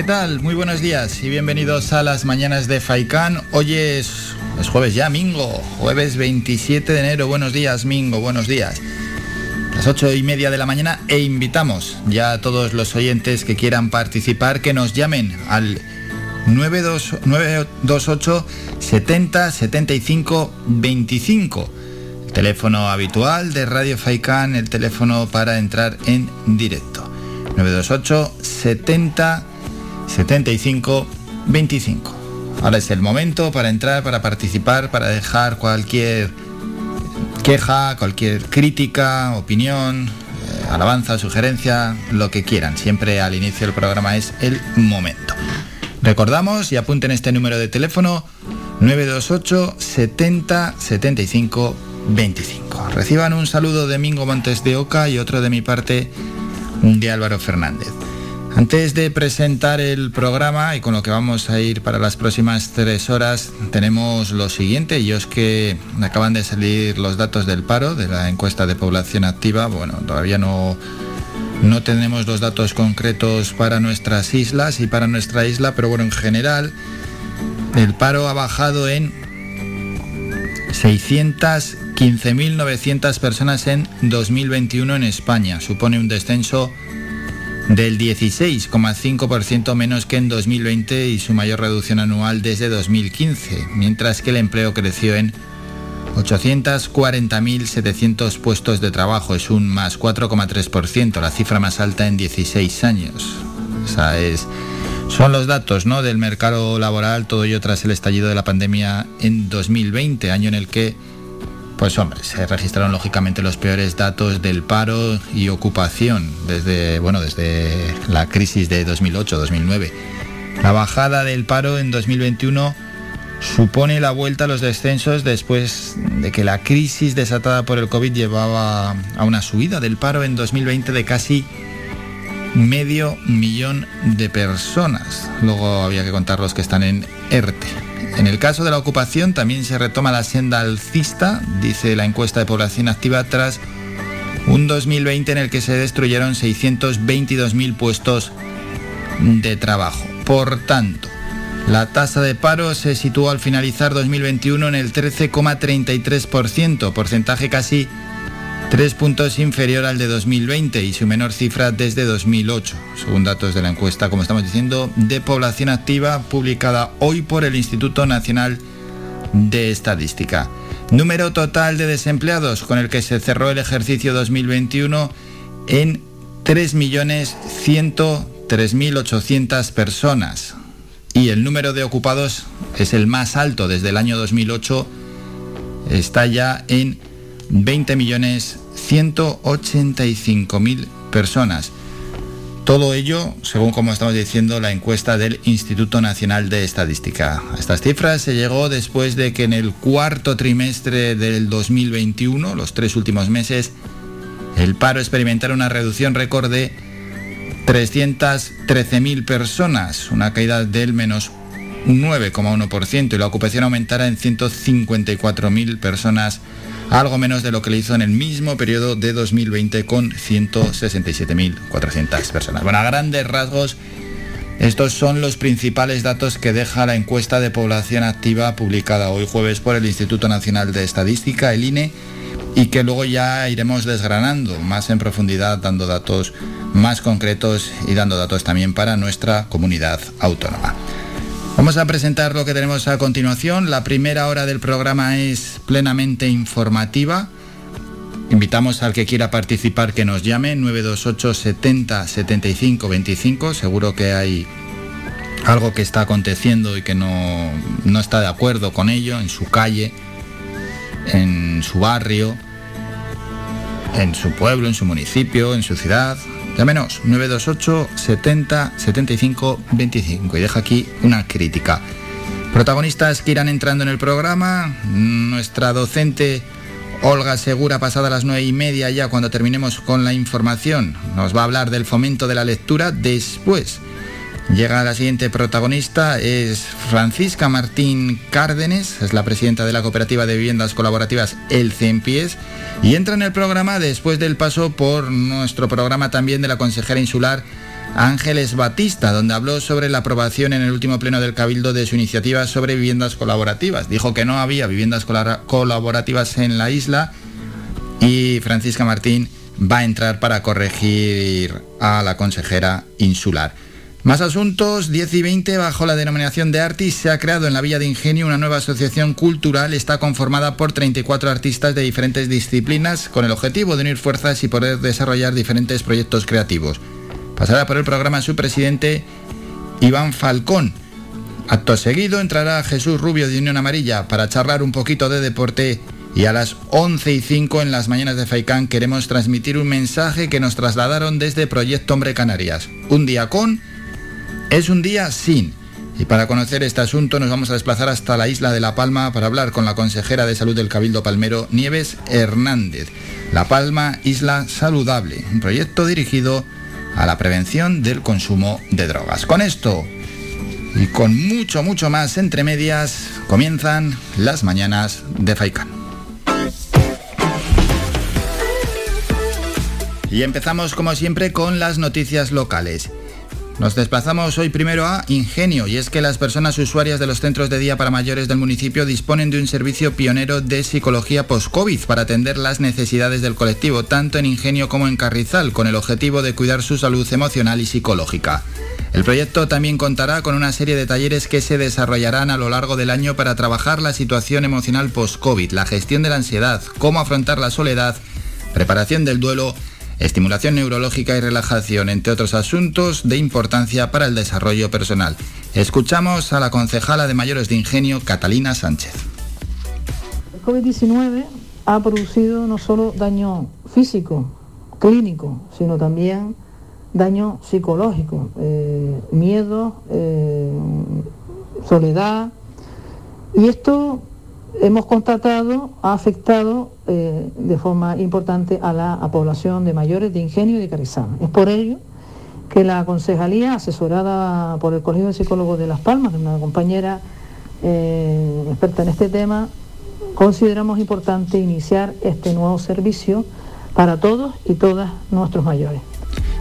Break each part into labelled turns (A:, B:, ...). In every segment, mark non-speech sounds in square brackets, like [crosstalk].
A: ¿Qué tal? Muy buenos días y bienvenidos a las mañanas de Faikán. Hoy es, es jueves ya, Mingo, jueves 27 de enero. Buenos días, Mingo, buenos días. Las ocho y media de la mañana e invitamos ya a todos los oyentes que quieran participar que nos llamen al 928 70 75 25. El teléfono habitual de Radio Faikán, el teléfono para entrar en directo. 928 70 75 25. Ahora es el momento para entrar, para participar, para dejar cualquier queja, cualquier crítica, opinión, eh, alabanza, sugerencia, lo que quieran. Siempre al inicio del programa es el momento. Recordamos y apunten este número de teléfono 928 70 75 25. Reciban un saludo de Mingo Montes de Oca y otro de mi parte de Álvaro Fernández. Antes de presentar el programa y con lo que vamos a ir para las próximas tres horas, tenemos lo siguiente, y es que acaban de salir los datos del paro, de la encuesta de población activa. Bueno, todavía no, no tenemos los datos concretos para nuestras islas y para nuestra isla, pero bueno, en general, el paro ha bajado en 615.900 personas en 2021 en España. Supone un descenso del 16,5% menos que en 2020 y su mayor reducción anual desde 2015, mientras que el empleo creció en 840.700 puestos de trabajo, es un más 4,3%, la cifra más alta en 16 años. O es, son los datos ¿no? del mercado laboral, todo ello tras el estallido de la pandemia en 2020, año en el que pues hombre, se registraron lógicamente los peores datos del paro y ocupación desde, bueno, desde la crisis de 2008-2009. La bajada del paro en 2021 supone la vuelta a los descensos después de que la crisis desatada por el COVID llevaba a una subida del paro en 2020 de casi medio millón de personas. Luego había que contar los que están en En el caso de la ocupación también se retoma la senda alcista, dice la encuesta de población activa, tras un 2020 en el que se destruyeron 622.000 puestos de trabajo. Por tanto, la tasa de paro se situó al finalizar 2021 en el 13,33%, porcentaje casi tres puntos inferior al de 2020 y su menor cifra desde 2008, según datos de la encuesta, como estamos diciendo, de población activa publicada hoy por el Instituto Nacional de Estadística. Número total de desempleados con el que se cerró el ejercicio 2021 en 3.103.800 personas. Y el número de ocupados es el más alto desde el año 2008, está ya en 20.185.000 personas. Todo ello, según como estamos diciendo, la encuesta del Instituto Nacional de Estadística. A estas cifras se llegó después de que en el cuarto trimestre del 2021, los tres últimos meses, el paro experimentara una reducción récord de 313.000 personas, una caída del menos 9,1% y la ocupación aumentara en 154.000 personas algo menos de lo que le hizo en el mismo periodo de 2020 con 167.400 personas. Bueno, a grandes rasgos, estos son los principales datos que deja la encuesta de población activa publicada hoy jueves por el Instituto Nacional de Estadística, el INE, y que luego ya iremos desgranando más en profundidad, dando datos más concretos y dando datos también para nuestra comunidad autónoma. Vamos a presentar lo que tenemos a continuación. La primera hora del programa es plenamente informativa. Invitamos al que quiera participar que nos llame 928 70 75 25. Seguro que hay algo que está aconteciendo y que no, no está de acuerdo con ello en su calle, en su barrio, en su pueblo, en su municipio, en su ciudad. Llámenos 928 70 75 25 y deja aquí una crítica. Protagonistas que irán entrando en el programa, nuestra docente Olga Segura, pasada las nueve y media ya cuando terminemos con la información, nos va a hablar del fomento de la lectura después. Llega la siguiente protagonista, es Francisca Martín Cárdenes, es la presidenta de la Cooperativa de Viviendas Colaborativas El Cempies, y entra en el programa después del paso por nuestro programa también de la consejera insular Ángeles Batista, donde habló sobre la aprobación en el último pleno del Cabildo de su iniciativa sobre viviendas colaborativas. Dijo que no había viviendas colaborativas en la isla y Francisca Martín va a entrar para corregir a la consejera insular. Más asuntos, 10 y 20, bajo la denominación de Artis, se ha creado en la Villa de Ingenio una nueva asociación cultural. Está conformada por 34 artistas de diferentes disciplinas con el objetivo de unir fuerzas y poder desarrollar diferentes proyectos creativos. Pasará por el programa su presidente Iván Falcón. Acto seguido entrará Jesús Rubio de Unión Amarilla para charlar un poquito de deporte y a las 11 y 5 en las mañanas de Faicán queremos transmitir un mensaje que nos trasladaron desde Proyecto Hombre Canarias. Un día con es un día sin. Y para conocer este asunto nos vamos a desplazar hasta la isla de La Palma para hablar con la consejera de salud del Cabildo Palmero, Nieves Hernández. La Palma, Isla Saludable, un proyecto dirigido a la prevención del consumo de drogas. Con esto y con mucho, mucho más entre medias, comienzan las mañanas de Faikan. Y empezamos como siempre con las noticias locales. Nos desplazamos hoy primero a Ingenio y es que las personas usuarias de los centros de día para mayores del municipio disponen de un servicio pionero de psicología post-COVID para atender las necesidades del colectivo, tanto en Ingenio como en Carrizal, con el objetivo de cuidar su salud emocional y psicológica. El proyecto también contará con una serie de talleres que se desarrollarán a lo largo del año para trabajar la situación emocional post-COVID, la gestión de la ansiedad, cómo afrontar la soledad, preparación del duelo, estimulación neurológica y relajación, entre otros asuntos de importancia para el desarrollo personal. Escuchamos a la concejala de mayores de Ingenio, Catalina Sánchez.
B: El COVID-19 ha producido no solo daño físico, clínico, sino también daño psicológico, eh, miedo, eh, soledad. Y esto hemos constatado ha afectado eh, de forma importante a la población de mayores de Ingenio y de Carizán. Es por ello que la concejalía, asesorada por el Colegio de Psicólogos de Las Palmas, una compañera eh, experta en este tema, consideramos importante iniciar este nuevo servicio para todos y todas nuestros mayores.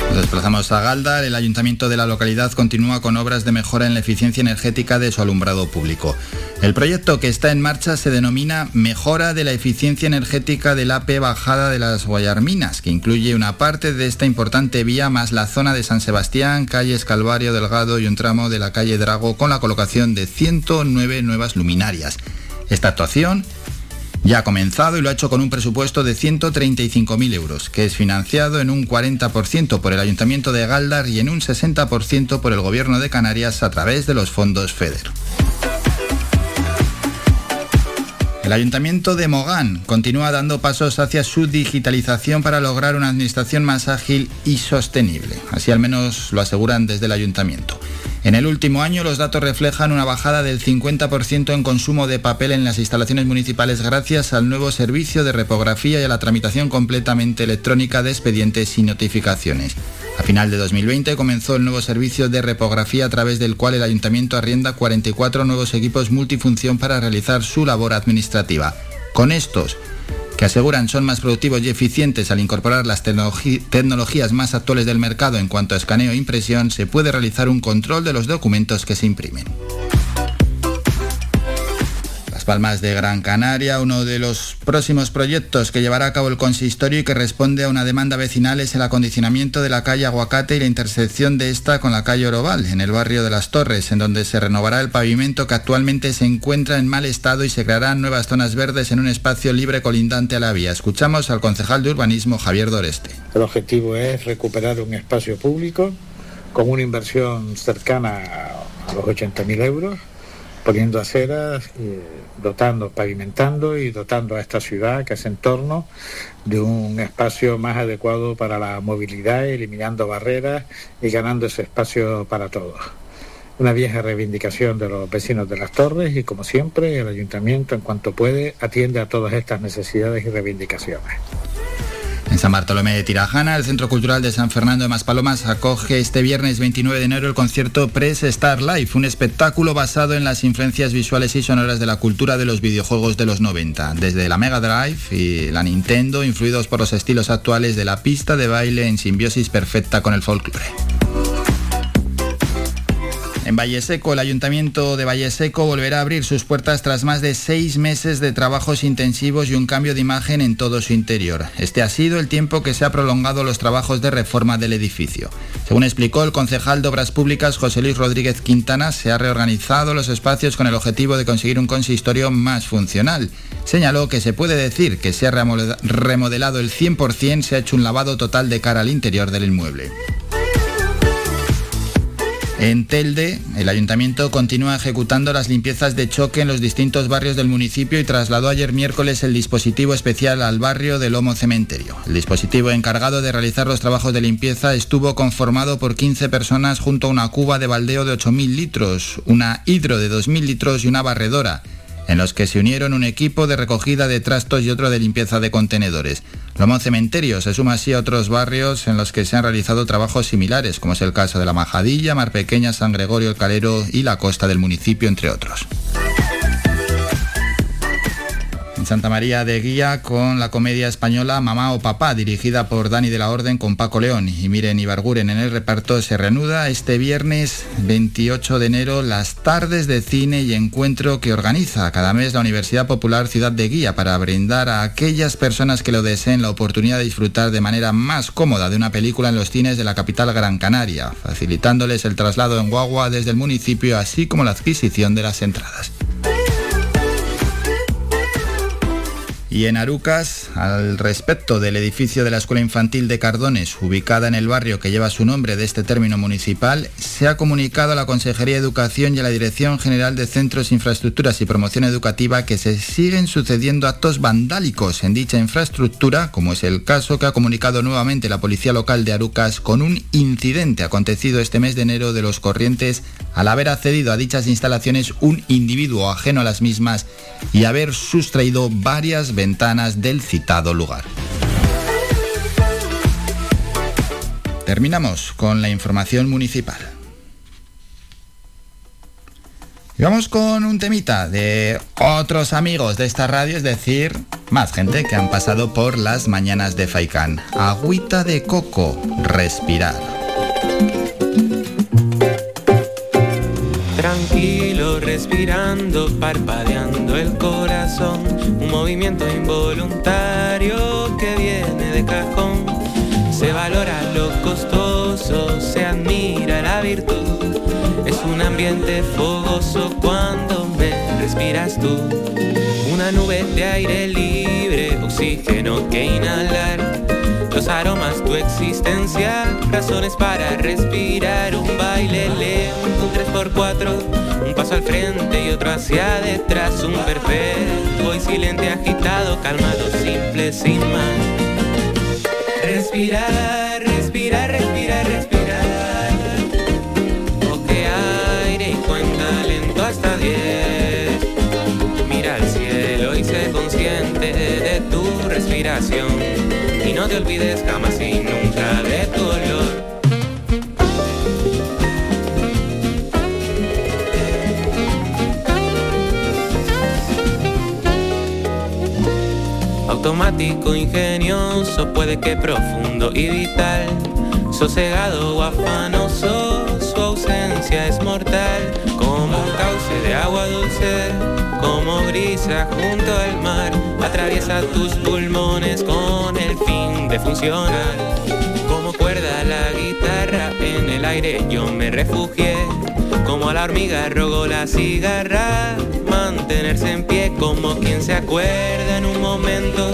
A: Nos desplazamos a Galdar. El ayuntamiento de la localidad continúa con obras de mejora en la eficiencia energética de su alumbrado público. El proyecto que está en marcha se denomina Mejora de la eficiencia energética del AP Bajada de las Guayarminas, que incluye una parte de esta importante vía más la zona de San Sebastián, calles Calvario Delgado y un tramo de la calle Drago con la colocación de 109 nuevas luminarias. Esta actuación ya ha comenzado y lo ha hecho con un presupuesto de 135.000 euros, que es financiado en un 40% por el Ayuntamiento de Galdar y en un 60% por el Gobierno de Canarias a través de los fondos FEDER. El Ayuntamiento de Mogán continúa dando pasos hacia su digitalización para lograr una administración más ágil y sostenible. Así al menos lo aseguran desde el Ayuntamiento. En el último año los datos reflejan una bajada del 50% en consumo de papel en las instalaciones municipales gracias al nuevo servicio de repografía y a la tramitación completamente electrónica de expedientes y notificaciones. A final de 2020 comenzó el nuevo servicio de repografía a través del cual el ayuntamiento arrienda 44 nuevos equipos multifunción para realizar su labor administrativa. Con estos que aseguran son más productivos y eficientes al incorporar las tecnologías más actuales del mercado en cuanto a escaneo e impresión, se puede realizar un control de los documentos que se imprimen. Palmas de Gran Canaria, uno de los próximos proyectos que llevará a cabo el consistorio y que responde a una demanda vecinal es el acondicionamiento de la calle Aguacate y la intersección de esta con la calle Oroval, en el barrio de Las Torres, en donde se renovará el pavimento que actualmente se encuentra en mal estado y se crearán nuevas zonas verdes en un espacio libre colindante a la vía. Escuchamos al concejal de urbanismo Javier Doreste.
C: El objetivo es recuperar un espacio público con una inversión cercana a los 80.000 euros poniendo aceras, dotando, pavimentando y dotando a esta ciudad, que es entorno, de un espacio más adecuado para la movilidad, eliminando barreras y ganando ese espacio para todos. Una vieja reivindicación de los vecinos de las torres y como siempre el ayuntamiento en cuanto puede atiende a todas estas necesidades y reivindicaciones.
A: En San Bartolomé de Tirajana, el Centro Cultural de San Fernando de Maspalomas acoge este viernes 29 de enero el concierto Press Star Life, un espectáculo basado en las influencias visuales y sonoras de la cultura de los videojuegos de los 90, desde la Mega Drive y la Nintendo, influidos por los estilos actuales de la pista de baile en simbiosis perfecta con el folclore. En Valle Seco, el Ayuntamiento de Valle Seco volverá a abrir sus puertas tras más de seis meses de trabajos intensivos y un cambio de imagen en todo su interior. Este ha sido el tiempo que se ha prolongado los trabajos de reforma del edificio. Según explicó el concejal de Obras Públicas José Luis Rodríguez Quintana, se ha reorganizado los espacios con el objetivo de conseguir un consistorio más funcional. Señaló que se puede decir que se ha remodelado el 100%, se ha hecho un lavado total de cara al interior del inmueble. En Telde, el ayuntamiento continúa ejecutando las limpiezas de choque en los distintos barrios del municipio y trasladó ayer miércoles el dispositivo especial al barrio del Lomo Cementerio. El dispositivo encargado de realizar los trabajos de limpieza estuvo conformado por 15 personas junto a una cuba de baldeo de 8.000 litros, una hidro de 2.000 litros y una barredora en los que se unieron un equipo de recogida de trastos y otro de limpieza de contenedores. Lomo Cementerio se suma así a otros barrios en los que se han realizado trabajos similares, como es el caso de La Majadilla, Mar Pequeña, San Gregorio el Calero y la costa del municipio, entre otros. Santa María de Guía con la comedia española Mamá o Papá, dirigida por Dani de la Orden con Paco León y Miren Ibarguren en el reparto, se reanuda este viernes 28 de enero las tardes de cine y encuentro que organiza cada mes la Universidad Popular Ciudad de Guía para brindar a aquellas personas que lo deseen la oportunidad de disfrutar de manera más cómoda de una película en los cines de la capital Gran Canaria, facilitándoles el traslado en guagua desde el municipio así como la adquisición de las entradas. Y en Arucas, al respecto del edificio de la Escuela Infantil de Cardones, ubicada en el barrio que lleva su nombre de este término municipal, se ha comunicado a la Consejería de Educación y a la Dirección General de Centros, Infraestructuras y Promoción Educativa que se siguen sucediendo actos vandálicos en dicha infraestructura, como es el caso que ha comunicado nuevamente la Policía Local de Arucas con un incidente acontecido este mes de enero de los corrientes al haber accedido a dichas instalaciones un individuo ajeno a las mismas y haber sustraído varias ventanas del citado lugar. Terminamos con la información municipal. Y vamos con un temita de otros amigos de esta radio, es decir, más gente que han pasado por las mañanas de Faikán. Agüita de coco, respirar.
D: Tranquilo, respirando, parpadeando el corazón, un movimiento involuntario que viene de cajón. Se valora lo costoso, se admira la virtud. Es un ambiente fogoso cuando me respiras tú. Una nube de aire libre, oxígeno que inhalar. Los aromas, tu existencia, razones para respirar. Un baile lento, un 3x4, un paso al frente y otro hacia detrás. Un perfecto y silente, agitado, calmado, simple, sin más. Respirar, respirar, respirar, respirar. Toque aire y cuenta lento hasta 10. Mira al cielo y sé consciente de tu respiración. Te olvides jamás y nunca de tu olor. Automático, ingenioso, puede que profundo y vital. Sosegado o afanoso, su ausencia es mortal. Como un cauce de agua dulce, como brisa junto al mar. Atraviesa tus pulmones con el fin de funcionar. Como cuerda la guitarra, en el aire yo me refugié. Como a la hormiga rogo la cigarra, mantenerse en pie como quien se acuerda en un momento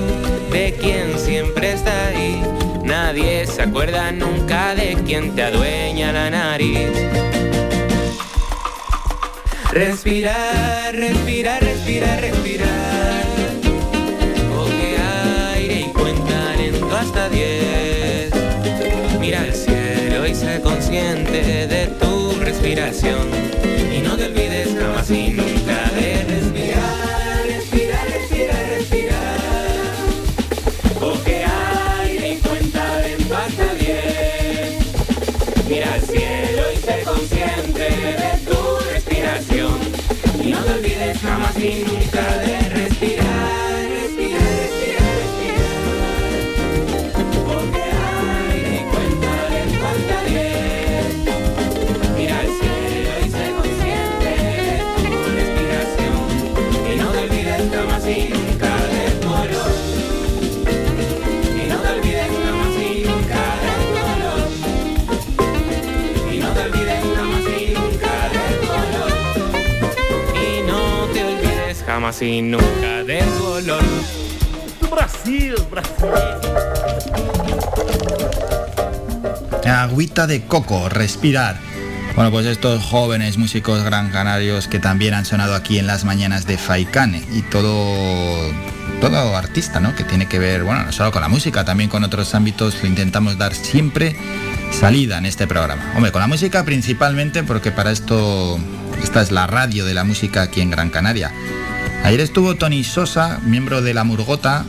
D: de quien siempre está ahí. Nadie se acuerda nunca de quien te adueña la nariz. Respirar, respirar, respirar, respirar. Coge aire y cuenta lento hasta diez. Mira al cielo y sé consciente de tu respiración. Y no te olvides jamás y nunca de respirar, respirar, respirar, respirar. Coge aire y cuenta lento hasta diez. Mira al cielo te olvides jamás y nunca de respirar, y nunca de tu olor.
E: Brasil, Brasil.
A: Agüita de coco, respirar. Bueno, pues estos jóvenes músicos gran canarios que también han sonado aquí en las mañanas de Faikane y todo todo artista, ¿no? Que tiene que ver, bueno, no solo con la música, también con otros ámbitos, lo intentamos dar siempre salida en este programa. Hombre, con la música principalmente porque para esto esta es la radio de la música aquí en Gran Canaria. Ayer estuvo Tony Sosa, miembro de la Murgota,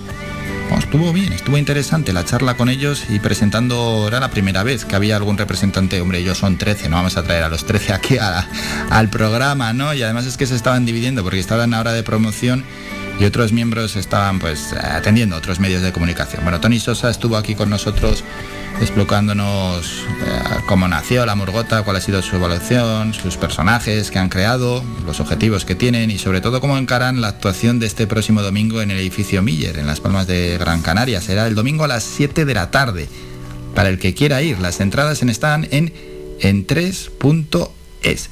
A: estuvo bien, estuvo interesante la charla con ellos y presentando, era la primera vez que había algún representante, hombre, ellos son 13, no vamos a traer a los 13 aquí al programa, ¿no? Y además es que se estaban dividiendo porque estaban ahora de promoción y otros miembros estaban pues atendiendo otros medios de comunicación. Bueno, Tony Sosa estuvo aquí con nosotros explicándonos eh, cómo nació la Murgota, cuál ha sido su evolución, sus personajes que han creado, los objetivos que tienen y sobre todo cómo encaran la actuación de este próximo domingo en el edificio Miller, en Las Palmas de Gran Canaria. Será el domingo a las 7 de la tarde. Para el que quiera ir, las entradas en- están en en3.es.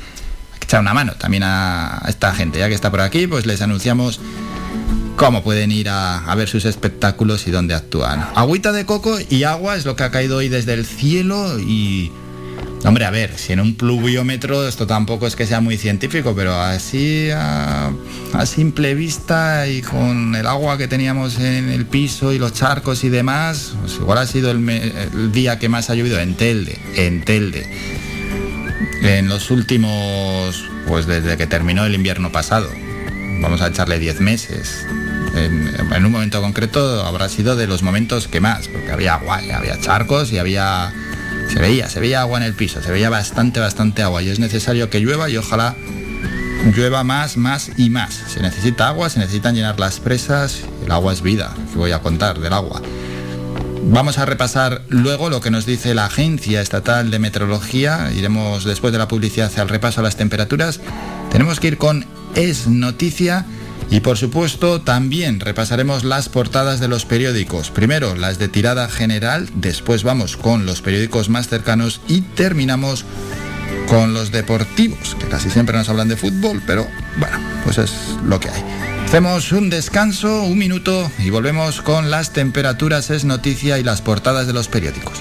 A: Hay que echar una mano también a esta gente, ya que está por aquí, pues les anunciamos cómo pueden ir a, ver sus espectáculos y dónde actúan. Agüita de coco y agua es lo que ha caído hoy desde el cielo y... Hombre, a ver, si en un pluviómetro esto tampoco es que sea muy científico, pero así a, a simple vista y con el agua que teníamos en el piso y los charcos y demás, pues igual ha sido el, el día que más ha llovido en Telde, en Telde. En los últimos, pues desde que terminó el invierno pasado, vamos a echarle 10 meses. En, un momento concreto habrá sido de los momentos que más, porque había agua, había charcos y había... Se veía, se veía agua en el piso, se veía bastante, bastante agua y es necesario que llueva y ojalá llueva más, más y más. Se necesita agua, se necesitan llenar las presas, el agua es vida, que voy a contar del agua. Vamos a repasar luego lo que nos dice la Agencia Estatal de Meteorología. Iremos después de la publicidad al repaso a las temperaturas. Tenemos que ir con Es Noticia y por supuesto también repasaremos las portadas de los periódicos. Primero las de tirada general, después vamos con los periódicos más cercanos y terminamos con los deportivos, que casi siempre nos hablan de fútbol, pero bueno, pues es lo que hay. Hacemos un descanso, un minuto y volvemos con las temperaturas, es noticia y las portadas de los periódicos.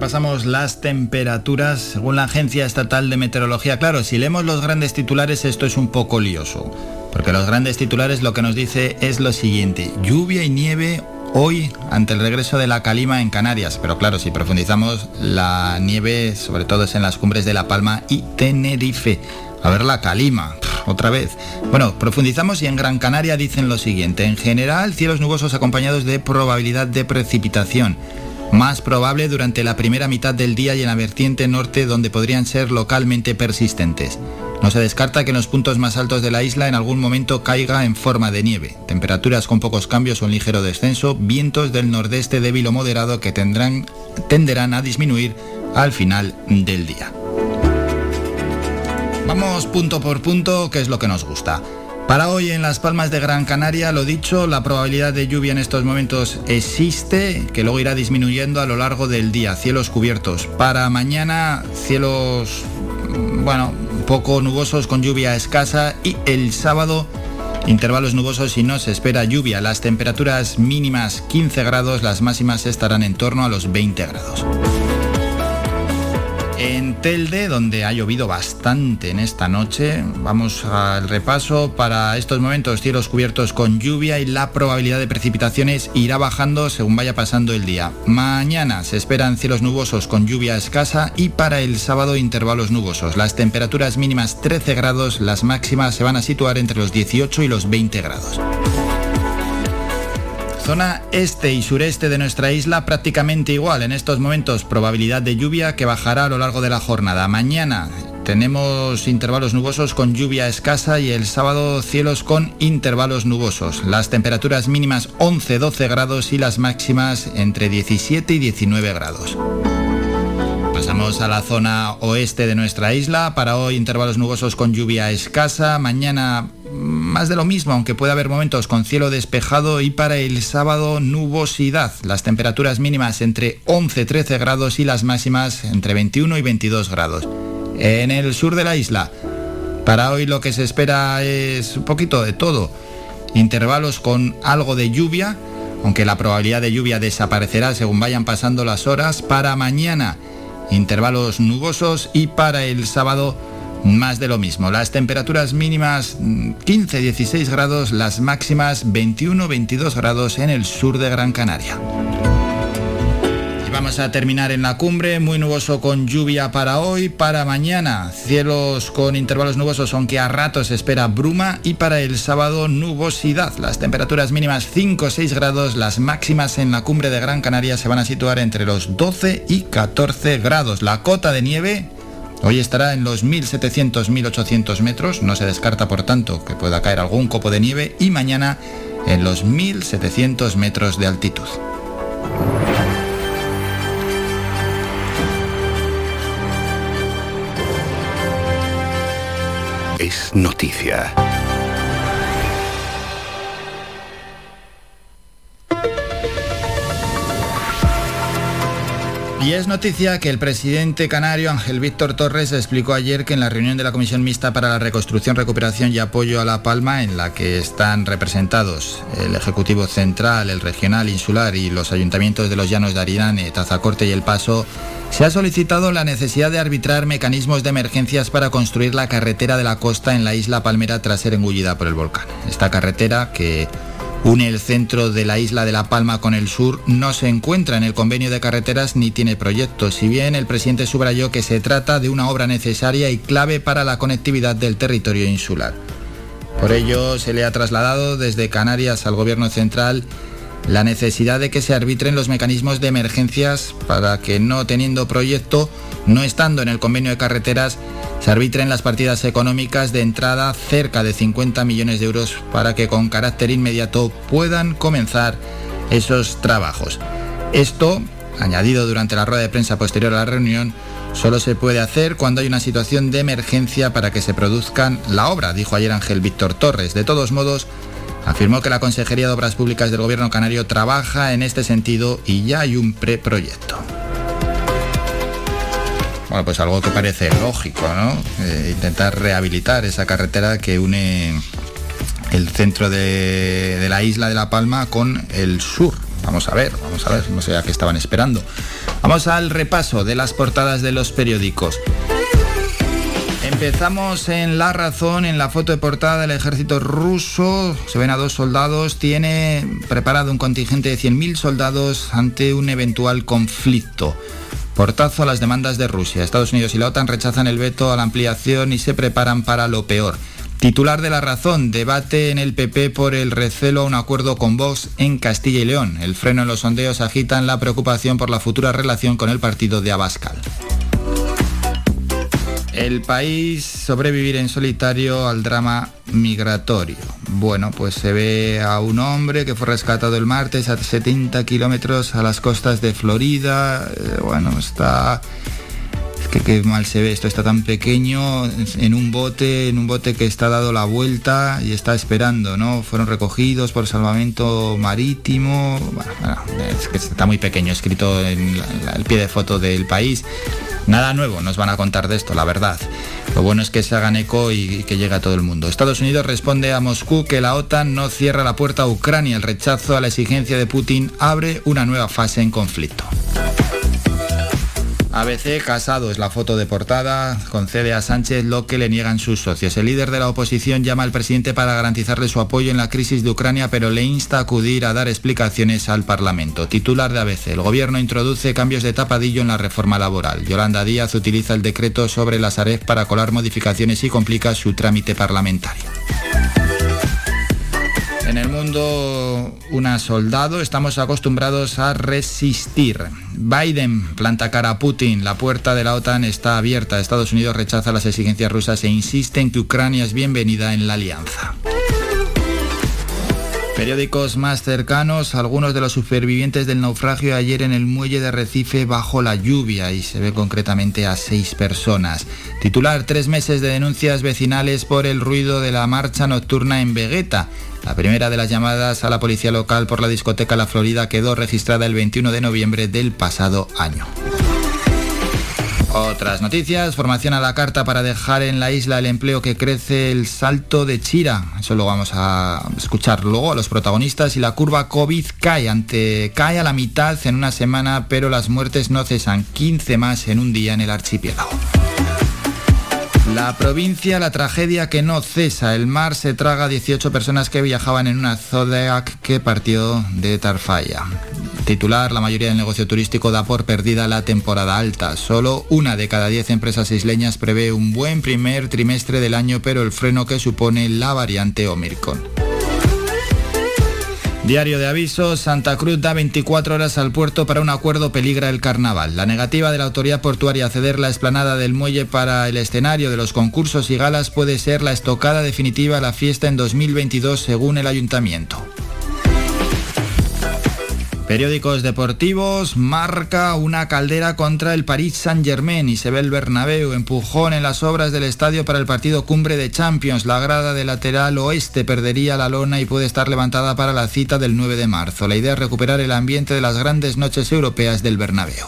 A: Repasamos las temperaturas según la Agencia Estatal de Meteorología. Claro, si leemos los grandes titulares esto es un poco lioso, porque los grandes titulares lo que nos dice es lo siguiente, lluvia y nieve hoy ante el regreso de la calima en Canarias, pero claro, si profundizamos, la nieve sobre todo es en las cumbres de La Palma y Tenerife. A ver la calima, otra vez. Bueno, profundizamos y en Gran Canaria dicen lo siguiente, en general cielos nubosos acompañados de probabilidad de precipitación más probable durante la primera mitad del día y en la vertiente norte donde podrían ser localmente persistentes. No se descarta que en los puntos más altos de la isla en algún momento caiga en forma de nieve. Temperaturas con pocos cambios o un ligero descenso, vientos del nordeste débil o moderado que tendrán, tenderán a disminuir al final del día. Vamos punto por punto, que es lo que nos gusta. Para hoy en las Palmas de Gran Canaria, lo dicho, la probabilidad de lluvia en estos momentos existe, que luego irá disminuyendo a lo largo del día, cielos cubiertos. Para mañana, cielos, bueno, poco nubosos con lluvia escasa y el sábado intervalos nubosos y no se espera lluvia. Las temperaturas mínimas 15 grados, las máximas estarán en torno a los 20 grados. En Telde, donde ha llovido bastante en esta noche, vamos al repaso. Para estos momentos, cielos cubiertos con lluvia y la probabilidad de precipitaciones irá bajando según vaya pasando el día. Mañana se esperan cielos nubosos con lluvia escasa y para el sábado intervalos nubosos. Las temperaturas mínimas 13 grados, las máximas se van a situar entre los 18 y los 20 grados. Zona este y sureste de nuestra isla prácticamente igual. En estos momentos probabilidad de lluvia que bajará a lo largo de la jornada. Mañana tenemos intervalos nubosos con lluvia escasa y el sábado cielos con intervalos nubosos. Las temperaturas mínimas 11-12 grados y las máximas entre 17 y 19 grados. Pasamos a la zona oeste de nuestra isla. Para hoy intervalos nubosos con lluvia escasa. Mañana más de lo mismo, aunque puede haber momentos con cielo despejado y para el sábado nubosidad. Las temperaturas mínimas entre 11-13 grados y las máximas entre 21 y 22 grados. En el sur de la isla, para hoy lo que se espera es un poquito de todo. Intervalos con algo de lluvia, aunque la probabilidad de lluvia desaparecerá según vayan pasando las horas. Para mañana, intervalos nubosos y para el sábado más de lo mismo. Las temperaturas mínimas 15-16 mm, grados, las máximas 21-22 grados en el sur de Gran Canaria. Y vamos a terminar en la cumbre, muy nuboso con lluvia para hoy, para mañana cielos con intervalos nubosos, aunque a ratos espera bruma, y para el sábado nubosidad. Las temperaturas mínimas 5-6 grados, las máximas en la cumbre de Gran Canaria se van a situar entre los 12 y 14 grados. La cota de nieve Hoy estará en los 1700-1800 metros, no se descarta por tanto que pueda caer algún copo de nieve y mañana en los 1700 metros de altitud.
F: Es noticia.
A: Y es noticia que el presidente canario Ángel Víctor Torres explicó ayer que en la reunión de la Comisión Mixta para la Reconstrucción, Recuperación y Apoyo a La Palma, en la que están representados el Ejecutivo Central, el Regional, Insular y los ayuntamientos de los Llanos de Arirane, Tazacorte y El Paso, se ha solicitado la necesidad de arbitrar mecanismos de emergencias para construir la carretera de la costa en la isla Palmera tras ser engullida por el volcán. Esta carretera que une el centro de la isla de La Palma con el sur, no se encuentra en el convenio de carreteras ni tiene proyectos, si bien el presidente subrayó que se trata de una obra necesaria y clave para la conectividad del territorio insular. Por ello se le ha trasladado desde Canarias al Gobierno central la necesidad de que se arbitren los mecanismos de emergencias para que no teniendo proyecto, no estando en el convenio de carreteras, se arbitren las partidas económicas de entrada cerca de 50 millones de euros para que con carácter inmediato puedan comenzar esos trabajos. Esto, añadido durante la rueda de prensa posterior a la reunión, solo se puede hacer cuando hay una situación de emergencia para que se produzcan la obra, dijo ayer Ángel Víctor Torres. De todos modos, afirmó que la Consejería de Obras Públicas del Gobierno Canario trabaja en este sentido y ya hay un preproyecto. Bueno, pues algo que parece lógico, ¿no? Eh, intentar rehabilitar esa carretera que une el centro de, la isla de La Palma con el sur. Vamos a ver, vamos a ver, no sé a qué estaban esperando. Vamos al repaso de las portadas de los periódicos. Empezamos en La Razón, en la foto de portada del ejército ruso. Se ven a dos soldados. Tiene preparado un contingente de 100.000 soldados ante un eventual conflicto. Portazo a las demandas de Rusia. Estados Unidos y la OTAN rechazan el veto a la ampliación y se preparan para lo peor. Titular de La Razón, debate en el PP por el recelo a un acuerdo con Vox en Castilla y León. El freno en los sondeos agitan la preocupación por la futura relación con el partido de Abascal. El país sobrevivir en solitario al drama migratorio. Bueno, pues se ve a un hombre que fue rescatado el martes a 70 kilómetros a las costas de Florida. Eh, bueno, está es que qué mal se ve, esto está tan pequeño en un bote, en un bote que está dado la vuelta y está esperando, ¿no? Fueron recogidos por salvamento marítimo. Bueno, bueno, es que está muy pequeño, escrito en el pie de foto del país. Nada nuevo nos van a contar de esto, la verdad. Lo bueno es que se hagan eco y, que llegue a todo el mundo. Estados Unidos responde a Moscú que la OTAN no cierra la puerta a Ucrania. El rechazo a la exigencia de Putin abre una nueva fase en conflicto. ABC Casado es la foto de portada, concede a Sánchez lo que le niegan sus socios. El líder de la oposición llama al presidente para garantizarle su apoyo en la crisis de Ucrania, pero le insta a acudir a dar explicaciones al Parlamento. Titular de ABC, el gobierno introduce cambios de tapadillo en la reforma laboral. Yolanda Díaz utiliza el decreto sobre la Sareb para colar modificaciones y complica su trámite parlamentario. En el mundo, una soldado, estamos acostumbrados a resistir. Biden planta cara a Putin, la puerta de la OTAN está abierta. Estados Unidos rechaza las exigencias rusas e insiste en que Ucrania es bienvenida en la alianza. Periódicos más cercanos, algunos de los supervivientes del naufragio ayer en el muelle de Recife bajo la lluvia y se ve concretamente a seis personas. Titular, tres meses de denuncias vecinales por el ruido de la marcha nocturna en Vegueta. La primera de las llamadas a la policía local por la discoteca La Florida quedó registrada el 21 de noviembre del pasado año. Otras noticias, formación a la carta para dejar en la isla el empleo que crece el salto de Chira. Eso lo vamos a escuchar luego a los protagonistas y la curva COVID cae, ante, cae a la mitad en una semana, pero las muertes no cesan, 15 más en un día en el archipiélago. La provincia, la tragedia que no cesa. El mar se traga a 18 personas que viajaban en una Zodiac que partió de Tarfaya. Titular, la mayoría del negocio turístico da por perdida la temporada alta. Solo una de cada 10 empresas isleñas prevé un buen primer trimestre del año, pero el freno que supone la variante Omicron. Diario de aviso, Santa Cruz da 24 horas al puerto para un acuerdo peligra el carnaval. La negativa de la autoridad portuaria a ceder la esplanada del muelle para el escenario de los concursos y galas puede ser la estocada definitiva a la fiesta en 2022 según el ayuntamiento. Periódicos deportivos, marca una caldera contra el Paris Saint-Germain y se ve el Bernabéu, empujón en las obras del estadio para el partido cumbre de Champions. La grada de lateral oeste perdería la lona y puede estar levantada para la cita del 9 de marzo. La idea es recuperar el ambiente de las grandes noches europeas del Bernabéu.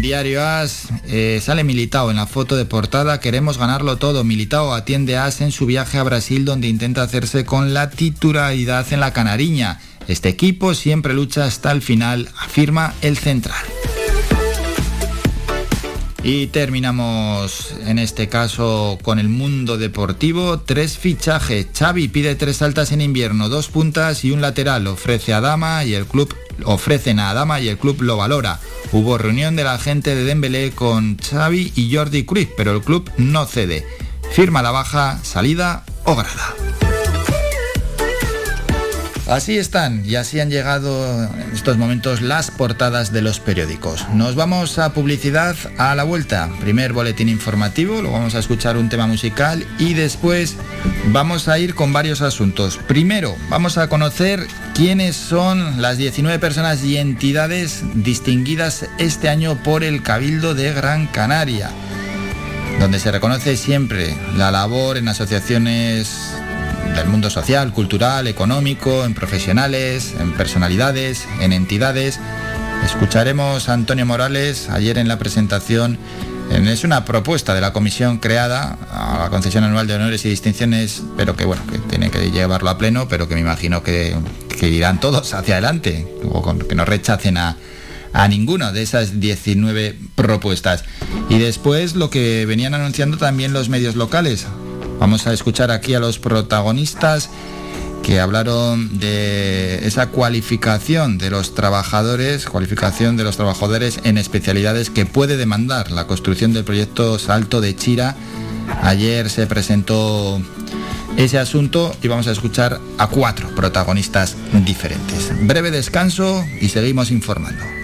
A: Diario As, eh, sale Militao en la foto de portada, queremos ganarlo todo. Militao atiende As en su viaje a Brasil donde intenta hacerse con la titularidad en la Canariña. Este equipo siempre lucha hasta el final, afirma el central. Y terminamos en este caso con el mundo deportivo. Tres fichajes. Xavi pide tres altas en invierno, dos puntas y un lateral. Ofrece a Dama y el club ofrecen a Adama y el club lo valora. Hubo reunión de la gente de Dembélé con Xavi y Jordi Cruz, pero el club no cede. firma la baja, salida o grada. Así están y así han llegado en estos momentos las portadas de los periódicos. Nos vamos a publicidad a la vuelta. Primer boletín informativo, luego vamos a escuchar un tema musical y después vamos a ir con varios asuntos. Primero, vamos a conocer quiénes son las 19 personas y entidades distinguidas este año por el Cabildo de Gran Canaria, donde se reconoce siempre la labor en asociaciones del mundo social, cultural, económico, en profesionales, en personalidades, en entidades. Escucharemos a Antonio Morales ayer en la presentación. Es una propuesta de la comisión creada a la concesión anual de honores y distinciones, pero que bueno, que tiene que llevarlo a pleno, pero que me imagino que, irán todos hacia adelante, o que no rechacen a, a ninguna de esas 19 propuestas. Y después lo que venían anunciando también los medios locales. Vamos a escuchar aquí a los protagonistas que hablaron de esa cualificación de los trabajadores, cualificación de los trabajadores en especialidades que puede demandar la construcción del proyecto Salto de Chira. Ayer se presentó ese asunto y vamos a escuchar a cuatro protagonistas diferentes. Breve descanso y seguimos informando.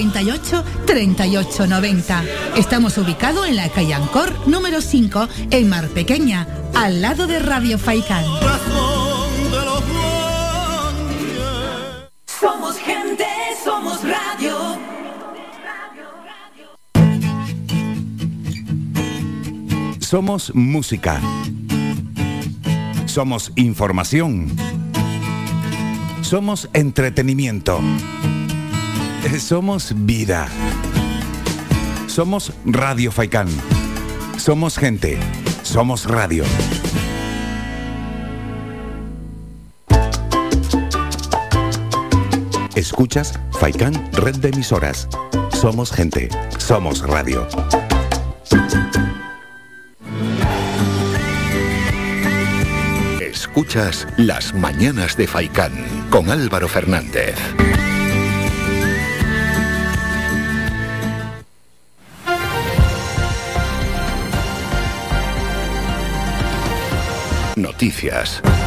G: 98 38 90. Estamos ubicados en la calle Ancor número 5 en Mar Pequeña, al lado de Radio Faikán.
H: Somos gente, somos radio.
I: Somos música. Somos información. Somos entretenimiento. Somos vida. Somos Radio Faikán. Somos gente. Somos radio. Escuchas Faikán Red de Emisoras. Somos gente. Somos radio.
F: Escuchas Las Mañanas de Faikán con Álvaro Fernández. Noticias.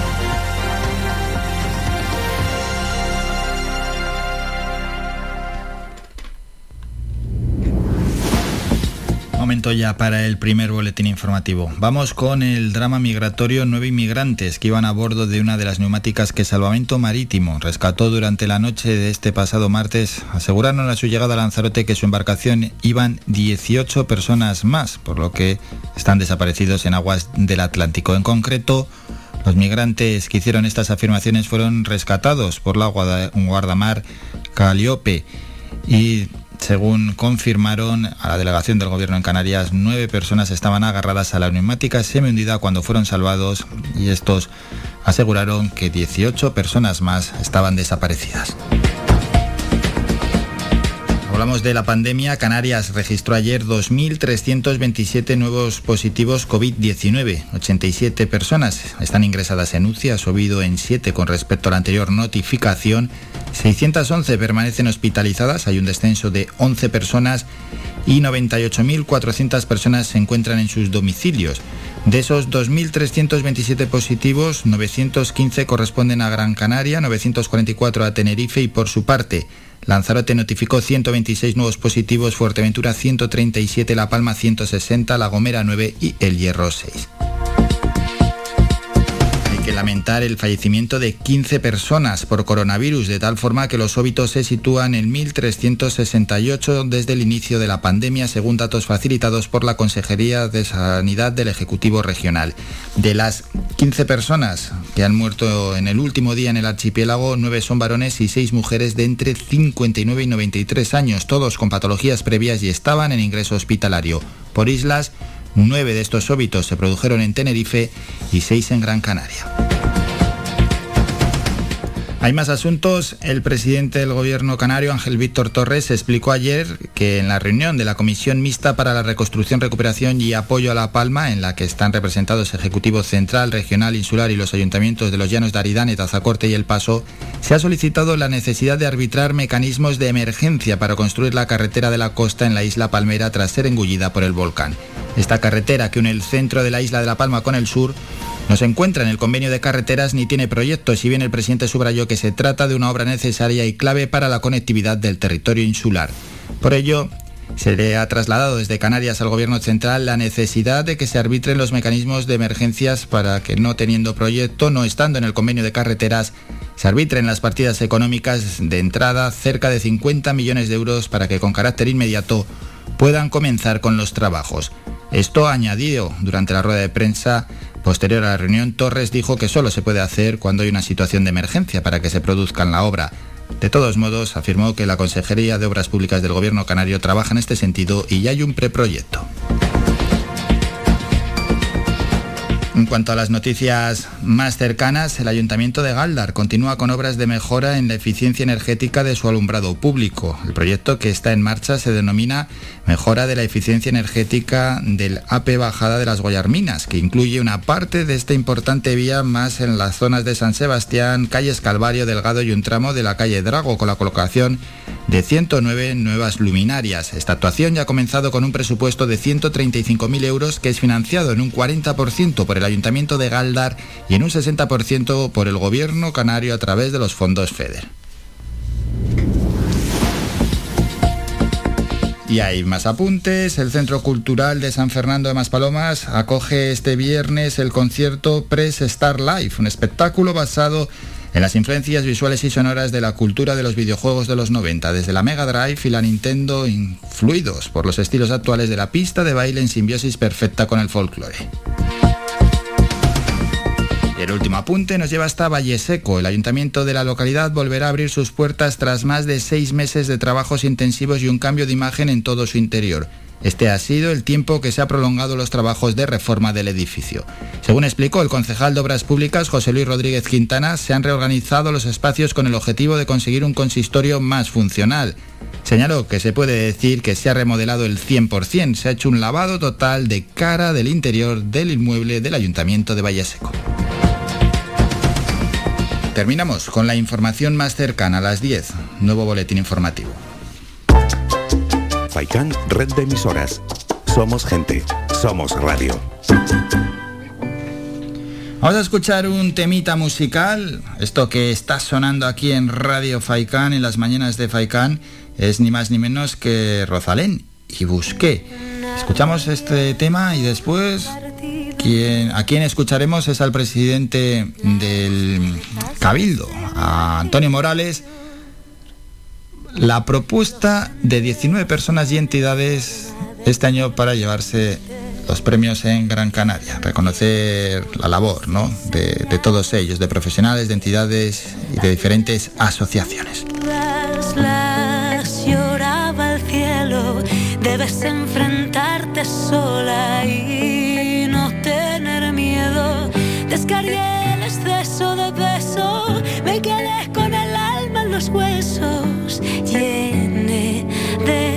A: Momento ya para el primer boletín informativo. Vamos con el drama migratorio. Nueve inmigrantes que iban a bordo de una de las neumáticas que Salvamento Marítimo rescató durante la noche de este pasado martes aseguraron a su llegada a Lanzarote que su embarcación iban 18 personas más, por lo que están desaparecidos en aguas del Atlántico. En concreto, los migrantes que hicieron estas afirmaciones fueron rescatados por la guardamar Caliope y según confirmaron a la delegación del gobierno en Canarias, nueve personas estaban agarradas a la neumática semi-hundida cuando fueron salvados y estos aseguraron que 18 personas más estaban desaparecidas. Hablamos de la pandemia. Canarias registró ayer 2.327 nuevos positivos COVID-19. 87 personas están ingresadas en UCI, ha subido en 7 con respecto a la anterior notificación. 611 permanecen hospitalizadas, hay un descenso de 11 personas y 98.400 personas se encuentran en sus domicilios. De esos 2.327 positivos, 915 corresponden a Gran Canaria, 944 a Tenerife y por su parte, Lanzarote notificó 126 nuevos positivos, Fuerteventura 137, La Palma 160, La Gomera 9 y El Hierro 6. Que lamentar el fallecimiento de 15 personas por coronavirus, de tal forma que los óbitos se sitúan en 1.368 desde el inicio de la pandemia, según datos facilitados por la Consejería de Sanidad del Ejecutivo Regional. De las 15 personas que han muerto en el último día en el archipiélago, 9 son varones y 6 mujeres de entre 59 y 93 años, todos con patologías previas y estaban en ingreso hospitalario. Por islas, Nueve de estos óbitos se produjeron en Tenerife y seis en Gran Canaria. Hay más asuntos. El presidente del gobierno canario, Ángel Víctor Torres, explicó ayer que en la reunión de la Comisión Mixta para la Reconstrucción, Recuperación y Apoyo a La Palma, en la que están representados Ejecutivo Central, Regional, Insular y los ayuntamientos de los Llanos de Aridane, Tazacorte y El Paso, se ha solicitado la necesidad de arbitrar mecanismos de emergencia para construir la carretera de la costa en la isla Palmera tras ser engullida por el volcán. Esta carretera que une el centro de la isla de La Palma con el sur no se encuentra en el convenio de carreteras ni tiene proyectos, si bien el presidente subrayó que se trata de una obra necesaria y clave para la conectividad del territorio insular. Por ello, se le ha trasladado desde Canarias al Gobierno central la necesidad de que se arbitren los mecanismos de emergencias para que no teniendo proyecto, no estando en el convenio de carreteras, se arbitren las partidas económicas de entrada cerca de 50 millones de euros para que con carácter inmediato puedan comenzar con los trabajos. Esto añadido durante la rueda de prensa posterior a la reunión, Torres dijo que solo se puede hacer cuando hay una situación de emergencia para que se produzca la obra. De todos modos, afirmó que la Consejería de Obras Públicas del Gobierno Canario trabaja en este sentido y ya hay un preproyecto. En cuanto a las noticias más cercanas, el Ayuntamiento de Galdar continúa con obras de mejora en la eficiencia energética de su alumbrado público. El proyecto que está en marcha se denomina Mejora de la eficiencia energética del AP Bajada de las Guayarminas, que incluye una parte de esta importante vía más en las zonas de San Sebastián, calles Calvario, Delgado y un tramo de la calle Drago, con la colocación de 109 nuevas luminarias. Esta actuación ya ha comenzado con un presupuesto de 135.000 euros que es financiado en un 40% por el Ayuntamiento de Galdar y en un 60% por el Gobierno canario a través de los fondos FEDER. Y hay más apuntes. El Centro Cultural de San Fernando de Maspalomas acoge este viernes el concierto Press Star Life, un espectáculo basado en las influencias visuales y sonoras de la cultura de los videojuegos de los 90, desde la Mega Drive y la Nintendo, influidos por los estilos actuales de la pista de baile en simbiosis perfecta con el folclore. El último apunte nos lleva hasta Valle Seco. El ayuntamiento de la localidad volverá a abrir sus puertas tras más de seis meses de trabajos intensivos y un cambio de imagen en todo su interior. Este ha sido el tiempo que se ha prolongado los trabajos de reforma del edificio. Según explicó el concejal de Obras Públicas, José Luis Rodríguez Quintana, se han reorganizado los espacios con el objetivo de conseguir un consistorio más funcional. Señaló que se puede decir que se ha remodelado el 100%, se ha hecho un lavado total de cara del interior del inmueble del Ayuntamiento de Valleseco. Terminamos con la información más cercana a las 10, nuevo boletín informativo.
I: Faikán, red de emisoras. Somos gente, somos radio.
A: Vamos a escuchar un temita musical. Esto que está sonando aquí en Radio Faikán, en las mañanas de Faikán, es ni más ni menos que Rosalén y Busqué. Escuchamos este tema y después quien, a quien escucharemos es al presidente del Cabildo, a Antonio Morales, la propuesta de 19 personas y entidades este año para llevarse los premios en Gran Canaria, reconocer la labor ¿no? de, de todos ellos, de profesionales, de entidades y de diferentes asociaciones.
J: Debes enfrentarte sola y no tener miedo. Descargué el exceso de peso, me quedé con el alma en los huesos, llené de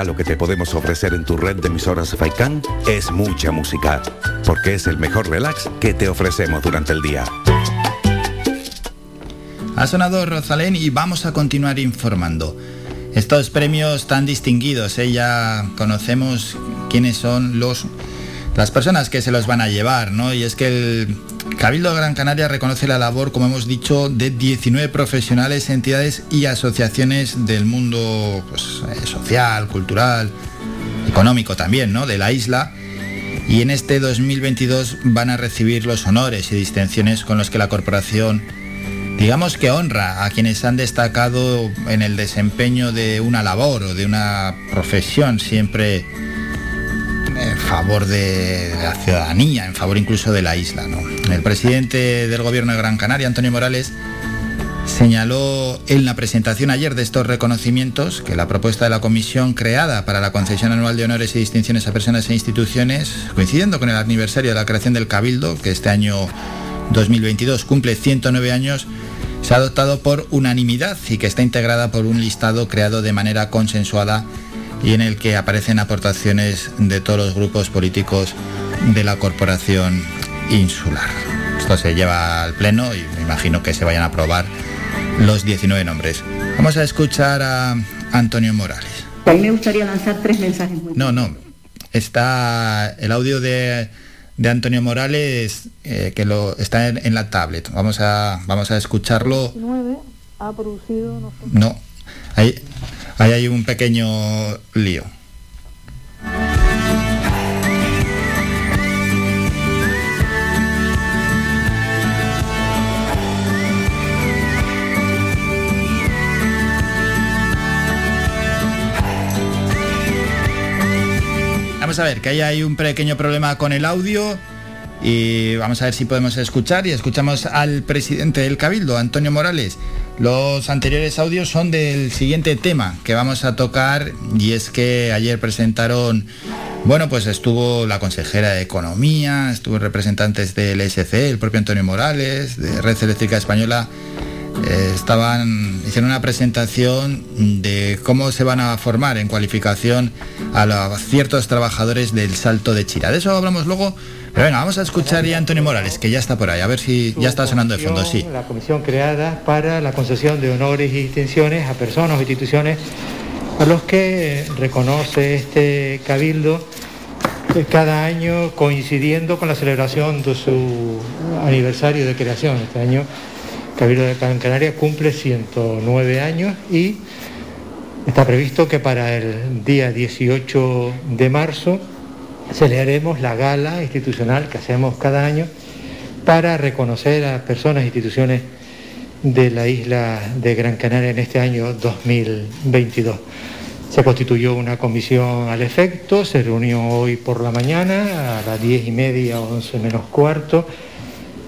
I: regalo que te podemos ofrecer en tu red de emisoras Faikan es mucha música, porque es el mejor relax que te ofrecemos durante el día.
A: Ha sonado Rosalén y vamos a continuar informando. Estos premios tan distinguidos, ¿eh? ya conocemos quiénes son los las personas que se los van a llevar, ¿no? Y es que el Cabildo de Gran Canaria reconoce la labor, como hemos dicho, de 19 profesionales, entidades y asociaciones del mundo pues, eh, social, cultural, económico también, ¿no? De la isla. Y en este 2022 van a recibir los honores y distinciones con los que la corporación digamos que honra a quienes han destacado en el desempeño de una labor o de una profesión siempre en favor de la ciudadanía, en favor incluso de la isla. ¿no? El presidente del gobierno de Gran Canaria, Antonio Morales, señaló en la presentación ayer de estos reconocimientos que la propuesta de la comisión creada para la concesión anual de honores y distinciones a personas e instituciones, coincidiendo con el aniversario de la creación del Cabildo, que este año 2022 cumple 109 años, se ha adoptado por unanimidad y que está integrada por un listado creado de manera consensuada y en el que aparecen aportaciones de todos los grupos políticos de la corporación insular. Esto se lleva al pleno y me imagino que se vayan a aprobar los 19 nombres. Vamos a escuchar a Antonio Morales.
K: A mí me gustaría lanzar tres mensajes. muy
A: No, no. Está el audio de, de Antonio Morales eh, que lo está en, en, la tablet. Vamos a vamos a escucharlo.
B: 19 ha producido no
A: No. Ahí, ahí hay un pequeño lío. A ver, que ahí hay un pequeño problema con el audio y vamos a ver si podemos escuchar y escuchamos al presidente del Cabildo, Antonio Morales. Los anteriores audios son del siguiente tema que vamos a tocar y es que ayer presentaron, bueno, pues estuvo la consejera de Economía, estuvo representantes del ESC, el propio Antonio Morales, de Red Eléctrica Española, eh, estaban hicieron una presentación de cómo se van a formar en cualificación a los ciertos trabajadores del Salto de Chira. De eso hablamos luego. Pero venga, vamos a escuchar ya a Antonio Morales, que ya está por ahí, a ver si ya está sonando de fondo, sí.
L: La comisión creada para la concesión de honores y distinciones a personas o instituciones a los que reconoce este cabildo eh, cada año coincidiendo con la celebración de su aniversario de creación. Este año Cabildo de Gran Canaria cumple 109 años y está previsto que para el día 18 de marzo celebraremos la gala institucional que hacemos cada año para reconocer a personas e instituciones de la isla de Gran Canaria en este año 2022. Se constituyó una comisión al efecto, se reunió hoy por la mañana a las diez y media, once menos cuarto.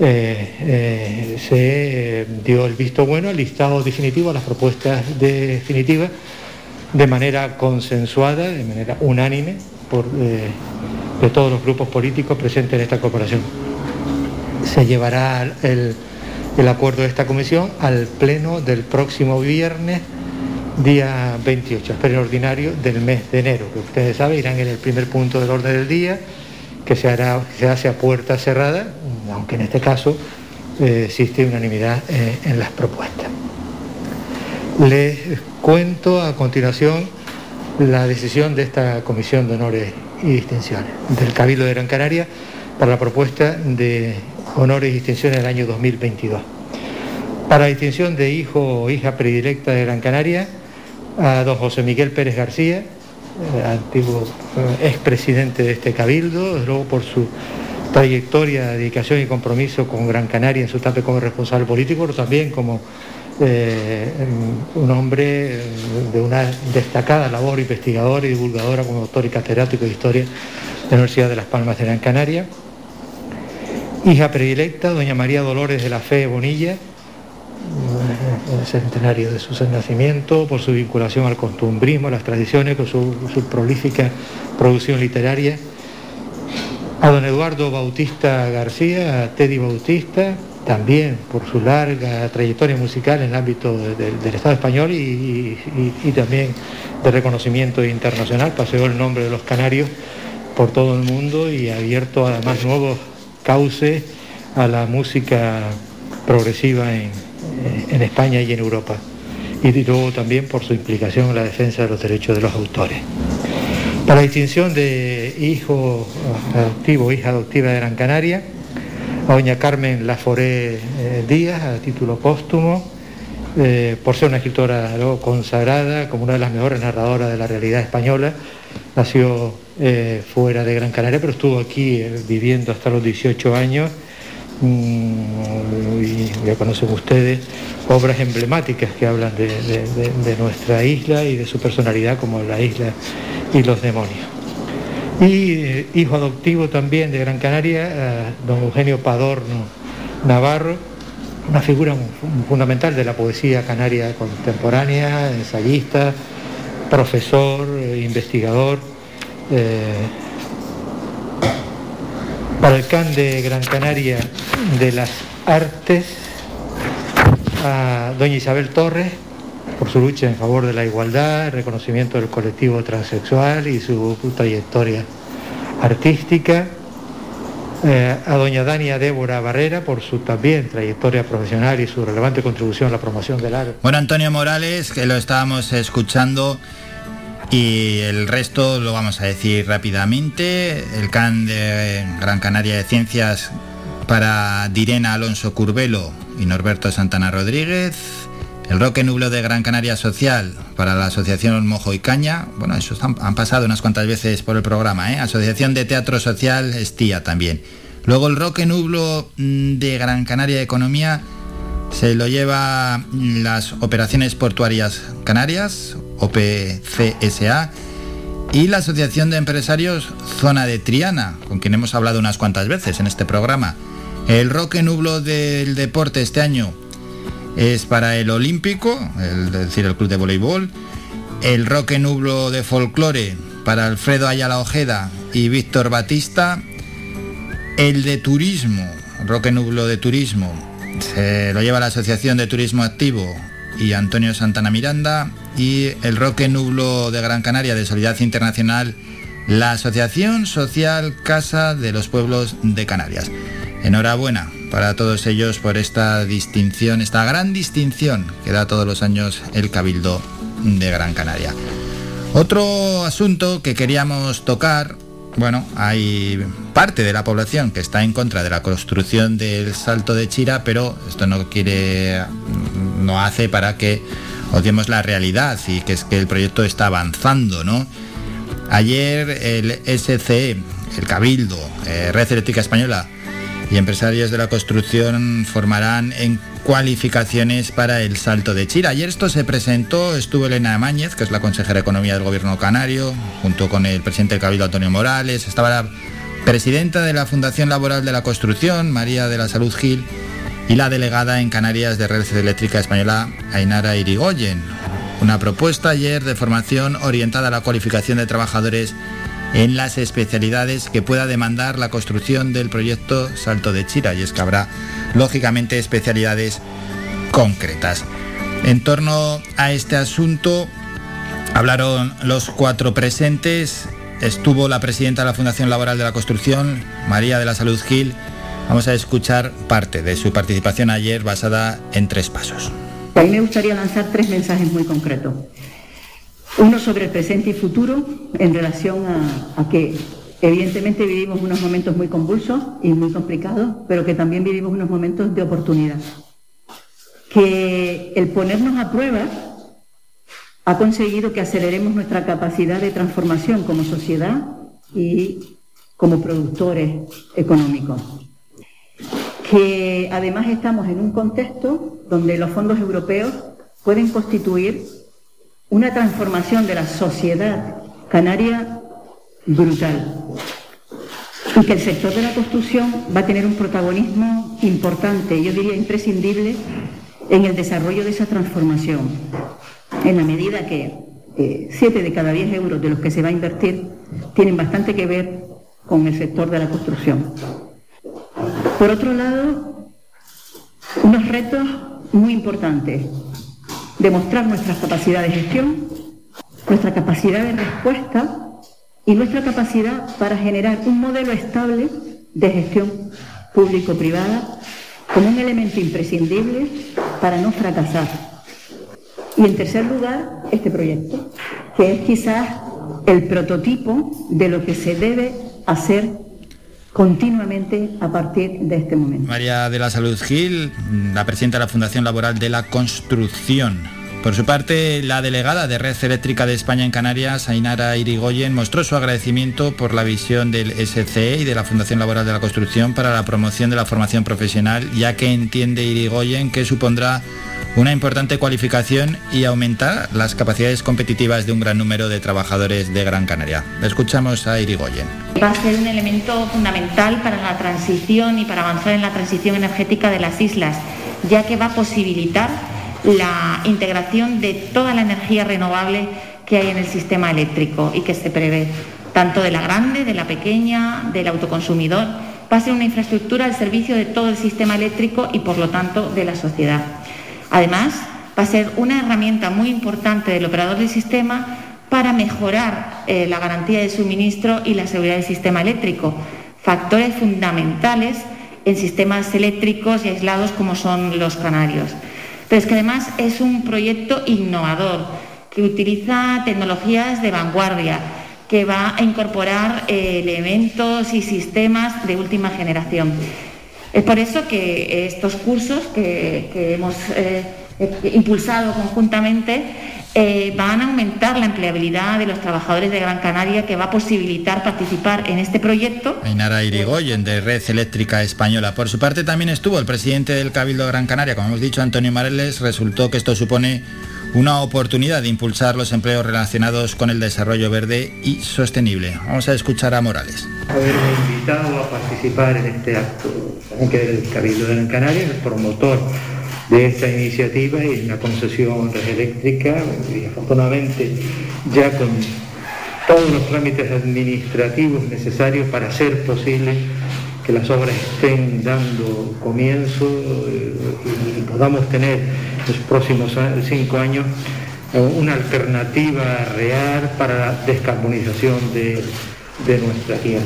L: Eh, eh, se dio el visto bueno al listado definitivo, a las propuestas definitivas, de manera consensuada, de manera unánime, por, eh, de todos los grupos políticos presentes en esta corporación. Se llevará el, el acuerdo de esta comisión al pleno del próximo viernes día 28, pleno ordinario del mes de enero, que ustedes saben irán en el primer punto del orden del día, que se, hará, se hace a puerta cerrada, aunque en este caso eh, existe unanimidad eh, en las propuestas. Les cuento a continuación la decisión de esta Comisión de Honores y Distinciones del Cabildo de Gran Canaria para la propuesta de honores y distinciones del año 2022. Para la distinción de hijo o hija predilecta de Gran Canaria, a don José Miguel Pérez García, antiguo eh, expresidente de este cabildo, luego por su trayectoria, dedicación y compromiso con Gran Canaria en su etapa como responsable político, pero también como eh, un hombre de una destacada labor investigadora y divulgadora como doctor y catedrático de Historia de la Universidad de Las Palmas de Gran Canaria. Hija predilecta, doña María Dolores de la Fe Bonilla, el centenario de su nacimiento, por su vinculación al costumbrismo, a las tradiciones, por su, prolífica producción literaria. A don Eduardo Bautista García, a Teddy Bautista, también por su larga trayectoria musical en el ámbito del Estado español y, también de reconocimiento internacional. Paseó el nombre de los canarios por todo el mundo y ha abierto además nuevos cauces a la música progresiva en, en España y en Europa. Y luego también por su implicación en la defensa de los derechos de los autores. Para la distinción de hijo adoptivo, hija adoptiva de Gran Canaria, doña Carmen Laforé eh, Díaz, a título póstumo, eh, por ser una escritora consagrada como una de las mejores narradoras de la realidad española. Nació eh, fuera de Gran Canaria, pero estuvo aquí viviendo hasta los 18 años Mm, y ya conocen ustedes, obras emblemáticas que hablan de, nuestra isla y de su personalidad como la isla y los demonios. Y eh, hijo adoptivo también de Gran Canaria, eh, don Eugenio Padorno Navarro, una figura fundamental de la poesía canaria contemporánea, ensayista, profesor, eh, investigador para el CAN de Gran Canaria de las Artes, a doña Isabel Torres, por su lucha en favor de la igualdad, el reconocimiento del colectivo transexual y su trayectoria artística. Eh, a doña Dania Débora Barrera por su también trayectoria profesional y su relevante contribución a la promoción del arte.
A: Bueno, Antonio Morales, que lo estábamos escuchando, y el resto lo vamos a decir rápidamente. El CAN de Gran Canaria de Ciencias para Direna Alonso Curbelo y Norberto Santana Rodríguez. El Roque Nublo de Gran Canaria Social para la Asociación Mojo y Caña. Bueno, esos han, pasado unas cuantas veces por el programa. ¿eh? Asociación de Teatro Social Estía también. Luego el Roque Nublo mm, de Gran Canaria de Economía se lo lleva las Operaciones Portuarias Canarias, OPCSA, y la Asociación de Empresarios Zona de Triana, con quien hemos hablado unas cuantas veces en este programa. El roque nublo del deporte este año es para el Olímpico, es decir, el Club de Voleibol. El roque nublo de folclore para Alfredo Ayala Ojeda y Víctor Batista. El de turismo, roque nublo de turismo, se lo lleva la Asociación de Turismo Activo y Antonio Santana Miranda y el Roque Nublo de Gran Canaria de Solidaridad Internacional, la Asociación Social Casa de los Pueblos de Canarias. Enhorabuena para todos ellos por esta distinción, esta gran distinción que da todos los años el Cabildo de Gran Canaria. Otro asunto que queríamos tocar bueno, hay parte de la población que está en contra de la construcción del salto de Chira, pero esto no quiere, no hace para que odiemos la realidad y que es que el proyecto está avanzando, ¿no? Ayer el SCE, el Cabildo, eh, Red Eléctrica Española y empresarios de la construcción formarán en cualificaciones para el salto de Chira. Ayer esto se presentó, estuvo Elena Mañez, que es la consejera de Economía del Gobierno Canario, junto con el presidente del Cabildo Antonio Morales, estaba la presidenta de la Fundación Laboral de la Construcción, María de la Salud Gil, y la delegada en Canarias de Red Eléctrica Española, Ainara Irigoyen. Una propuesta ayer de formación orientada a la cualificación de trabajadores en las especialidades que pueda demandar la construcción del proyecto Salto de Chira y es que habrá lógicamente especialidades concretas. En torno a este asunto hablaron los cuatro presentes, estuvo la presidenta de la Fundación Laboral de la Construcción, María de la Salud Gil. Vamos a escuchar parte de su participación ayer basada en tres pasos.
K: A mí me gustaría lanzar tres mensajes muy concretos. Uno sobre el presente y futuro en relación a, que evidentemente vivimos unos momentos muy convulsos y muy complicados, pero que también vivimos unos momentos de oportunidad. Que el ponernos a prueba ha conseguido que aceleremos nuestra capacidad de transformación como sociedad y como productores económicos. Que además estamos en un contexto donde los fondos europeos pueden constituir una transformación de la sociedad canaria brutal y que el sector de la construcción va a tener un protagonismo importante, yo diría imprescindible, en el desarrollo de esa transformación, en la medida que eh, siete de cada diez euros de los que se va a invertir tienen bastante que ver con el sector de la construcción. Por otro lado, unos retos muy importantes demostrar nuestras capacidades de gestión, nuestra capacidad de respuesta y nuestra capacidad para generar un modelo estable de gestión público-privada como un elemento imprescindible para no fracasar. Y en tercer lugar, este proyecto, que es quizás el prototipo de lo que se debe hacer continuamente a partir de este momento.
A: María de la Salud Gil, la presidenta de la Fundación Laboral de la Construcción. Por su parte, la delegada de Red Eléctrica de España en Canarias, Ainara Irigoyen, mostró su agradecimiento por la visión del SCE y de la Fundación Laboral de la Construcción para la promoción de la formación profesional, ya que entiende Irigoyen que supondrá una importante cualificación y aumentar las capacidades competitivas de un gran número de trabajadores de Gran Canaria. Escuchamos a Irigoyen.
M: Va a ser un elemento fundamental para la transición y para avanzar en la transición energética de las islas, ya que va a posibilitar la integración de toda la energía renovable que hay en el sistema eléctrico y que se prevé, tanto de la grande, de la pequeña, del autoconsumidor. Va a ser una infraestructura al servicio de todo el sistema eléctrico y, por lo tanto, de la sociedad. Además, va a ser una herramienta muy importante del operador del sistema para mejorar eh, la garantía de suministro y la seguridad del sistema eléctrico, factores fundamentales en sistemas eléctricos y aislados como son los canarios. Pero es que además es un proyecto innovador que utiliza tecnologías de vanguardia, que va a incorporar eh, elementos y sistemas de última generación. Es por eso que estos cursos que, hemos eh, impulsado conjuntamente eh, van a aumentar la empleabilidad de los trabajadores de Gran Canaria, que va a posibilitar participar en este proyecto.
A: Ainara Irigoyen, de Red Eléctrica Española. Por su parte, también estuvo el presidente del Cabildo de Gran Canaria, como hemos dicho, Antonio Mareles. Resultó que esto supone una oportunidad de impulsar los empleos relacionados con el desarrollo verde y sostenible. Vamos a escuchar a Morales.
L: Haberme invitado a participar en este acto, que el Cabildo de Gran Canaria, el promotor de esta iniciativa y una concesión eléctrica y afortunadamente ya con todos los trámites administrativos necesarios para hacer posible que las obras estén dando comienzo eh, y podamos tener los próximos cinco años eh, una alternativa real para la descarbonización de, nuestra tierra,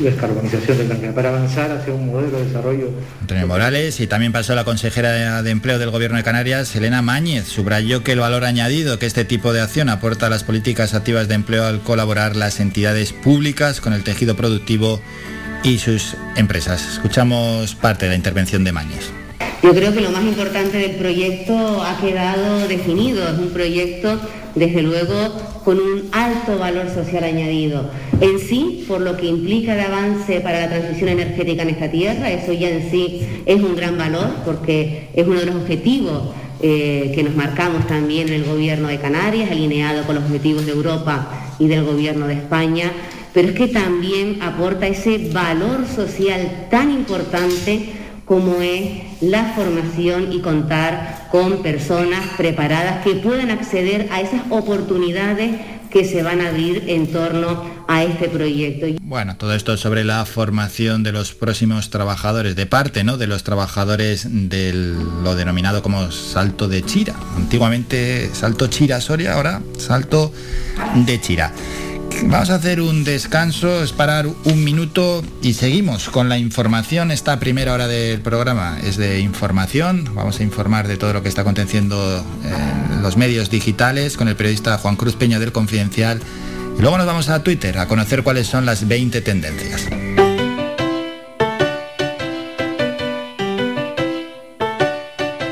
L: descarbonización del planeta, para avanzar hacia un modelo de desarrollo.
A: Antonio Morales y también pasó la consejera de Empleo del Gobierno de Canarias, Elena Máñez, subrayó que el valor añadido que este tipo de acción aporta a las políticas activas de empleo al colaborar las entidades públicas con el tejido productivo y sus empresas. Escuchamos parte de la intervención de Máñez.
N: Yo creo que lo más importante del proyecto ha quedado definido. Es un proyecto desde luego con un alto valor social añadido. En sí, por lo que implica de avance para la transición energética en esta tierra, eso ya en sí es un gran valor porque es uno de los objetivos eh, que nos marcamos también en el gobierno de Canarias, alineado con los objetivos de Europa y del gobierno de España, pero es que también aporta ese valor social tan importante como es la formación y contar con personas preparadas que puedan acceder a esas oportunidades que se van a abrir en torno a este proyecto.
A: Bueno, todo esto sobre la formación de los próximos trabajadores, de parte ¿no? de los trabajadores de lo denominado como salto de Chira. Antiguamente salto Chira Soria, ahora salto de Chira. Vamos a hacer un descanso, es parar un minuto y seguimos con la información. Esta primera hora del programa es de información. Vamos a informar de todo lo que está aconteciendo en los medios digitales con el periodista Juan Cruz Peña del Confidencial. Y luego nos vamos a Twitter a conocer cuáles son las 20 tendencias.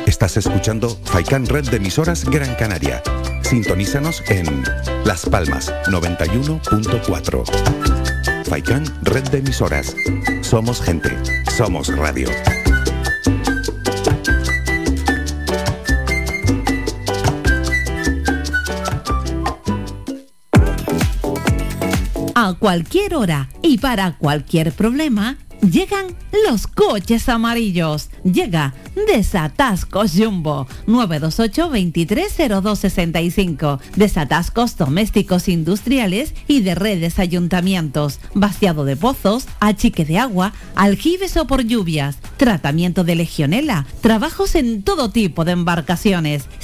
I: Estás escuchando Faikan Red de emisoras Gran Canaria. Sintonízanos en Las Palmas 91.4. Faikan Red de emisoras. Somos gente. Somos radio.
O: A cualquier hora y para cualquier problema, llegan los coches amarillos. Llega Desatascos Jumbo 928 230265. Desatascos domésticos industriales y de redes ayuntamientos. Vaciado de pozos, achique de agua, aljibes o por lluvias. Tratamiento de legionela. Trabajos en todo tipo de embarcaciones.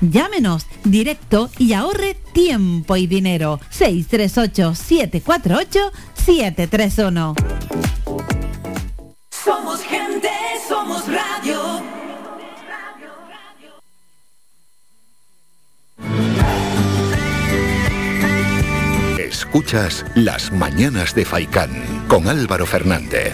O: Llámenos directo y ahorre tiempo y dinero. 638 748 731.
H: Somos gente, somos radio.
F: Escuchas Las Mañanas de Faicán con Álvaro Fernández.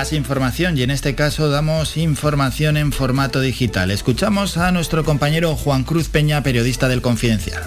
A: Más información y en este caso damos información en formato digital. Escuchamos a nuestro compañero Juan Cruz Peña, periodista del Confidencial.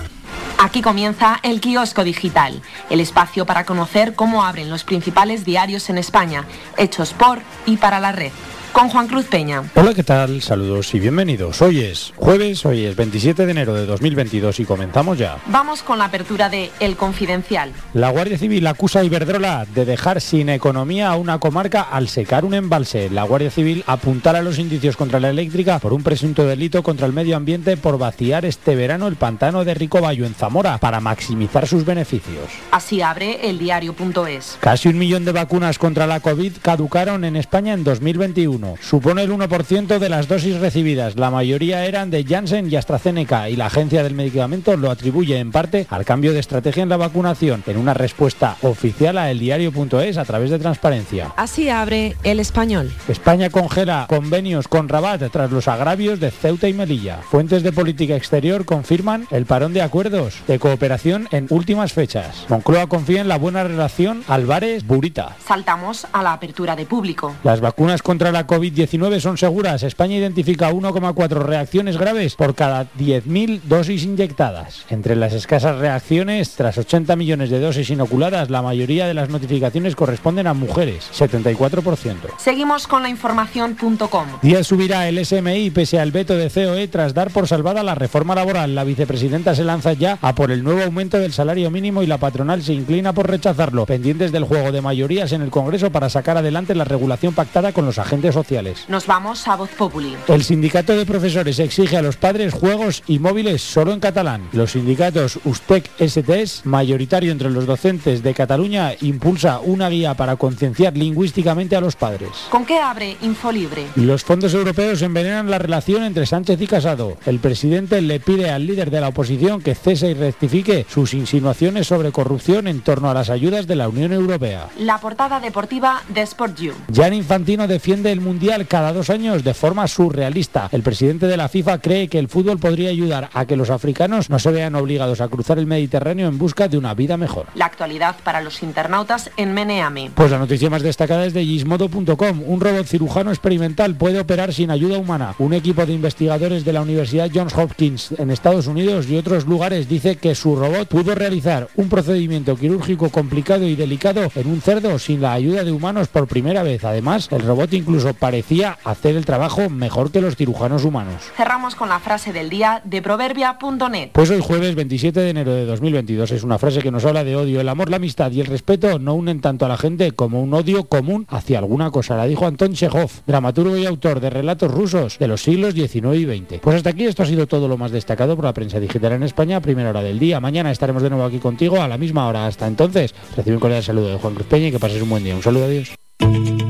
P: Aquí comienza el kiosco digital, el espacio para conocer cómo abren los principales diarios en España, hechos por y para la red con Juan Cruz Peña.
Q: Hola, ¿qué tal? Saludos y bienvenidos. Hoy es jueves, hoy es 27 de enero de 2022 y comenzamos ya.
P: Vamos con la apertura de El Confidencial.
Q: La Guardia Civil acusa a Iberdrola de dejar sin economía a una comarca al secar un embalse. La Guardia Civil apuntará los indicios contra la eléctrica por un presunto delito contra el medio ambiente por vaciar este verano el pantano de Ricobayo en Zamora para maximizar sus beneficios.
P: Así abre el diario.es.
Q: Casi un millón de vacunas contra la COVID caducaron en España en 2021 Supone el 1% de las dosis recibidas. La mayoría eran de Janssen y AstraZeneca y la Agencia del Medicamento lo atribuye en parte al cambio de estrategia en la vacunación, en una respuesta oficial a eldiario.es a través de transparencia.
P: Así abre el español.
Q: España congela convenios con Rabat tras los agravios de Ceuta y Melilla. Fuentes de política exterior confirman el parón de acuerdos de cooperación en últimas fechas. Moncloa confía en la buena relación Álvarez-Burita.
P: Saltamos a la apertura de público.
Q: Las vacunas contra la COVID-19 son seguras. España identifica 1,4 reacciones graves por cada 10.000 dosis inyectadas. Entre las escasas reacciones, tras 80 millones de dosis inoculadas, la mayoría de las notificaciones corresponden a mujeres, 74%.
P: Seguimos con la información.com.
Q: Díaz subirá el SMI pese al veto de COE tras dar por salvada la reforma laboral. La vicepresidenta se lanza ya a por el nuevo aumento del salario mínimo y la patronal se inclina por rechazarlo, pendientes del juego de mayorías en el Congreso para sacar adelante la regulación pactada con los agentes sociales sociales.
P: Nos vamos a Voz Populi.
Q: El sindicato de profesores exige a los padres juegos y móviles solo en catalán. Los sindicatos USTEC STS, mayoritario entre los docentes de Cataluña, impulsa una guía para concienciar lingüísticamente a los padres.
P: ¿Con qué abre Infolibre?
Q: Los fondos europeos envenenan la relación entre Sánchez y Casado. El presidente le pide al líder de la oposición que cese y rectifique sus insinuaciones sobre corrupción en torno a las ayudas de la Unión Europea.
P: La portada deportiva de Sport You.
Q: Jan Infantino defiende el Mundial cada dos años de forma surrealista. El presidente de la FIFA cree que el fútbol podría ayudar a que los africanos no se vean obligados a cruzar el Mediterráneo en busca de una vida mejor.
P: La actualidad para los internautas en Meneame.
Q: Pues la noticia más destacada es de Gizmodo.com. Un robot cirujano experimental puede operar sin ayuda humana. Un equipo de investigadores de la Universidad Johns Hopkins en Estados Unidos y otros lugares dice que su robot pudo realizar un procedimiento quirúrgico complicado y delicado en un cerdo sin la ayuda de humanos por primera vez. Además, el robot incluso parecía hacer el trabajo mejor que los cirujanos humanos.
P: Cerramos con la frase del día de proverbia.net.
Q: Pues hoy jueves 27 de enero de 2022 es una frase que nos habla de odio. El amor, la amistad y el respeto no unen tanto a la gente como un odio común hacia alguna cosa. La dijo Anton Chekhov, dramaturgo y autor de relatos rusos de los siglos XIX y XX. Pues hasta aquí esto ha sido todo lo más destacado por la prensa digital en España, primera hora del día. Mañana estaremos de nuevo aquí contigo a la misma hora. Hasta entonces, recibe un cordial saludo de Juan Cruz Peña y que pases un buen día. Un saludo, adiós.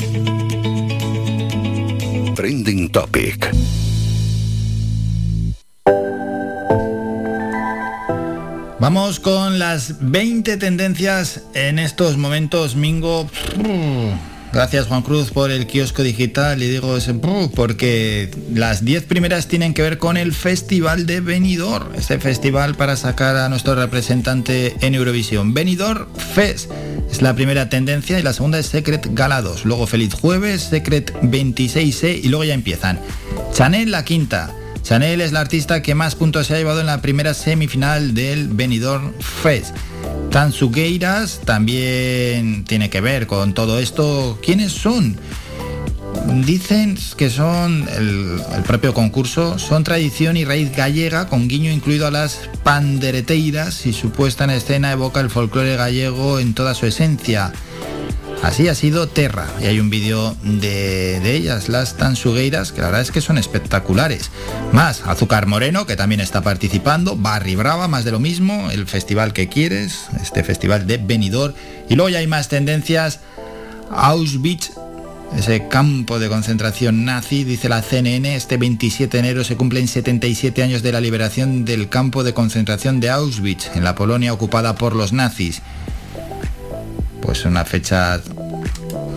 F: Trending Topic.
A: Vamos con las 20 tendencias en estos momentos, Mingo. Gracias Juan Cruz por el kiosco digital y digo ese porque las 10 primeras tienen que ver con el Festival de Benidorm, este festival para sacar a nuestro representante en Eurovisión. Benidorm Fest es la primera tendencia y la segunda es Secret Galados. Luego Feliz Jueves, Secret 26C y luego ya empiezan. Chanel la quinta. Chanel es la artista que más puntos se ha llevado en la primera semifinal del Benidorm Fest. Tansugueiras también tiene que ver con todo esto. ¿Quiénes son? Dicen que son el, propio concurso, son tradición y raíz gallega, con guiño incluido a las pandereteiras y su puesta en escena evoca el folclore gallego en toda su esencia. Así ha sido Terra, y hay un vídeo de, ellas, las tansugueiras, que la verdad es que son espectaculares. Más Azúcar Moreno, que también está participando, Barry Brava, más de lo mismo, el festival que quieres, este festival de Benidorm. Y luego ya hay más tendencias, Auschwitz, ese campo de concentración nazi, dice la CNN, este 27 de enero se cumplen 77 años de la liberación del campo de concentración de Auschwitz, en la Polonia ocupada por los nazis. Pues una fecha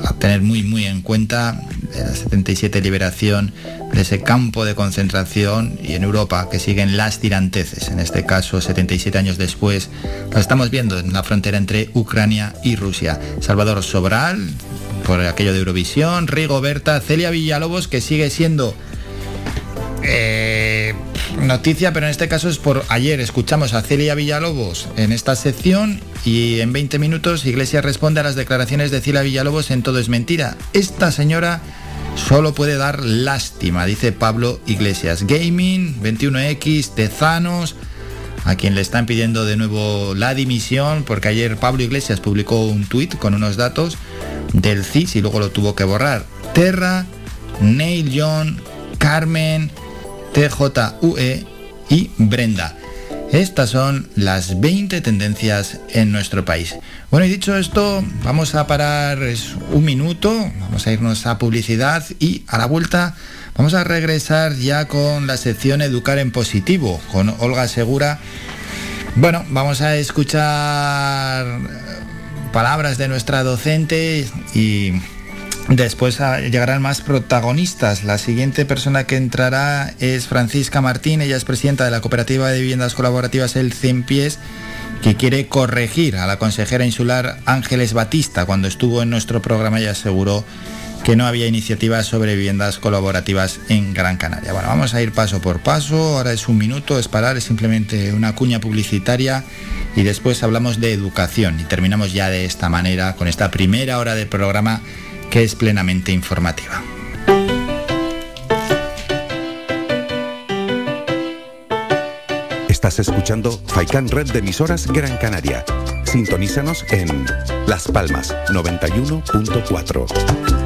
A: a tener muy muy en cuenta la 77 liberación de ese campo de concentración y en Europa que siguen las tiranteces. En este caso 77 años después lo estamos viendo en la frontera entre Ucrania y Rusia. Salvador Sobral por aquello de Eurovisión Rigo Berta Celia Villalobos que sigue siendo eh, noticia, pero en este caso es por ayer. Escuchamos a Celia Villalobos en esta sección y en 20 minutos Iglesias responde a las declaraciones de Celia Villalobos en Todo es Mentira. Esta señora solo puede dar lástima, dice Pablo Iglesias. Gaming, 21X, Tezanos, a quien le están pidiendo de nuevo la dimisión, porque ayer Pablo Iglesias publicó un tuit con unos datos del CIS y luego lo tuvo que borrar. Terra, Neil John, Carmen, TJUE y Brenda. Estas son las 20 tendencias en nuestro país. Bueno, y dicho esto, vamos a parar un minuto, vamos a irnos a publicidad y a la vuelta vamos a regresar ya con la sección Educar en Positivo, con Olga Segura. Bueno, vamos a escuchar palabras de nuestra docente y Después llegarán más protagonistas. La siguiente persona que entrará es Francisca Martín, ella es presidenta de la Cooperativa de Viviendas Colaborativas El Cien Pies, que quiere corregir a la consejera insular Ángeles Batista cuando estuvo en nuestro programa y aseguró que no había iniciativas sobre viviendas colaborativas en Gran Canaria. Bueno, vamos a ir paso por paso, ahora es un minuto, es parar, es simplemente una cuña publicitaria y después hablamos de educación y terminamos ya de esta manera con esta primera hora del programa que es plenamente informativa.
I: Estás escuchando Faikan Red de emisoras Gran Canaria. Sintonízanos en Las Palmas 91.4.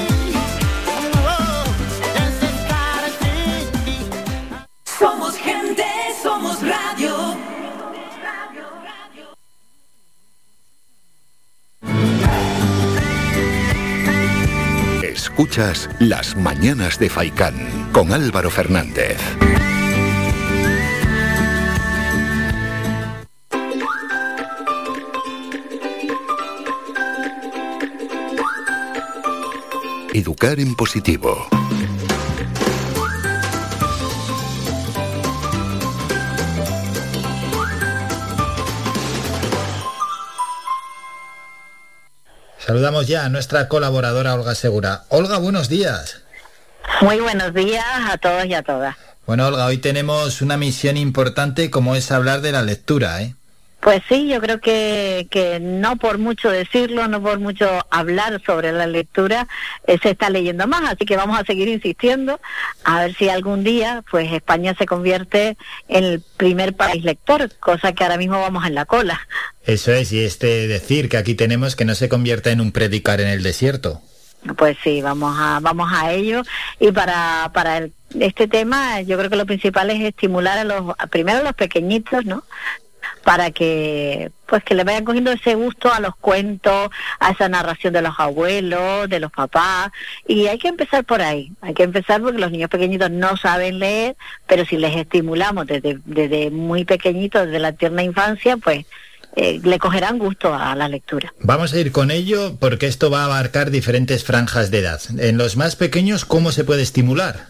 H: Somos gente, somos radio.
F: Escuchas Las Mañanas de Faicán con Álvaro Fernández. Educar en positivo.
A: Saludamos ya a nuestra colaboradora Olga Segura. Olga, buenos días.
R: Muy buenos días a todos y a todas.
A: Bueno, Olga, hoy tenemos una misión importante como es hablar de la lectura, ¿eh?
R: Pues sí, yo creo que, que no por mucho decirlo, no por mucho hablar sobre la lectura, eh, se está leyendo más, así que vamos a seguir insistiendo a ver si algún día pues España se convierte en el primer país lector, cosa que ahora mismo vamos en la cola.
A: Eso es, y este decir que aquí tenemos que no se convierta en un predicar en el desierto.
R: Pues sí, vamos a vamos a ello y para para el, este tema yo creo que lo principal es estimular a los primero a los pequeñitos, ¿no? Para que pues que le vayan cogiendo ese gusto a los cuentos, a esa narración de los abuelos, de los papás y hay que empezar por ahí, hay que empezar porque los niños pequeñitos no saben leer, pero si les estimulamos desde, desde muy pequeñitos, desde la tierna infancia, pues eh, le cogerán gusto a la lectura.
A: Vamos a ir con ello porque esto va a abarcar diferentes franjas de edad. En los más pequeños, ¿cómo se puede estimular?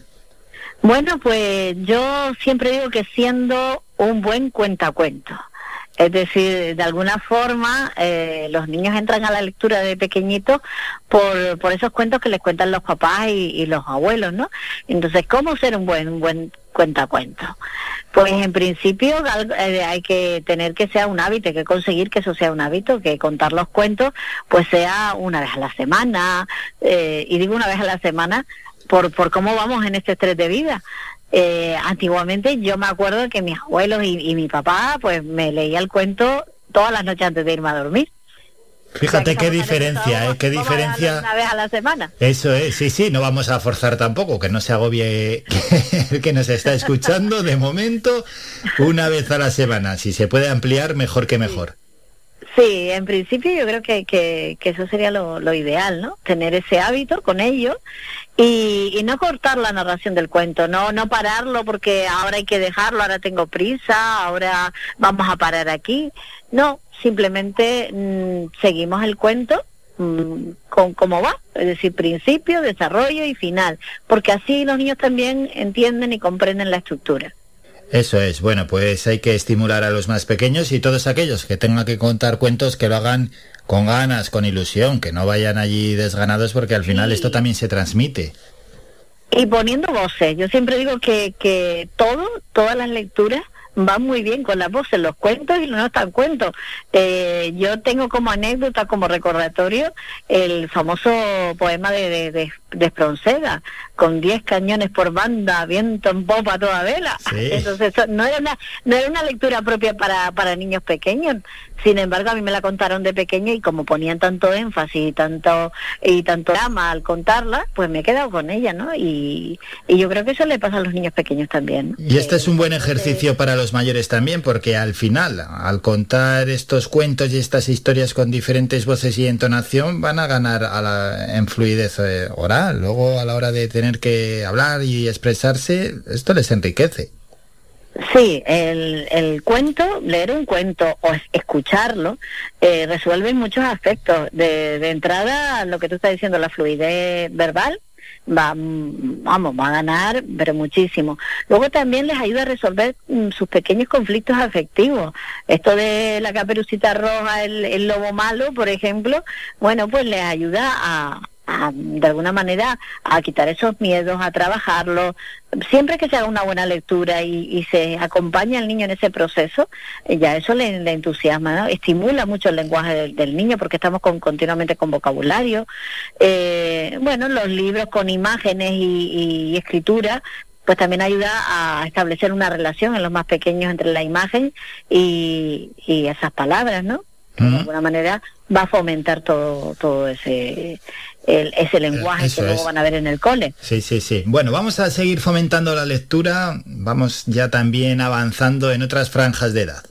R: Bueno, pues yo siempre digo que siendo un buen cuentacuento. Es decir, de alguna forma eh, los niños entran a la lectura de pequeñitos por, por esos cuentos que les cuentan los papás y, los abuelos, ¿no? Entonces, ¿cómo ser un buen, un buen cuentacuento? Pues en principio eh, hay que tener que sea un hábito, hay que conseguir que eso sea un hábito, que contar los cuentos pues sea una vez a la semana, eh, y digo una vez a la semana por, por cómo vamos en este estrés de vida. Eh, antiguamente yo me acuerdo que mis abuelos y, y mi papá pues me leía el cuento todas las noches antes de irme a dormir.
A: Fíjate qué diferencia, ¿eh? Qué diferencia.
R: Una vez a la semana.
A: Eso es, sí, sí, no vamos a forzar tampoco, que no se agobie [laughs] el que nos está escuchando de momento una vez a la semana. Si se puede ampliar, mejor que mejor.
R: Sí, en principio yo creo que, que, eso sería lo, lo ideal, ¿no? Tener ese hábito con ellos y, y no cortar la narración del cuento, no no pararlo porque ahora hay que dejarlo, ahora tengo prisa, ahora vamos a parar aquí. No, simplemente mm, seguimos el cuento mm, con cómo va, es decir, principio, desarrollo y final, porque así los niños también entienden y comprenden la estructura.
A: Eso es, bueno, pues hay que estimular a los más pequeños y todos aquellos que tengan que contar cuentos que lo hagan con ganas, con ilusión, que no vayan allí desganados porque al final esto también se transmite.
R: Y poniendo voces, yo siempre digo que, que todo, todas las lecturas van muy bien con las voces, los cuentos y los no tan cuentos. Eh, yo tengo como anécdota, como recordatorio, el famoso poema de, de, de, de Espronceda, con 10 cañones por banda, viento en popa toda vela.
S: Sí. [laughs]
R: Entonces, eso no era una, no era una lectura propia para, para niños pequeños. Sin embargo, a mí me la contaron de pequeña y como ponían tanto énfasis y tanto y tanto drama al contarla, pues me he quedado con ella, ¿no? Y, y yo creo que eso le pasa a los niños pequeños también. ¿no?
A: Y este es un buen ejercicio para los mayores también, porque al final, al contar estos cuentos y estas historias con diferentes voces y entonación, van a ganar a la, en fluidez eh, oral. Luego, a la hora de tener que hablar y expresarse, esto les enriquece.
R: Sí, el, el cuento, leer un cuento o es- escucharlo, eh, resuelve muchos aspectos. De, de entrada, lo que tú estás diciendo, la fluidez verbal, va, mm, vamos, va a ganar, pero muchísimo. Luego también les ayuda a resolver mm, sus pequeños conflictos afectivos. Esto de la caperucita roja, el, el lobo malo, por ejemplo, bueno, pues les ayuda a, a, de alguna manera a quitar esos miedos, a trabajarlos. Siempre que se haga una buena lectura y, y se acompaña al niño en ese proceso, eh, ya eso le, le entusiasma, ¿no? estimula mucho el lenguaje del, del niño porque estamos con, continuamente con vocabulario. Eh, bueno, los libros con imágenes y, y escritura pues también ayuda a establecer una relación en los más pequeños entre la imagen y, y esas palabras, ¿no? Que de alguna manera va a fomentar todo todo ese el- ese lenguaje
A: eso
R: que luego
A: es.
R: van a ver en el cole.
A: Sí, sí, sí. Bueno, vamos a seguir fomentando la lectura, vamos ya también avanzando en otras franjas de edad.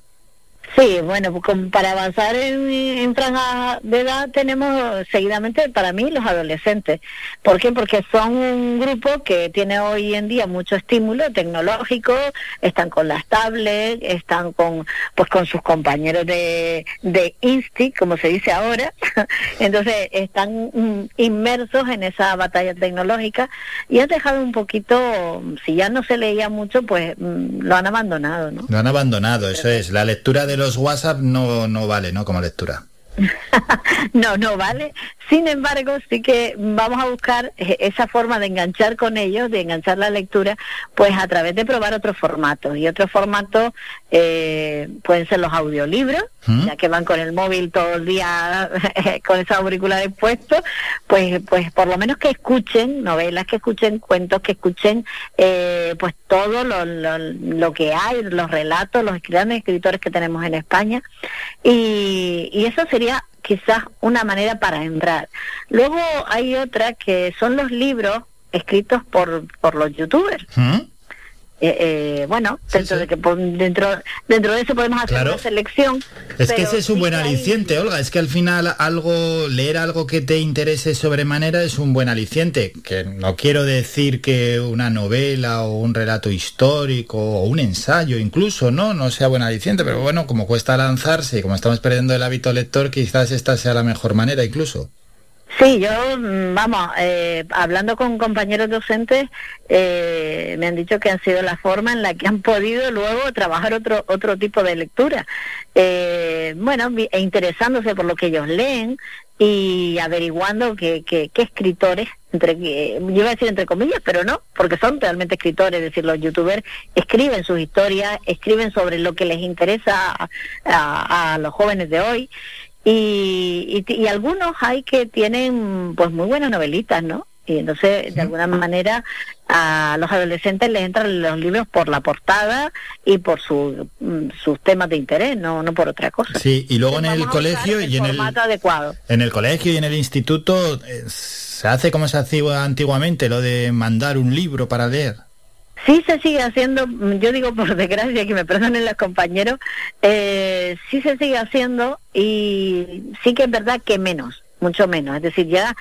R: Sí, bueno, pues para avanzar en, en franja de edad tenemos seguidamente para mí los adolescentes. ¿Por qué? Porque son un grupo que tiene hoy en día mucho estímulo tecnológico, están con las tablets, están con pues con sus compañeros de, de Insti, como se dice ahora. [laughs] Entonces están mm, inmersos en esa batalla tecnológica y han dejado un poquito, si ya no se leía mucho, pues mm, lo han abandonado, ¿no?
A: Lo han abandonado, eso es. La lectura de los WhatsApp no, no vale, ¿no? Como lectura. [laughs]
R: No, no vale. Sin embargo, sí que vamos a buscar eh, esa forma de enganchar con ellos, de enganchar la lectura, pues a través de probar otros formatos. Y otros formatos eh, pueden ser los audiolibros, ya que van con el móvil todo el día [laughs] con esa auriculares puestos, pues, pues por lo menos que escuchen novelas, que escuchen cuentos, que escuchen eh, pues todo lo, lo, lo que hay, los relatos, los grandes escritores que tenemos en España. Y, y eso sería quizás una manera para entrar. Luego hay otra que son los libros escritos por, por los youtubers. Eh, eh, bueno, dentro de que dentro dentro de eso podemos hacer
A: Claro.
R: una selección.
A: Es que ese es un
R: sí
A: buen
R: hay-
A: aliciente, Olga. Es que al final algo, leer algo que te interese sobremanera es un buen aliciente. Que no quiero decir que una novela o un relato histórico o un ensayo incluso, ¿no? No sea buen aliciente, pero bueno, como cuesta lanzarse y como estamos perdiendo el hábito lector, quizás esta sea la mejor manera incluso.
R: Sí, yo, mm, vamos, eh, hablando con compañeros docentes, eh, me han dicho que han sido la forma en la que han podido luego trabajar otro otro tipo de lectura. Eh, bueno, e interesándose por lo que ellos leen y averiguando qué qué escritores, entre que- yo iba a decir entre comillas, pero no, porque son realmente escritores, es decir, los youtubers escriben sus historias, escriben sobre lo que les interesa a- a los jóvenes de hoy y, y, y algunos hay que tienen pues muy buenas novelitas, ¿no? Y entonces, de alguna manera, a los adolescentes les entran los libros por la portada y por su, mm, sus temas de interés, no, no por otra cosa.
A: Sí, y luego en el colegio y en el,
R: adecuado.
A: en el colegio y en el instituto eh, se hace como se hacía antiguamente, lo de mandar un libro para leer.
R: Sí se sigue haciendo, yo digo por [laughs] desgracia que me perdonen los compañeros, eh, sí se sigue haciendo y sí que es verdad que menos, mucho menos. Es decir, ya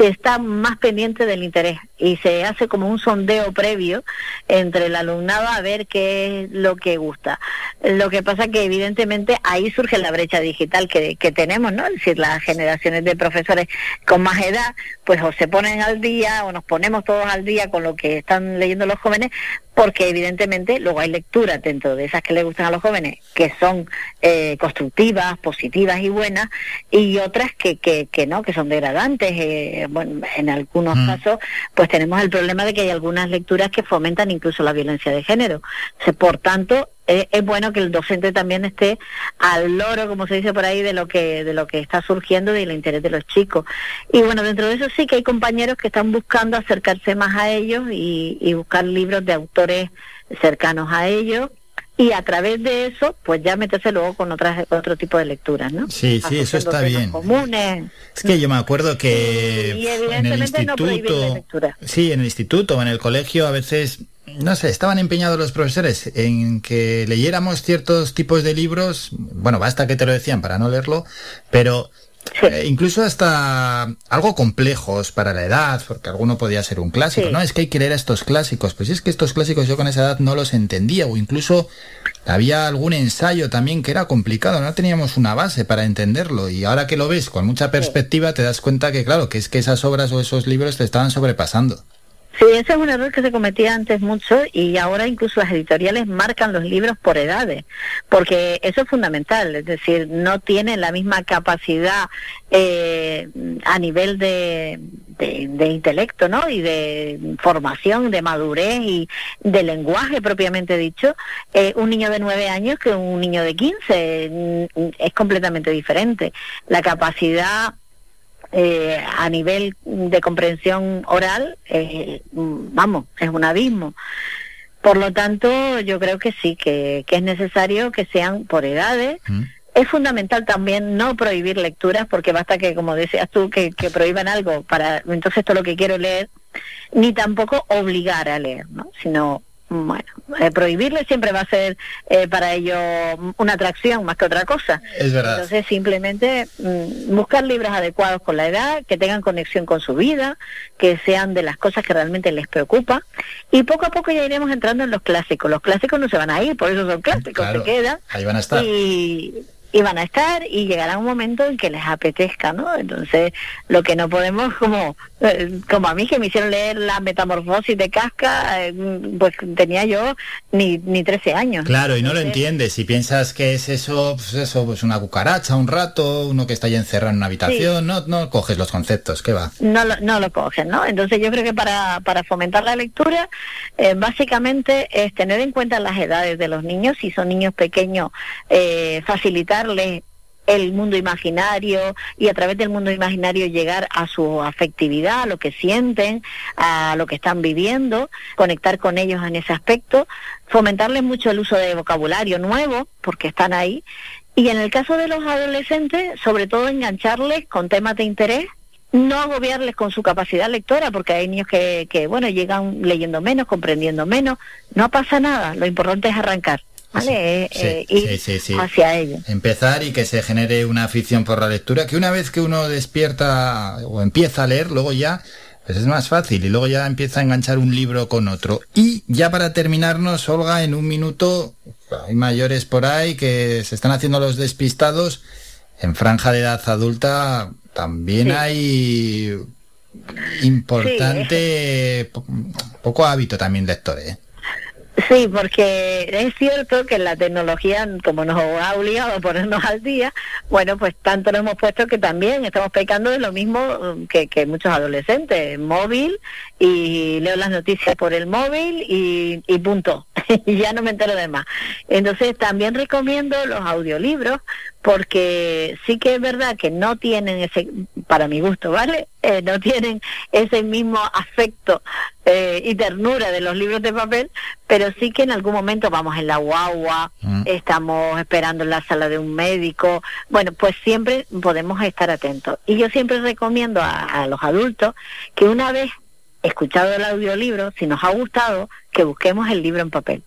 R: se está más pendiente del interés y se hace como un sondeo previo entre el alumnado a ver qué es lo que gusta. Lo que pasa que evidentemente ahí surge la brecha digital que, que tenemos, ¿no? Es decir, las generaciones de profesores con más edad, pues o se ponen al día o nos ponemos todos al día con lo que están leyendo los jóvenes, porque evidentemente luego hay lecturas dentro de esas que les gustan a los jóvenes que son eh, constructivas, positivas y buenas, y otras que, que, que no, que son degradantes. eh, bueno, en algunos casos, pues tenemos el problema de que hay algunas lecturas que fomentan incluso la violencia de género. O sea, por tanto, eh, es bueno que el docente también esté al loro, como se dice por ahí, de lo que de lo que está surgiendo y del interés de los chicos. Y bueno, dentro de eso sí que hay compañeros que están buscando acercarse más a ellos y, y buscar libros de autores cercanos a ellos y a través de eso, pues ya meterse luego con otras otro tipo de lecturas, ¿no?
A: Sí, sí, eso está bien.
R: comunes.
A: Es que yo me acuerdo que
R: Y
A: en el
R: no
A: instituto, sí, en el instituto o en el colegio a veces, no sé, estaban empeñados los profesores en que leyéramos ciertos tipos de libros, bueno, basta que te lo decían para no leerlo, pero Eh, incluso hasta algo complejos para la edad, porque alguno podía ser un clásico, ¿no? Es que hay que leer a estos clásicos. Pues es que estos clásicos yo con esa edad no los entendía, o incluso había algún ensayo también que era complicado, no teníamos una base para entenderlo. Y ahora que lo ves con mucha perspectiva, te das cuenta que, claro, que es que esas obras o esos libros te estaban sobrepasando.
R: Sí, ese es un error que se cometía antes mucho y ahora incluso las editoriales marcan los libros por edades, porque eso es fundamental, es decir, no tienen la misma capacidad eh, a nivel de, de, intelecto, ¿no? Y de formación, de madurez y de lenguaje propiamente dicho, eh, un niño de nueve años que un niño de quince mm, es completamente diferente. La capacidad eh, a nivel de comprensión oral, eh, vamos, es un abismo. Por lo tanto, yo creo que sí, que, es necesario que sean por edades. Mm. Es fundamental también no prohibir lecturas, porque basta que, como decías tú, que, que prohíban algo para entonces todo lo que quiero leer, ni tampoco obligar a leer, ¿no? sino bueno, eh, prohibirle siempre va a ser eh, para ellos una atracción más que otra cosa.
A: Es verdad.
R: Entonces simplemente mm, buscar libros adecuados con la edad, que tengan conexión con su vida, que sean de las cosas que realmente les preocupa y poco a poco ya iremos entrando en los clásicos. Los clásicos no se van a ir, por eso son clásicos, se quedan.
A: Ahí van a estar.
R: Y, y van a estar y llegará un momento en que les apetezca, ¿no? Entonces, lo que no podemos, [laughs] como, eh, como a mí que me hicieron leer la metamorfosis de Casca, eh, pues tenía yo ni, ni 13 años.
A: Claro, y no lo entiendes. Si piensas que es eso, pues eso, pues una cucaracha, un rato, uno que está ahí encerrado en una habitación, no, no coges los conceptos, ¿qué va?
R: No lo, no lo coges, ¿no? Entonces yo creo que para, para fomentar la lectura, eh, básicamente es tener en cuenta las edades de los niños, si son niños pequeños, facilitar el mundo imaginario y a través del mundo imaginario llegar a su afectividad, a lo que sienten, a lo que están viviendo, conectar con ellos en ese aspecto, fomentarles mucho el uso de vocabulario nuevo, porque están ahí, y en el caso de los adolescentes, sobre todo engancharles con temas de interés, no agobiarles con su capacidad lectora, porque hay niños que, que bueno, llegan leyendo menos, comprendiendo menos, no pasa nada, lo importante es arrancar. ¿Vale? Eh, eh, hacia ello.
A: Empezar y que se genere una afición por la lectura, que una vez que uno despierta o empieza a leer, luego ya pues es más fácil y luego ya empieza a enganchar un libro con otro. Y ya para terminarnos, Olga, en un minuto, hay mayores por ahí que se están haciendo los despistados. En franja de edad adulta también hay importante, poco hábito también lector, ¿eh?
R: Sí, porque es cierto que la tecnología, como nos ha obligado a ponernos al día, bueno, pues tanto nos hemos puesto que también estamos pecando de lo mismo um, que, que muchos adolescentes, móvil y leo las noticias por el móvil y, y punto, [laughs] y ya no me entero de más. Entonces también recomiendo los audiolibros porque sí que es verdad que no tienen ese, para mi gusto, ¿vale? Eh, no tienen ese mismo afecto eh, y ternura de los libros de papel, pero sí que en algún momento vamos en la guagua, mm. estamos esperando en la sala de un médico, bueno, pues siempre podemos estar atentos. Y yo siempre recomiendo a, a los adultos que una vez escuchado el audiolibro, si nos ha gustado, que busquemos el libro en papel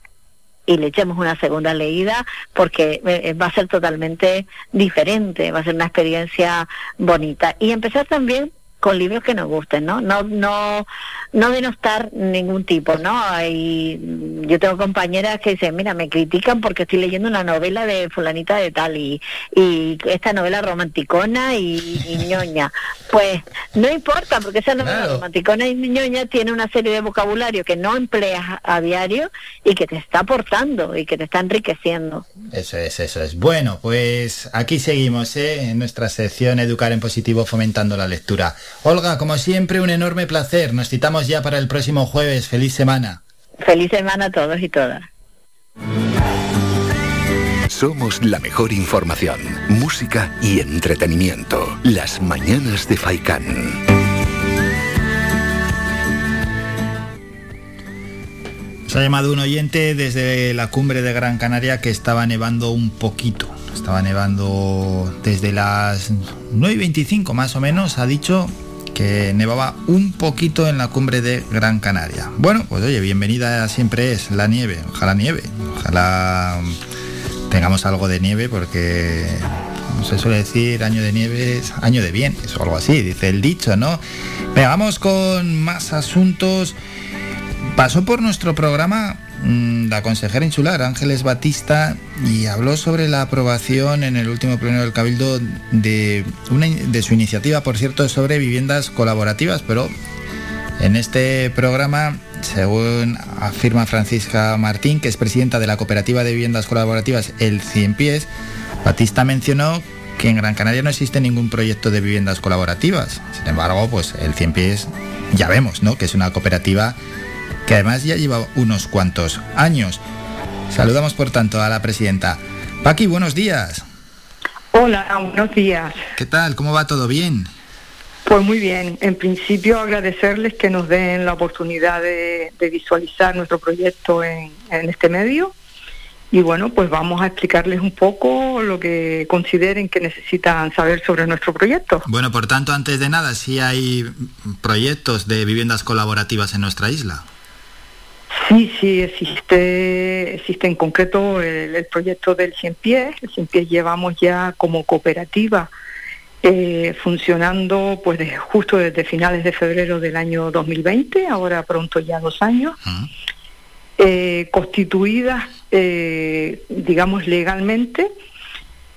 R: y le echemos una segunda leída porque eh, eh, va a ser totalmente diferente, va a ser una experiencia bonita. Y empezar también con libros que nos gusten, ¿no? No, no, no denostar ningún tipo, ¿no? Hay, yo tengo compañeras que dicen, mira, me critican porque estoy leyendo una novela de fulanita de tal y, y esta novela romanticona y, ñoña. Pues no importa, porque esa novela romanticona y ñoña tiene una serie de vocabulario que no empleas a diario y que te está aportando y que te está enriqueciendo.
A: Eso es, eso es. Bueno, pues aquí seguimos, ¿eh? En nuestra sección Educar en Positivo fomentando la lectura. Olga, como siempre, un enorme placer. Nos citamos ya para el próximo jueves. Feliz semana.
R: Feliz semana a todos y todas.
F: Somos la mejor información, música y entretenimiento. Las mañanas de Faikán.
A: Se ha llamado un oyente desde la cumbre de Gran Canaria que estaba nevando un poquito. Estaba nevando desde las 9 y 25 más o menos. Ha dicho que nevaba un poquito en la cumbre de Gran Canaria. Bueno, pues oye, bienvenida siempre es la nieve. Ojalá nieve. Ojalá tengamos algo de nieve porque se suele decir año de nieves, año de bienes o algo así, dice el dicho, ¿no? Venga, vamos con más asuntos. Pasó por nuestro programa mm, la consejera insular Ángeles Batista y habló sobre la aprobación en el último pleno del Cabildo de, su iniciativa, por cierto, sobre viviendas colaborativas, pero en este programa, según afirma Francisca Martín, que es presidenta de la cooperativa de viviendas colaborativas El Cien Pies, Batista mencionó que en Gran Canaria no existe ningún proyecto de viviendas colaborativas. Sin embargo, pues el Cien Pies ya vemos, ¿no? Que es una cooperativa que además ya lleva unos cuantos años. Saludamos por tanto a la presidenta. Paqui, buenos días.
S: Hola, buenos días.
A: ¿Qué tal? ¿Cómo va todo bien?
S: Pues muy bien. En principio agradecerles que nos den la oportunidad de, visualizar nuestro proyecto en, en este medio y bueno, pues vamos a explicarles un poco lo que consideren que necesitan saber sobre nuestro proyecto.
A: Bueno, por tanto, antes de nada, si hay proyectos de viviendas colaborativas en nuestra isla.
S: Sí, sí, existe, existe en concreto el, proyecto del Cien Pies. El Cien Pies llevamos ya como cooperativa eh, funcionando pues justo desde finales de febrero del año 2020, ahora pronto ya dos años. Eh, constituidas, eh, digamos, legalmente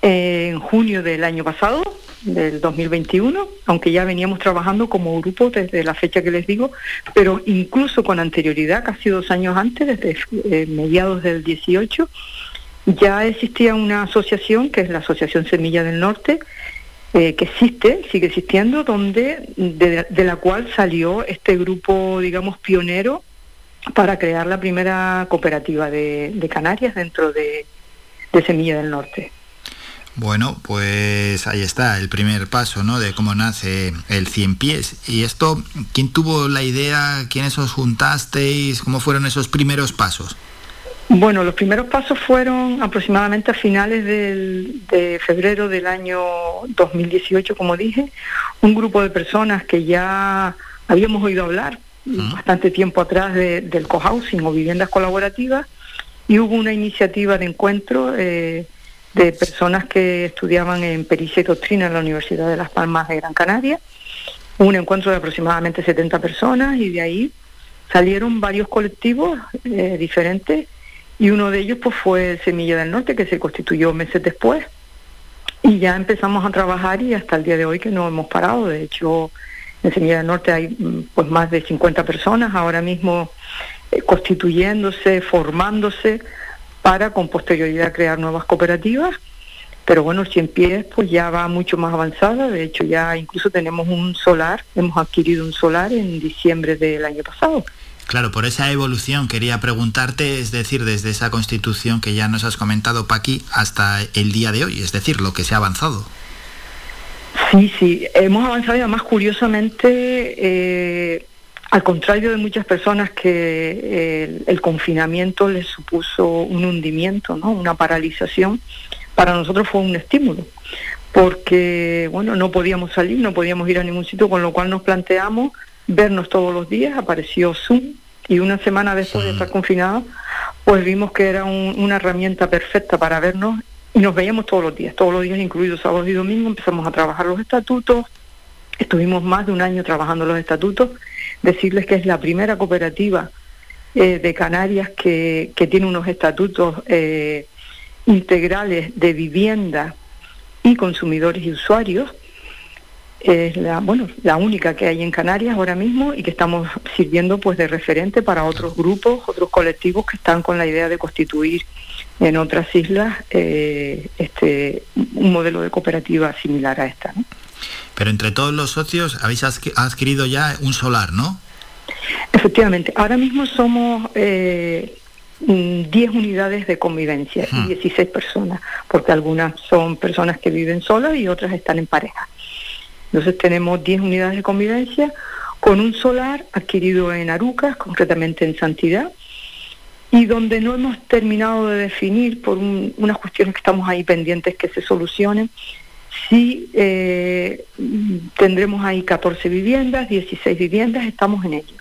S: en junio del año pasado, del 2021, aunque ya veníamos trabajando como grupo desde la fecha que les digo, pero incluso con anterioridad, casi dos años antes, desde eh, mediados del 18, ya existía una asociación, que es la Asociación Semilla del Norte, que existe, sigue existiendo, donde de, la cual salió este grupo, digamos, pionero para crear la primera cooperativa de, Canarias dentro de, Semilla del Norte.
A: Bueno, pues ahí está el primer paso, ¿no? De cómo nace el Cien Pies. Y esto, ¿quién tuvo la idea? ¿Quiénes os juntasteis? ¿Cómo fueron esos primeros pasos?
S: Bueno, los primeros pasos fueron aproximadamente a finales de febrero del año 2018, como dije, un grupo de personas que ya habíamos oído hablar bastante tiempo atrás del cohousing o viviendas colaborativas y hubo una iniciativa de encuentro eh, de personas que estudiaban en pericia y doctrina en la Universidad de Las Palmas de Gran Canaria, un encuentro de aproximadamente 70 personas y de ahí salieron varios colectivos eh, diferentes y uno de ellos pues fue Semilla del Norte que se constituyó meses después. Y ya empezamos a trabajar y hasta el día de hoy que no hemos parado, de hecho en Semilla del Norte hay mm, pues más de 50 personas ahora mismo eh, constituyéndose, formándose para con posterioridad crear nuevas cooperativas. Pero bueno, Cien Pies pues ya va mucho más avanzada, de hecho ya incluso tenemos un solar, hemos adquirido un solar en diciembre del año pasado.
A: Claro, por esa evolución quería preguntarte, es decir, desde esa constitución que ya nos has comentado, Paqui, hasta el día de hoy, es decir, lo que se ha avanzado.
S: Sí, sí, hemos avanzado y además curiosamente, eh, al contrario de muchas personas que eh, el, confinamiento les supuso un hundimiento, ¿no? una paralización, para nosotros fue un estímulo, porque bueno, no podíamos salir, no podíamos ir a ningún sitio, con lo cual nos planteamos vernos todos los días, apareció Zoom y una semana después de estar confinados, pues vimos que era una herramienta perfecta para vernos y nos veíamos todos los días, todos los días, incluidos sábados y domingos, empezamos a trabajar los estatutos, estuvimos más de un año trabajando los estatutos, decirles que es la primera cooperativa eh, de Canarias que, tiene unos estatutos eh, integrales de vivienda y consumidores y usuarios, es la bueno la única que hay en Canarias ahora mismo y que estamos sirviendo pues de referente para otros grupos otros colectivos que están con la idea de constituir en otras islas eh, este un modelo de cooperativa similar a esta
A: pero entre todos los socios habéis adquirido ya un solar no
S: efectivamente. Ahora mismo somos eh, 10 unidades de convivencia y 16 personas, porque algunas son personas que viven solas y otras están en pareja. Entonces tenemos 10 unidades de convivencia con un solar adquirido en Arucas, concretamente en Santidad, y donde no hemos terminado de definir por unas cuestiones que estamos ahí pendientes que se solucionen, si eh, tendremos ahí 14 viviendas, 16 viviendas, estamos en ello.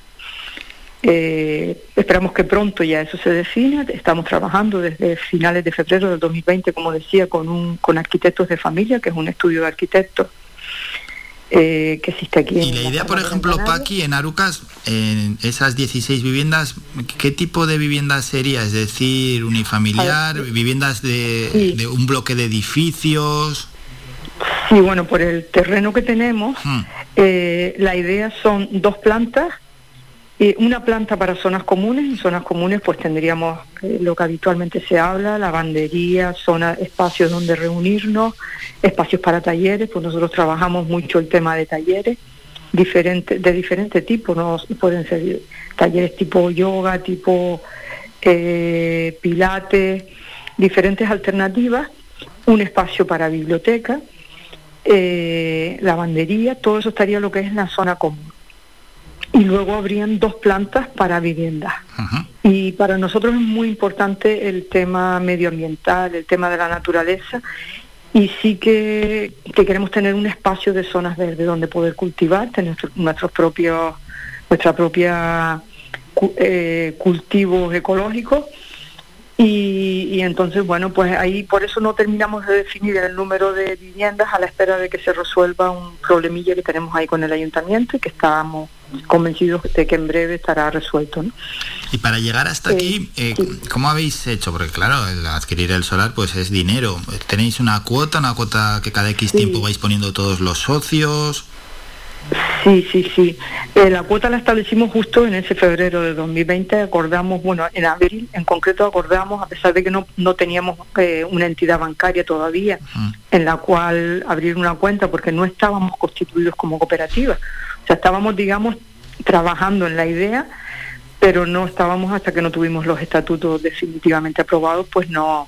S: Eh, esperamos que pronto ya eso se defina. Estamos trabajando desde finales de febrero del 2020, como decía, con, un, con arquitectos de familia, que es un estudio de arquitectos eh, que existe aquí.
A: Y la idea, por ejemplo, Paqui, en Arucas, en esas 16 viviendas, ¿qué tipo de viviendas sería? Es decir, unifamiliar, viviendas de, de, un bloque de edificios.
S: Sí, bueno, por el terreno que tenemos, hmm. eh, la idea son dos plantas eh, una planta para zonas comunes, en zonas comunes pues tendríamos eh, lo que habitualmente se habla, lavandería, zona, espacios donde reunirnos, espacios para talleres, pues nosotros trabajamos mucho el tema de talleres diferente, de diferente tipo, ¿no? pueden ser talleres tipo yoga, tipo eh, pilates, diferentes alternativas, un espacio para biblioteca, lavandería, todo eso estaría lo que es la zona común. Y luego habrían dos plantas para viviendas. Y para nosotros es muy importante el tema medioambiental, el tema de la naturaleza, y sí que, queremos tener un espacio de zonas verdes donde poder cultivar, tener nuestros propios, nuestra propia eh, cultivos ecológicos y, entonces, bueno, pues ahí por eso no terminamos de definir el número de viviendas a la espera de que se resuelva un problemilla que tenemos ahí con el ayuntamiento y que estábamos convencidos de que en breve estará resuelto.
A: Y para llegar hasta aquí, eh, ¿cómo habéis hecho? Porque claro, el adquirir el solar pues es dinero. ¿Tenéis una cuota, una cuota que cada X tiempo vais poniendo todos los socios?
S: Sí, sí, sí. Eh, la cuota la establecimos justo en ese febrero de 2020. Acordamos, bueno, en abril en concreto acordamos, a pesar de que no, no teníamos eh, una entidad bancaria todavía en la cual abrir una cuenta porque no estábamos constituidos como cooperativa. O sea, estábamos, digamos, trabajando en la idea, pero no estábamos hasta que no tuvimos los estatutos definitivamente aprobados, pues no,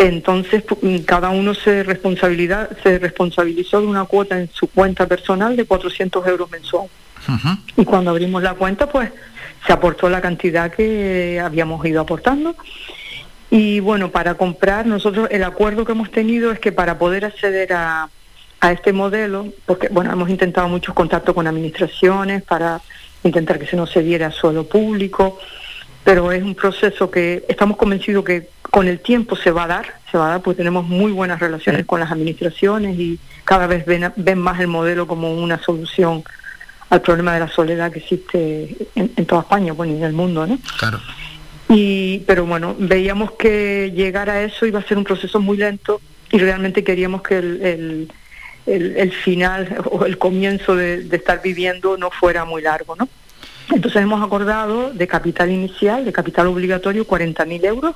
S: entonces, mm, cada uno se, responsabilidad, se responsabilizó de una cuota en su cuenta personal de 400 euros mensual. Y cuando abrimos la cuenta, pues se aportó la cantidad que habíamos ido aportando. Y bueno, para comprar, nosotros el acuerdo que hemos tenido es que para poder acceder a, a este modelo, porque bueno, hemos intentado muchos contactos con administraciones para intentar que se nos cediera suelo público, pero es un proceso que estamos convencidos que con el tiempo se va a dar, se va a dar, porque tenemos muy buenas relaciones con las administraciones y cada vez ven, ven más el modelo como una solución al problema de la soledad que existe en, toda España, bueno, y en el mundo, ¿no?
A: Claro.
S: Y, pero bueno, veíamos que llegar a eso iba a ser un proceso muy lento y realmente queríamos que el, el, final o el comienzo de, de estar viviendo no fuera muy largo, ¿no? Entonces hemos acordado de capital inicial, de capital obligatorio, 40.000 euros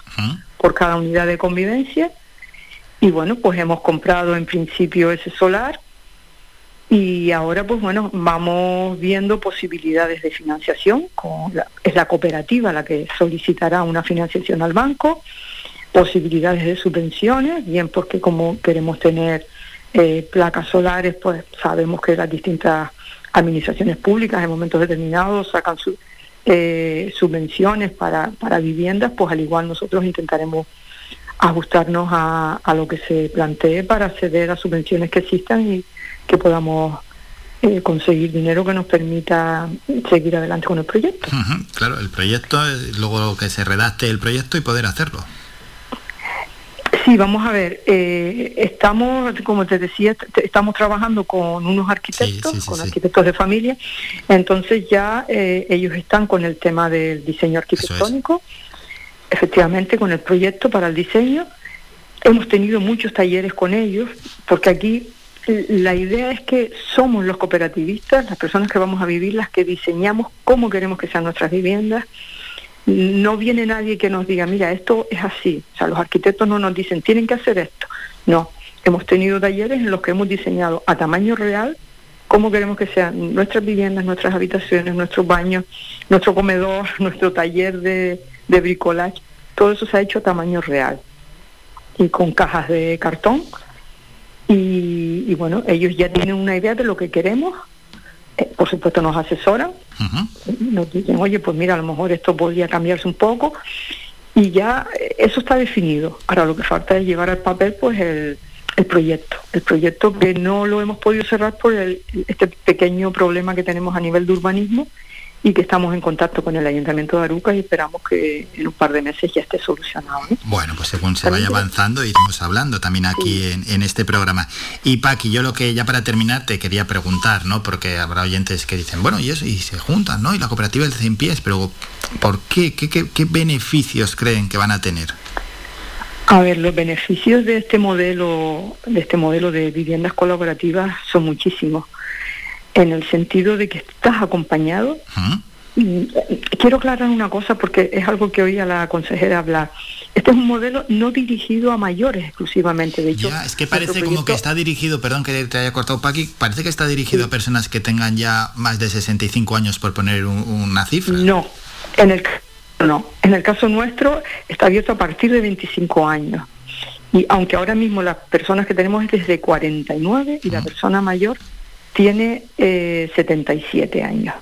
S: por cada unidad de convivencia. Y bueno, pues hemos comprado en principio ese solar y ahora pues bueno, vamos viendo posibilidades de financiación. Con es la cooperativa la que solicitará una financiación al banco, posibilidades de subvenciones, bien porque como queremos tener eh, placas solares, pues sabemos que las distintas administraciones públicas en momentos determinados sacan eh, subvenciones para, para viviendas, pues al igual nosotros intentaremos ajustarnos a, a, lo que se plantee para acceder a subvenciones que existan y que podamos eh, conseguir dinero que nos permita seguir adelante con el proyecto.
A: claro, el proyecto, luego que se redacte el proyecto y poder hacerlo.
S: Sí, vamos a ver, eh, estamos, como te decía, estamos trabajando con unos arquitectos, con arquitectos de familia, entonces ya eh, ellos están con el tema del diseño arquitectónico, efectivamente con el proyecto para el diseño. Hemos tenido muchos talleres con ellos, porque aquí la idea es que somos los cooperativistas, las personas que vamos a vivir, las que diseñamos cómo queremos que sean nuestras viviendas, no viene nadie que nos diga, mira, esto es así. O sea, los arquitectos no nos dicen, tienen que hacer esto. No, hemos tenido talleres en los que hemos diseñado a tamaño real cómo queremos que sean nuestras viviendas, nuestras habitaciones, nuestros baños, nuestro comedor, [laughs] nuestro taller de, de bricolage. Todo eso se ha hecho a tamaño real y con cajas de cartón. Y, y bueno, ellos ya tienen una idea de lo que queremos eh, por supuesto nos asesoran, nos dicen, oye, pues mira, a lo mejor esto podría cambiarse un poco y ya eh, eso está definido. Ahora lo que falta es llevar al papel pues el, el proyecto, el proyecto que no lo hemos podido cerrar por el, este pequeño problema que tenemos a nivel de urbanismo y que estamos en contacto con el Ayuntamiento de Aruca y esperamos que en un par de meses ya esté solucionado.
A: Bueno, pues según se vaya avanzando iremos hablando también aquí en, este programa. Y Paqui, yo lo que ya para terminar te quería preguntar, ¿no? Porque habrá oyentes que dicen, bueno, y eso, y se juntan, ¿no? Y la cooperativa del 100 pies, pero ¿por qué? ¿Qué, qué, qué beneficios creen que van a tener?
S: A ver, los beneficios de este modelo, de este modelo de viviendas colaborativas son muchísimos en el sentido de que estás acompañado. Mm, quiero aclarar una cosa porque es algo que oí a la consejera hablar. Este es un modelo no dirigido a mayores exclusivamente. De hecho,
A: es que parece como que está dirigido, perdón que te haya cortado Paqui, parece que está dirigido a personas que tengan ya más de 65 años por poner una cifra.
S: No, en el no, en el caso nuestro está abierto a partir de 25 años. Y aunque ahora mismo las personas que tenemos es desde 49 y la persona mayor tiene eh, 77 años.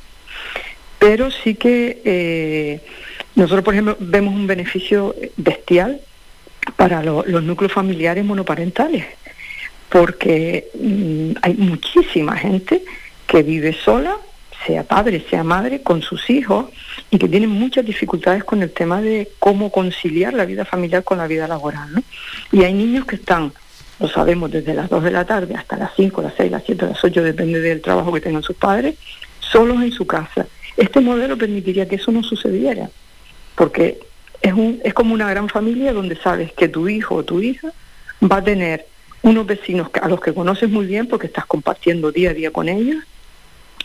S: Pero sí que eh, nosotros, por ejemplo, vemos un beneficio bestial para los núcleos familiares monoparentales, porque mm, hay muchísima gente que vive sola, sea padre, sea madre, con sus hijos, y que tienen muchas dificultades con el tema de cómo conciliar la vida familiar con la vida laboral. ¿no? Y hay niños que están lo sabemos desde las 2 de la tarde hasta las 5, las 6, las 7, las 8, depende del trabajo que tengan sus padres, solos en su casa. Este modelo permitiría que eso no sucediera, porque es, un, es como una gran familia donde sabes que tu hijo o tu hija va a tener unos vecinos a los que conoces muy bien porque estás compartiendo día a día con ellos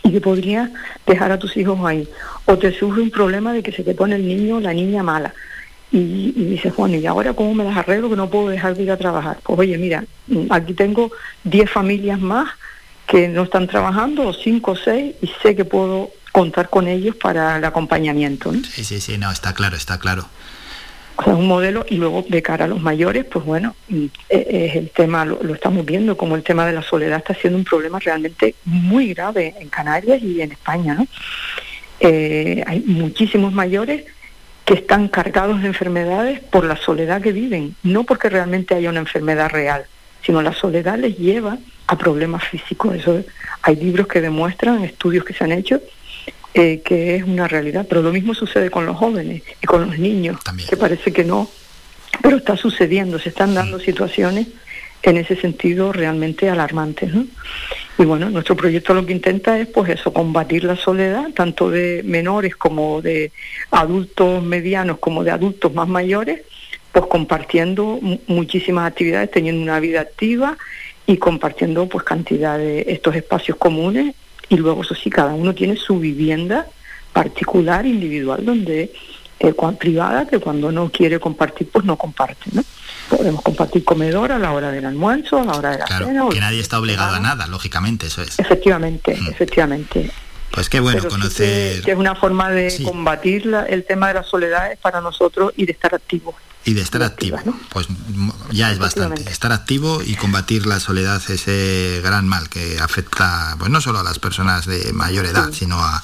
S: y que podrías dejar a tus hijos ahí. O te surge un problema de que se te pone el niño o la niña mala y, dice Juan, ¿y ahora cómo me las arreglo que no puedo dejar de ir a trabajar? Pues oye, mira, mm, aquí tengo 10 familias más que no están trabajando, o 5 o 6, y sé que puedo contar con ellos para el acompañamiento.
A: Sí, sí, sí, no, está claro, está claro.
S: O sea, un modelo, y luego de cara a los mayores, pues bueno, mm, e, es el tema, lo, lo, estamos viendo, como el tema de la soledad está siendo un problema realmente muy grave en Canarias y en España, ¿no? Eh, hay muchísimos mayores que están cargados de enfermedades por la soledad que viven, no porque realmente haya una enfermedad real, sino la soledad les lleva a problemas físicos. Eso hay libros que demuestran, estudios que se han hecho, eh, que es una realidad. Pero lo mismo sucede con los jóvenes y con los niños, que parece que no, pero está sucediendo, se están dando situaciones en ese sentido realmente alarmantes. ¿no? Y bueno, nuestro proyecto lo que intenta es pues eso, combatir la soledad, tanto de menores como de adultos medianos como de adultos más mayores, pues compartiendo muchísimas actividades, teniendo una vida activa y compartiendo pues cantidad de estos espacios comunes y luego eso sí, cada uno tiene su vivienda particular, individual, donde eh, privada, que cuando no quiere compartir, pues no comparte, ¿no? Podemos compartir comedor a la hora del almuerzo, a la hora de la cena.
A: Que nadie está obligado a nada, lógicamente, eso es.
S: Efectivamente, mm. efectivamente.
A: Pues qué bueno conocer.
S: que, es una forma de combatir el tema de la soledad para nosotros y de estar activos
A: y de estar activo. Pues ya es bastante. Estar activo y combatir la soledad, ese gran mal que afecta pues no solo a las personas de mayor edad, sino a,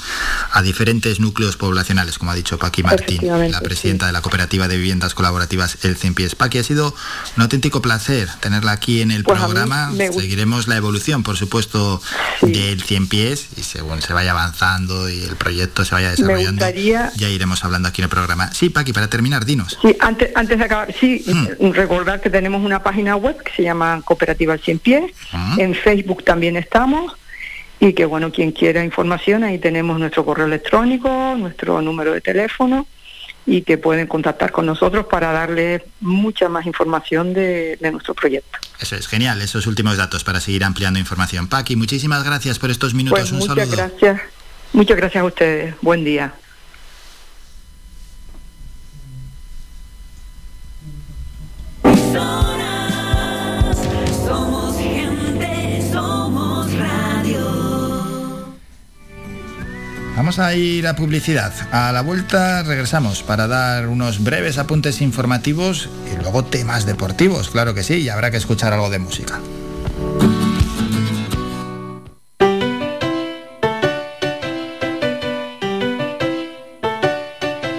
A: diferentes núcleos poblacionales, como ha dicho Paqui Martín, la presidenta de la Cooperativa de Viviendas Colaborativas El Cien Pies. Paqui, ha sido un auténtico placer tenerla aquí en el pues programa. Seguiremos la evolución, por supuesto, del Cien Pies y según se vaya avanzando y el proyecto se vaya desarrollando, ya iremos hablando aquí en el programa. Sí, Paqui, para terminar, dinos.
S: Antes, antes sí, mm. recordar que tenemos una página web que se llama Cooperativa al Cien Pies. Ah. En Facebook también estamos. Y que, bueno, quien quiera información, ahí tenemos nuestro correo electrónico, nuestro número de teléfono y que pueden contactar con nosotros para darles mucha más información de, nuestro proyecto.
A: Eso es genial, esos últimos datos para seguir ampliando información. Paqui, muchísimas gracias por estos minutos.
S: Pues muchas gracias. Muchas gracias a ustedes. Buen día.
H: Somos gente, somos radio.
A: Vamos a ir a publicidad. A la vuelta regresamos para dar unos breves apuntes informativos y luego temas deportivos, claro que sí, y habrá que escuchar algo de música.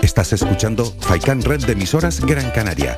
I: Estás escuchando Faikan Red de emisoras Gran Canaria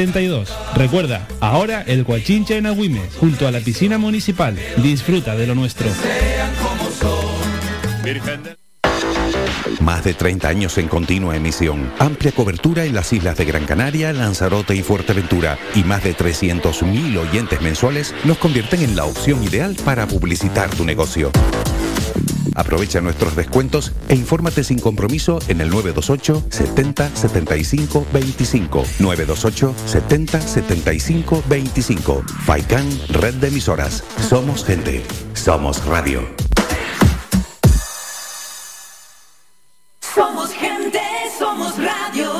T: 72. Recuerda, ahora el Guachincha en Agüimes, junto a la piscina municipal. Disfruta de lo nuestro.
I: Más de 30 años en continua emisión, amplia cobertura en las islas de Gran Canaria, Lanzarote y Fuerteventura y más de 300.000 oyentes mensuales nos convierten en la opción ideal para publicitar tu negocio. Aprovecha nuestros descuentos e infórmate sin compromiso en el 928 70 75 25. 928 70 75 25. Faikan, red de emisoras. Somos gente. Somos radio.
H: Somos gente, somos radio.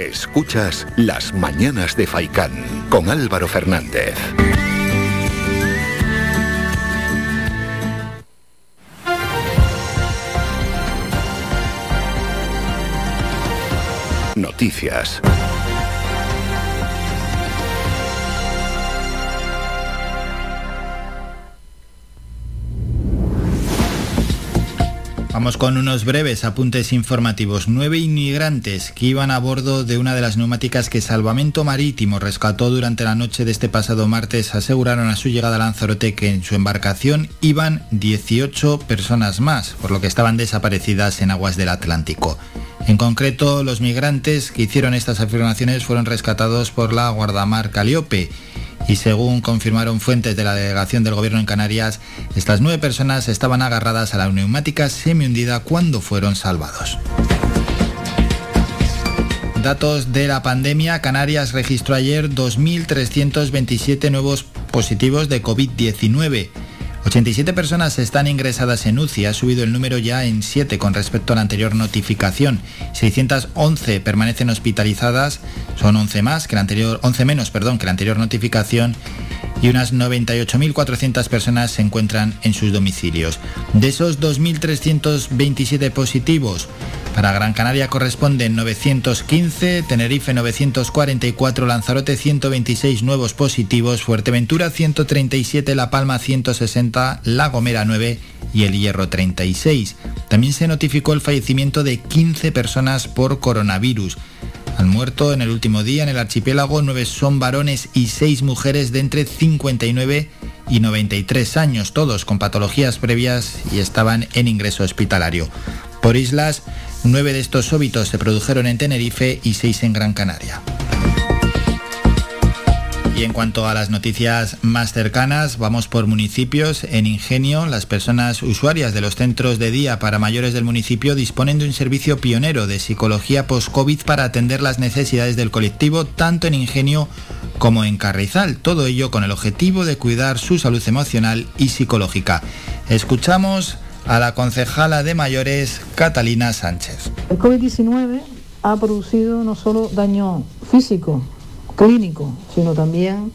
F: Escuchas Las Mañanas de Faicán con Álvaro Fernández. Noticias.
A: Vamos con unos breves apuntes informativos. Nueve inmigrantes que iban a bordo de una de las neumáticas que Salvamento Marítimo rescató durante la noche de este pasado martes aseguraron a su llegada a Lanzarote que en su embarcación iban 18 personas más, por lo que estaban desaparecidas en aguas del Atlántico. En concreto, los migrantes que hicieron estas afirmaciones fueron rescatados por la guardamar Caliope y según confirmaron fuentes de la delegación del gobierno en Canarias, estas nueve personas estaban agarradas a la neumática semi-hundida cuando fueron salvados. Datos de la pandemia, Canarias registró ayer 2.327 nuevos positivos de COVID-19. 87 personas están ingresadas en UCI, ha subido el número ya en 7 con respecto a la anterior notificación. 611 permanecen hospitalizadas, son 11 más que la anterior 11 menos, perdón, que la anterior notificación y unas 98.400 personas se encuentran en sus domicilios. De esos 2.327 positivos, para Gran Canaria corresponden 915, Tenerife 944, Lanzarote 126 nuevos positivos, Fuerteventura 137, La Palma 160, La Gomera 9 y El Hierro 36. También se notificó el fallecimiento de 15 personas por coronavirus. Han muerto en el último día en el archipiélago, nueve son varones y seis mujeres de entre 59 y 93 años, todos con patologías previas y estaban en ingreso hospitalario. Por islas, nueve de estos óbitos se produjeron en Tenerife y seis en Gran Canaria. Y en cuanto a las noticias más cercanas, vamos por municipios. En Ingenio, las personas usuarias de los centros de día para mayores del municipio disponen de un servicio pionero de psicología post-COVID para atender las necesidades del colectivo, tanto en Ingenio como en Carrizal. Todo ello con el objetivo de cuidar su salud emocional y psicológica. Escuchamos a la concejala de mayores, Catalina Sánchez.
B: El COVID-19 ha producido no solo daño físico, clínico, sino también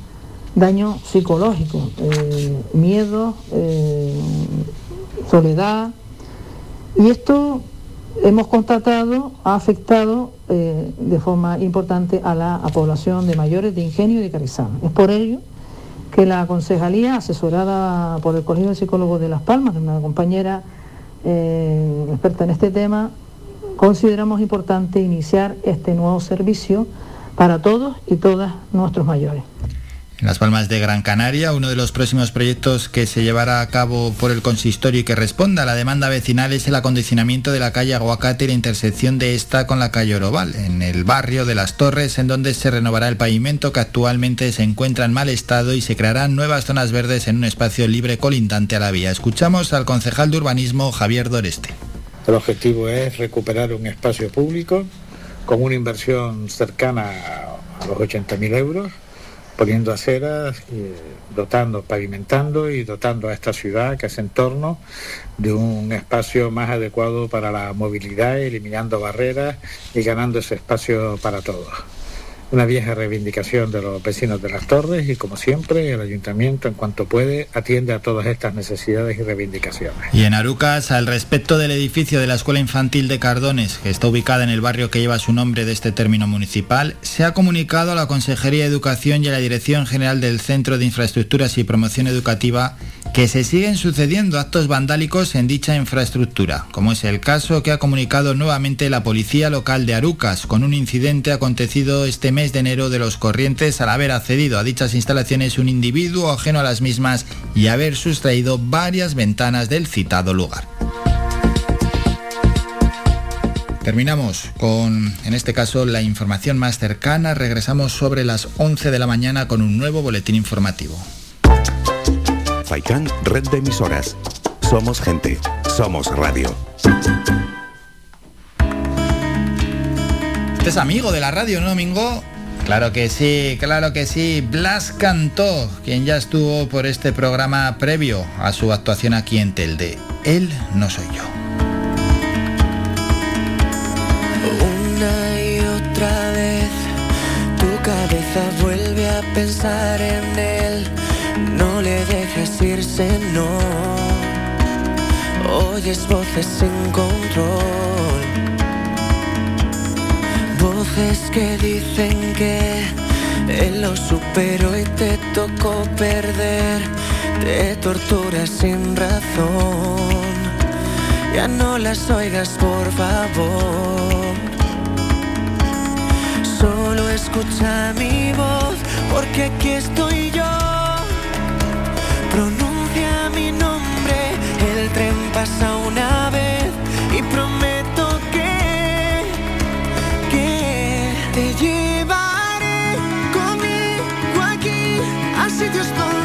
B: daño psicológico, eh, miedo, eh, soledad. Y esto hemos constatado ha afectado eh, de forma importante a la población de mayores de Ingenio y de Carrizal. Es por ello que la concejalía, asesorada por el Colegio de Psicólogos de Las Palmas, una compañera eh, experta en este tema, consideramos importante iniciar este nuevo servicio para todos y todas nuestros mayores.
A: En Las Palmas de Gran Canaria, uno de los próximos proyectos que se llevará a cabo por el consistorio y que responda a la demanda vecinal es el acondicionamiento de la calle Aguacate y la intersección de esta con la calle Oroval, en el barrio de Las Torres, en donde se renovará el pavimento que actualmente se encuentra en mal estado y se crearán nuevas zonas verdes en un espacio libre colindante a la vía. Escuchamos al concejal de urbanismo Javier Doreste.
C: El objetivo es recuperar un espacio público con una inversión cercana a los 80.000 euros poniendo aceras, dotando, pavimentando y dotando a esta ciudad, que es entorno, de un espacio más adecuado para la movilidad, eliminando barreras y ganando ese espacio para todos una vieja reivindicación de los vecinos de las torres y como siempre el ayuntamiento en cuanto puede atiende a todas estas necesidades y reivindicaciones.
A: Y en Arucas, al respecto del edificio de la Escuela Infantil de Cardones, que está ubicada en el barrio que lleva su nombre de este término municipal, se ha comunicado a la Consejería de Educación y a la Dirección General del Centro de Infraestructuras y Promoción Educativa que se siguen sucediendo actos vandálicos en dicha infraestructura, como es el caso que ha comunicado nuevamente la Policía Local de Arucas con un incidente acontecido este mes de enero de los corrientes al haber accedido a dichas instalaciones un individuo ajeno a las mismas y haber sustraído varias ventanas del citado lugar. Terminamos con, en este caso, la información más cercana. Regresamos sobre las 11 de la mañana con un nuevo boletín informativo.
I: Faikán, red de emisoras. Somos gente, somos radio.
A: Este es amigo de la radio, ¿no, Domingo? Claro que sí, claro que sí. Blas Cantó, quien ya estuvo por este programa previo a su actuación aquí en Telde. Él no soy yo.
U: Una y otra vez tu cabeza vuelve a pensar en él. No le dejes irse, no. Oyes voces sin control. Voces que dicen que lo superó y te tocó perder. Te torturas sin razón. Ya no las oigas, por favor. Solo escucha mi voz, porque aquí estoy yo. Pronuncia mi nombre, el tren pasa una vez y prometo a sitios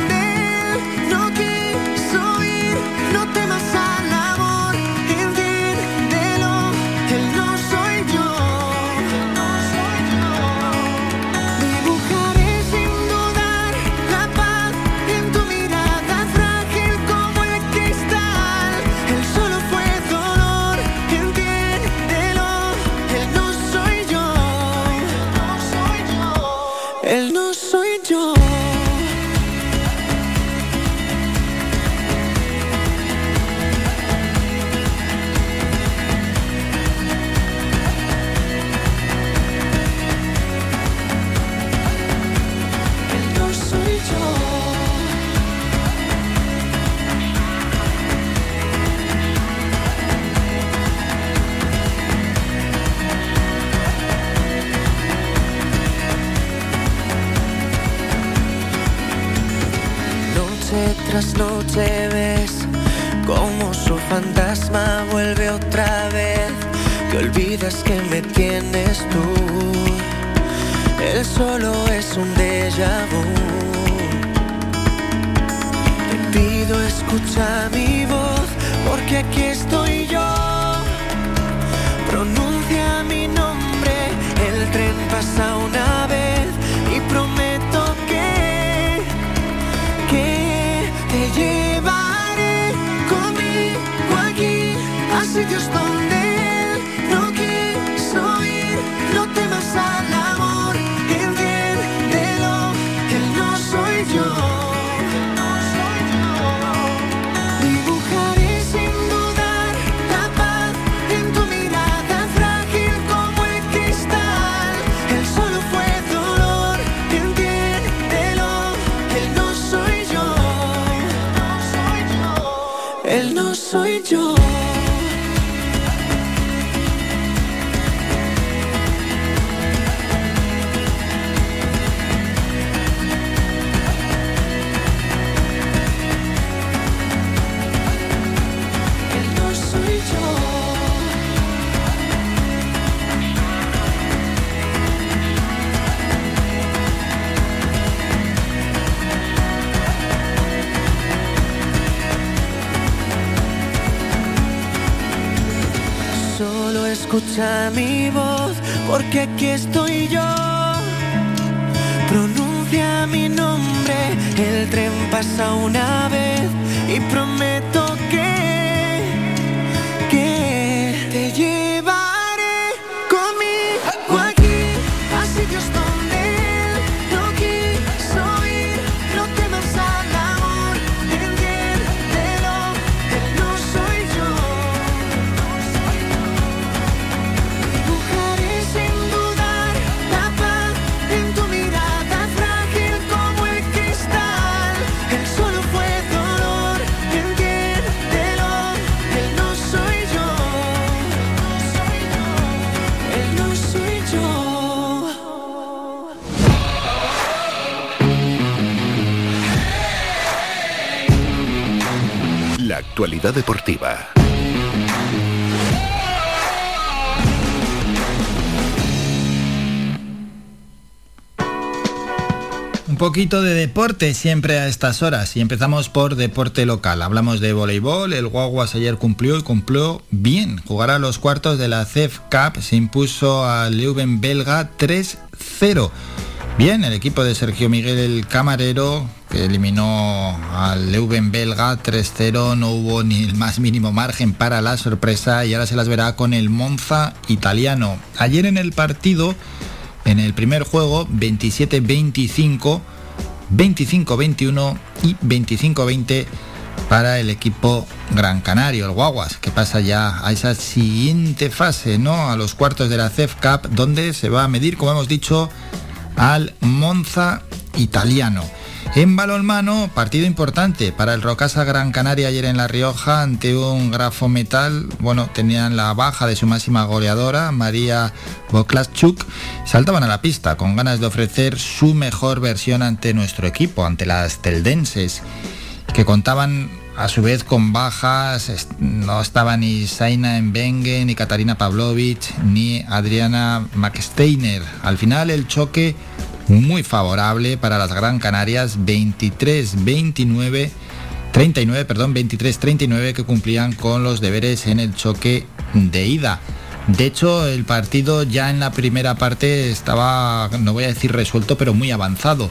F: deportiva.
A: Un poquito de deporte siempre a estas horas y empezamos por deporte local. Hablamos de voleibol, el Guaguas ayer cumplió y cumplió bien. Jugará los cuartos de la CEF Cup, se impuso al Leuven belga 3-0. Bien, el equipo de Sergio Miguel el Camarero, que eliminó al Leuven belga 3-0, no hubo ni el más mínimo margen para la sorpresa y ahora se las verá con el Monza italiano. Ayer en el partido en el primer juego 27-25, 25-21 y 25-20 para el equipo Gran Canario, el Guaguas, que pasa ya a esa siguiente fase, ¿no? A los cuartos de la CEF Cup, donde se va a medir, como hemos dicho, al Monza italiano. En balonmano, partido importante para el Rocasa Gran Canaria ayer en La Rioja ante un grafo metal. Bueno, tenían la baja de su máxima goleadora, María Boklaschuk. Saltaban a la pista con ganas de ofrecer su mejor versión ante nuestro equipo, ante las teldenses, que contaban a su vez con bajas. No estaba ni Saina Bengue, ni Katarina Pavlovich, ni Adriana McSteiner. Al final el choque muy favorable para las Gran Canarias, 23-29, 39, perdón, 23-39 que cumplían con los deberes en el choque de ida. De hecho, el partido ya en la primera parte estaba, no voy a decir resuelto, pero muy avanzado.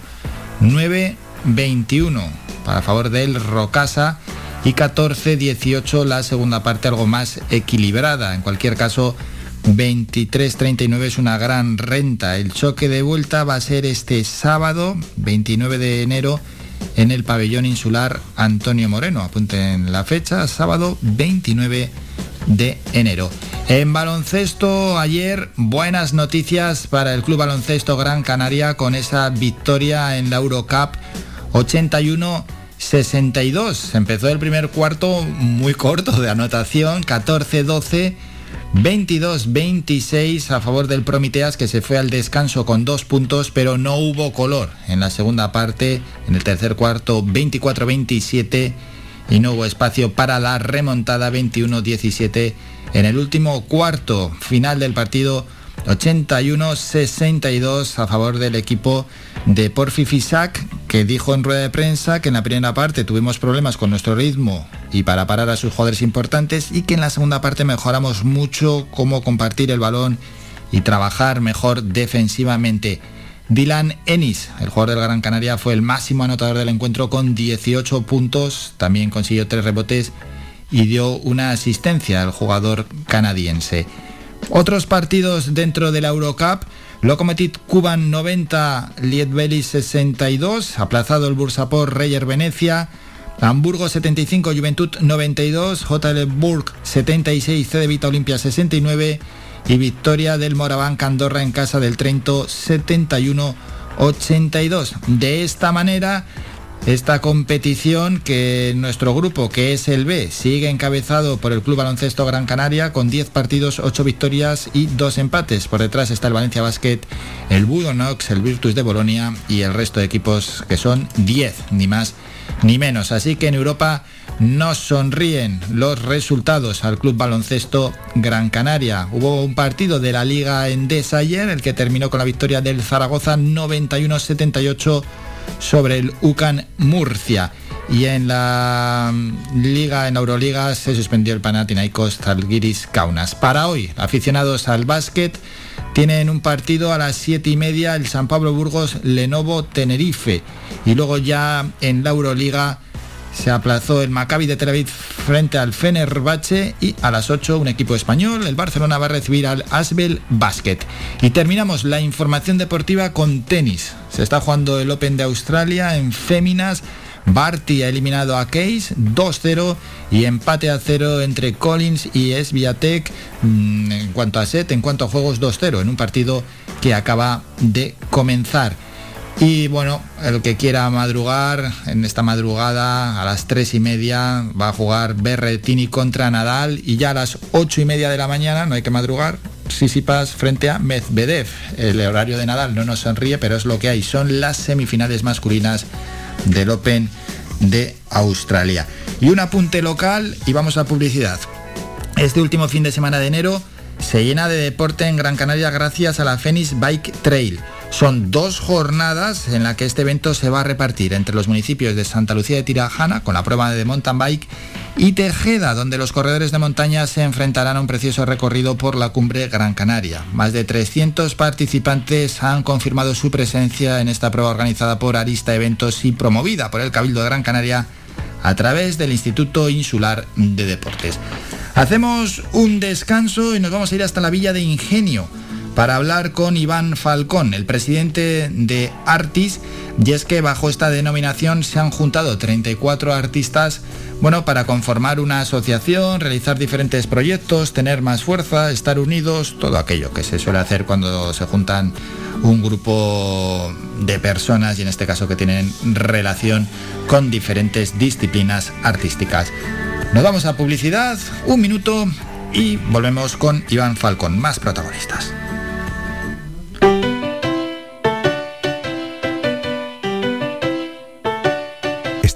A: 9-21 para favor del Rocasa y 14-18 la segunda parte algo más equilibrada. En cualquier caso, 23-39 es una gran renta. El choque de vuelta va a ser este sábado, 29 de enero, en el pabellón insular Antonio Moreno. Apunten la fecha, sábado 29 de enero. En baloncesto, ayer buenas noticias para el Club Baloncesto Gran Canaria con esa victoria en la Eurocup 81-62. Empezó el primer cuarto muy corto de anotación, 14-12. 22-26 a favor del Promiteas que se fue al descanso con dos puntos pero no hubo color en la segunda parte en el tercer cuarto 24-27 y no hubo espacio para la remontada 21-17 en el último cuarto final del partido 81-62 a favor del equipo de Porfi Fisac, que dijo en rueda de prensa que en la primera parte tuvimos problemas con nuestro ritmo y para parar a sus jugadores importantes y que en la segunda parte mejoramos mucho cómo compartir el balón y trabajar mejor defensivamente. Dylan Ennis, el jugador del Gran Canaria, fue el máximo anotador del encuentro con 18 puntos, también consiguió tres rebotes y dio una asistencia al jugador canadiense. Otros partidos dentro de la Eurocup. Lokomotiv Cuban 90, Lietbeli 62, aplazado el Bursapor Reyer Venecia, Hamburgo 75, Juventud 92, JL Burg 76, CD Vita Olimpia 69 y victoria del Moraván Andorra en casa del Trento 71-82. De esta manera, esta competición que nuestro grupo, que es el B, sigue encabezado por el Club Baloncesto Gran Canaria con 10 partidos, 8 victorias y 2 empates. Por detrás está el Valencia Basket, el Budonox, el Virtus de Bolonia y el resto de equipos que son 10, ni más ni menos. Así que en Europa nos sonríen los resultados al Club Baloncesto Gran Canaria. Hubo un partido de la Liga Endesa ayer, el que terminó con la victoria del Zaragoza 91-78 sobre el UCAN Murcia. Y en la Liga, en la Euroliga, se suspendió el Panathinaikos Zalgiris Kaunas. Para hoy, aficionados al básquet, tienen un partido a las 7 y media el San Pablo Burgos Lenovo Tenerife. Y luego ya en la Euroliga se aplazó el Maccabi de Tel Aviv frente al Fenerbahce y a las 8 un equipo español, el Barcelona va a recibir al Asbel Basket. Y terminamos la información deportiva con tenis. Se está jugando el Open de Australia en féminas. Barty ha eliminado a Case 2-0 y empate a 0 entre Collins y Sviatek mm, en cuanto a set, en cuanto a juegos 2-0 en un partido que acaba de comenzar. Y bueno, el que quiera madrugar, en esta madrugada a las 3 y media va a jugar Berretini contra Nadal y ya a las 8 y media de la mañana, no hay que madrugar, Sisipas frente a Medvedev. El horario de Nadal no nos sonríe, pero es lo que hay. Son las semifinales masculinas del Open de Australia. Y un apunte local y vamos a publicidad. Este último fin de semana de enero se llena de deporte en Gran Canaria gracias a la Phoenix Bike Trail. Son dos jornadas en las que este evento se va a repartir entre los municipios de Santa Lucía de Tirajana, con la prueba de mountain bike, y Tejeda, donde los corredores de montaña se enfrentarán a un precioso recorrido por la cumbre Gran Canaria. Más de 300 participantes han confirmado su presencia en esta prueba organizada por Arista Eventos y promovida por el Cabildo de Gran Canaria a través del Instituto Insular de Deportes. Hacemos un descanso y nos vamos a ir hasta la Villa de Ingenio para hablar con Iván Falcón, el presidente de Artis, y es que bajo esta denominación se han juntado 34 artistas, bueno, para conformar una asociación, realizar diferentes proyectos, tener más fuerza, estar unidos, todo aquello que se suele hacer cuando se juntan un grupo de personas y en este caso que tienen relación con diferentes disciplinas artísticas. Nos vamos a publicidad, un minuto y volvemos con Iván Falcón, más protagonistas.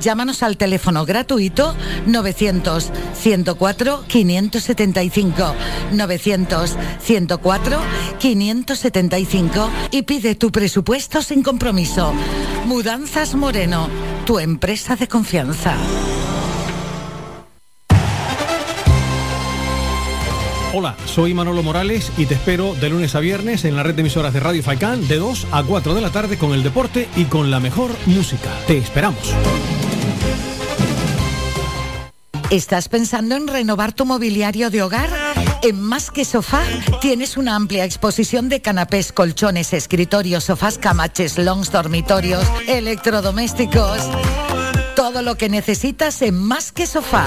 V: Llámanos al teléfono gratuito 900 104 575 900 104 575 y pide tu presupuesto sin compromiso. Mudanzas Moreno, tu empresa de confianza.
W: Hola, soy Manolo Morales y te espero de lunes a viernes en la red de emisoras de Radio Faicán de 2 a 4 de la tarde con el deporte y con la mejor música. Te esperamos.
V: ¿Estás pensando en renovar tu mobiliario de hogar? En Más que Sofá tienes una amplia exposición de canapés, colchones, escritorios, sofás, camaches, longs, dormitorios, electrodomésticos. Todo lo que necesitas en Más que Sofá.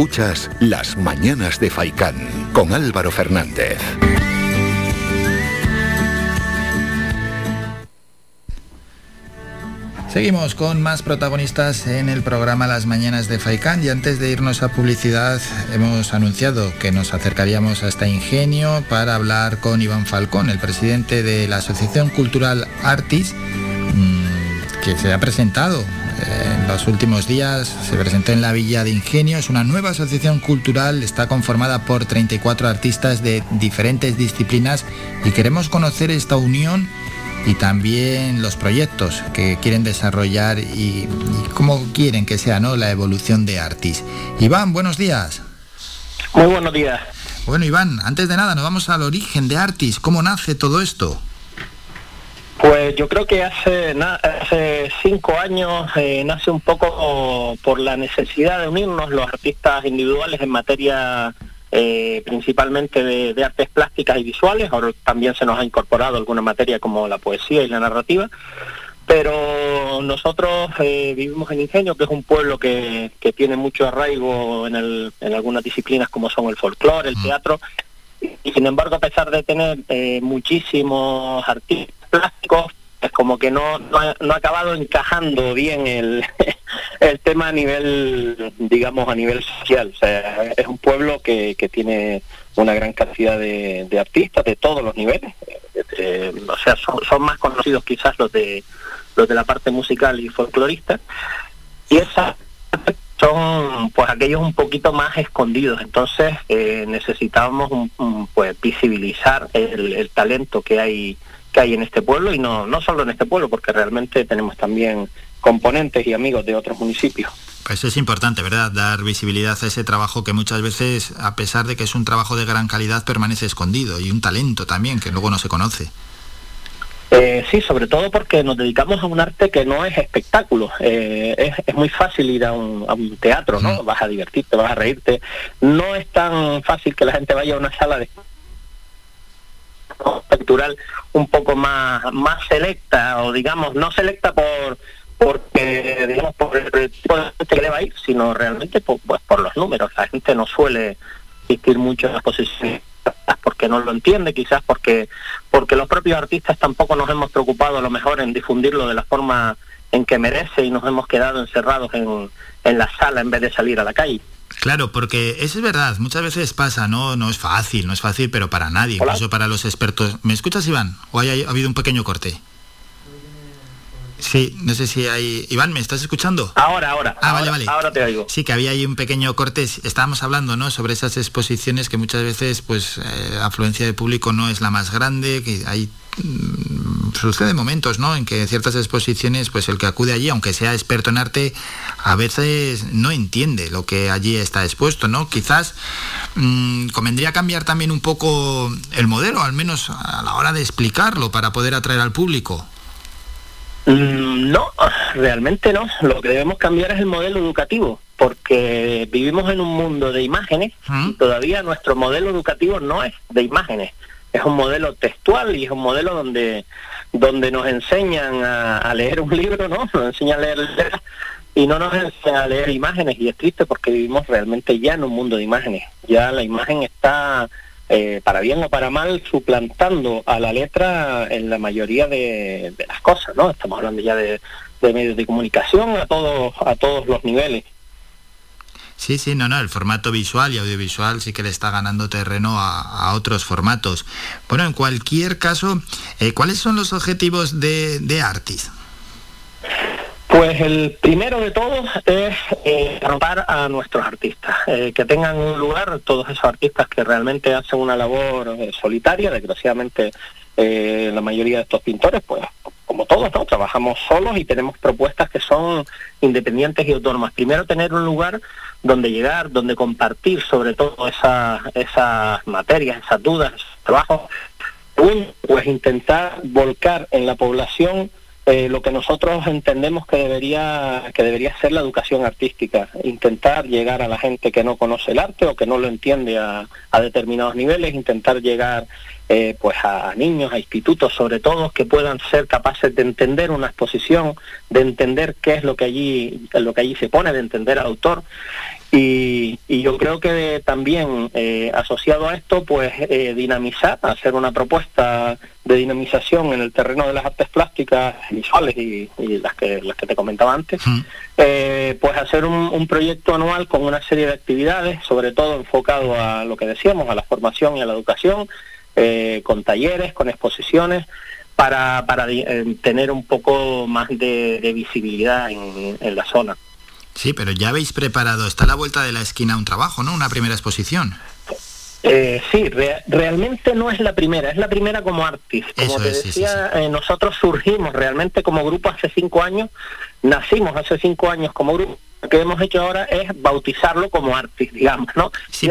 F: Escuchas Las Mañanas de Faicán con Álvaro Fernández.
A: Seguimos con más protagonistas en el programa Las Mañanas de Faicán y antes de irnos a publicidad hemos anunciado que nos acercaríamos hasta Ingenio para hablar con Iván Falcón, el presidente de la Asociación Cultural Artis, mm, que se ha presentado en los últimos días, se presentó en la Villa de Ingenio, es una nueva asociación cultural, está conformada por 34 artistas de diferentes disciplinas y queremos conocer esta unión y también los proyectos que quieren desarrollar y, y cómo quieren que sea ¿no? la evolución de Artis. Iván, buenos días.
X: Muy buenos días.
A: Bueno, Iván, antes de nada, nos vamos al origen de Artis. ¿Cómo nace todo esto?
X: Pues yo creo que hace, hace cinco años eh, nace un poco por la necesidad de unirnos los artistas individuales en materia eh, principalmente de, artes plásticas y visuales. Ahora también se nos ha incorporado alguna materia como la poesía y la narrativa. Pero nosotros eh, vivimos en Ingenio, que es un pueblo que, tiene mucho arraigo en, en algunas disciplinas como son el folclore, el mm. teatro, y sin embargo, a pesar de tener eh, muchísimos artistas plásticos, es como que no, no, ha, acabado encajando bien el, [laughs] el tema a nivel, digamos, a nivel social. O sea, es un pueblo que, que tiene una gran cantidad de, artistas de todos los niveles. Eh, o sea, son, son, más conocidos quizás los de los de la parte musical y folclorista. Y esa son pues aquellos un poquito más escondidos. Entonces eh, necesitábamos pues visibilizar el, talento que hay que hay en este pueblo y no no solo en este pueblo, porque realmente tenemos también componentes y amigos de otros municipios.
A: Pues es importante, ¿verdad? Dar visibilidad a ese trabajo que muchas veces, a pesar de que es un trabajo de gran calidad, permanece escondido y un talento también que luego no se conoce.
X: Eh, sí, sobre todo porque nos dedicamos a un arte que no es espectáculo. Eh, es, muy fácil ir a un, teatro, ¿no? Vas a divertirte, vas a reírte. No es tan fácil que la gente vaya a una sala de un poco más más selecta o digamos no selecta por porque digamos por el tipo de gente que le va a ir sino realmente por, pues, por los números la gente no suele asistir mucho en las posiciones porque no lo entiende, quizás porque, porque los propios artistas tampoco nos hemos preocupado a lo mejor en difundirlo de la forma en que merece y nos hemos quedado encerrados en, en la sala en vez de salir a la calle.
A: Claro, porque eso es verdad, muchas veces pasa, no, no es fácil, no es fácil, pero para nadie, incluso para los expertos. ¿Me escuchas, Iván? ¿O ha habido un pequeño corte? Sí, no sé si hay... Iván, ¿me estás escuchando?
X: Ahora, ahora.
A: Ah, vale, vale.
X: Ahora te oigo.
A: Sí, que había ahí un pequeño corte. Estábamos hablando, ¿no? Sobre esas exposiciones que muchas veces, pues, eh, afluencia de público no es la más grande, que hay sucede momentos, ¿no? En que ciertas exposiciones, pues el que acude allí, aunque sea experto en arte, a veces no entiende lo que allí está expuesto, ¿no? Quizás mm, convendría cambiar también un poco el modelo, al menos a la hora de explicarlo, para poder atraer al público.
X: Mm, no, realmente no. Lo que debemos cambiar es el modelo educativo, porque vivimos en un mundo de imágenes y todavía nuestro modelo educativo no es de imágenes. Es un modelo textual y es un modelo donde, donde nos enseñan a, leer un libro, ¿no? Nos enseñan a leer y no nos enseñan a leer imágenes y es triste porque vivimos realmente ya en un mundo de imágenes. Ya la imagen está eh, para bien o para mal, suplantando a la letra en la mayoría de, las cosas, ¿no? Estamos hablando ya de, medios de comunicación a todos, a todos los niveles.
A: Sí, sí, no, no, el formato visual y audiovisual sí que le está ganando terreno a, otros formatos. Bueno, en cualquier caso, eh, ¿cuáles son los objetivos de, de Artis?
X: Pues el primero de todos es eh, a nuestros artistas, eh, que tengan un lugar, todos esos artistas que realmente hacen una labor eh, solitaria, desgraciadamente la mayoría de estos pintores, pues como todos, ¿no? Trabajamos solos y tenemos propuestas que son independientes y autónomas. Primero tener un lugar donde llegar, donde compartir sobre todo esas, esas materias, esas dudas, esos trabajos. Pues intentar volcar en la población eh, lo que nosotros entendemos que debería que debería ser la educación artística, intentar llegar a la gente que no conoce el arte o que no lo entiende a, determinados niveles, intentar llegar eh, pues a, niños, a institutos sobre todo que puedan ser capaces de entender una exposición, de entender qué es lo que allí lo que allí se pone, de entender al autor. Y, yo creo que también eh, asociado a esto, pues eh, dinamizar, hacer una propuesta de dinamización en el terreno de las artes plásticas visuales y, las que las que te comentaba antes, eh, pues hacer un, proyecto anual con una serie de actividades, sobre todo enfocado a lo que decíamos, a la formación y a la educación, con talleres, con exposiciones, para, para tener un poco más de, visibilidad en la zona.
A: Sí, pero ya habéis preparado, está a la vuelta de la esquina un trabajo, ¿no? Una primera exposición.
X: Eh, sí, realmente no es la primera, es la primera como artist. Como te decía, eh, nosotros surgimos realmente como grupo hace cinco años, nacimos hace cinco años como grupo lo que hemos hecho ahora es bautizarlo como Artis, digamos, ¿no?
A: Sí,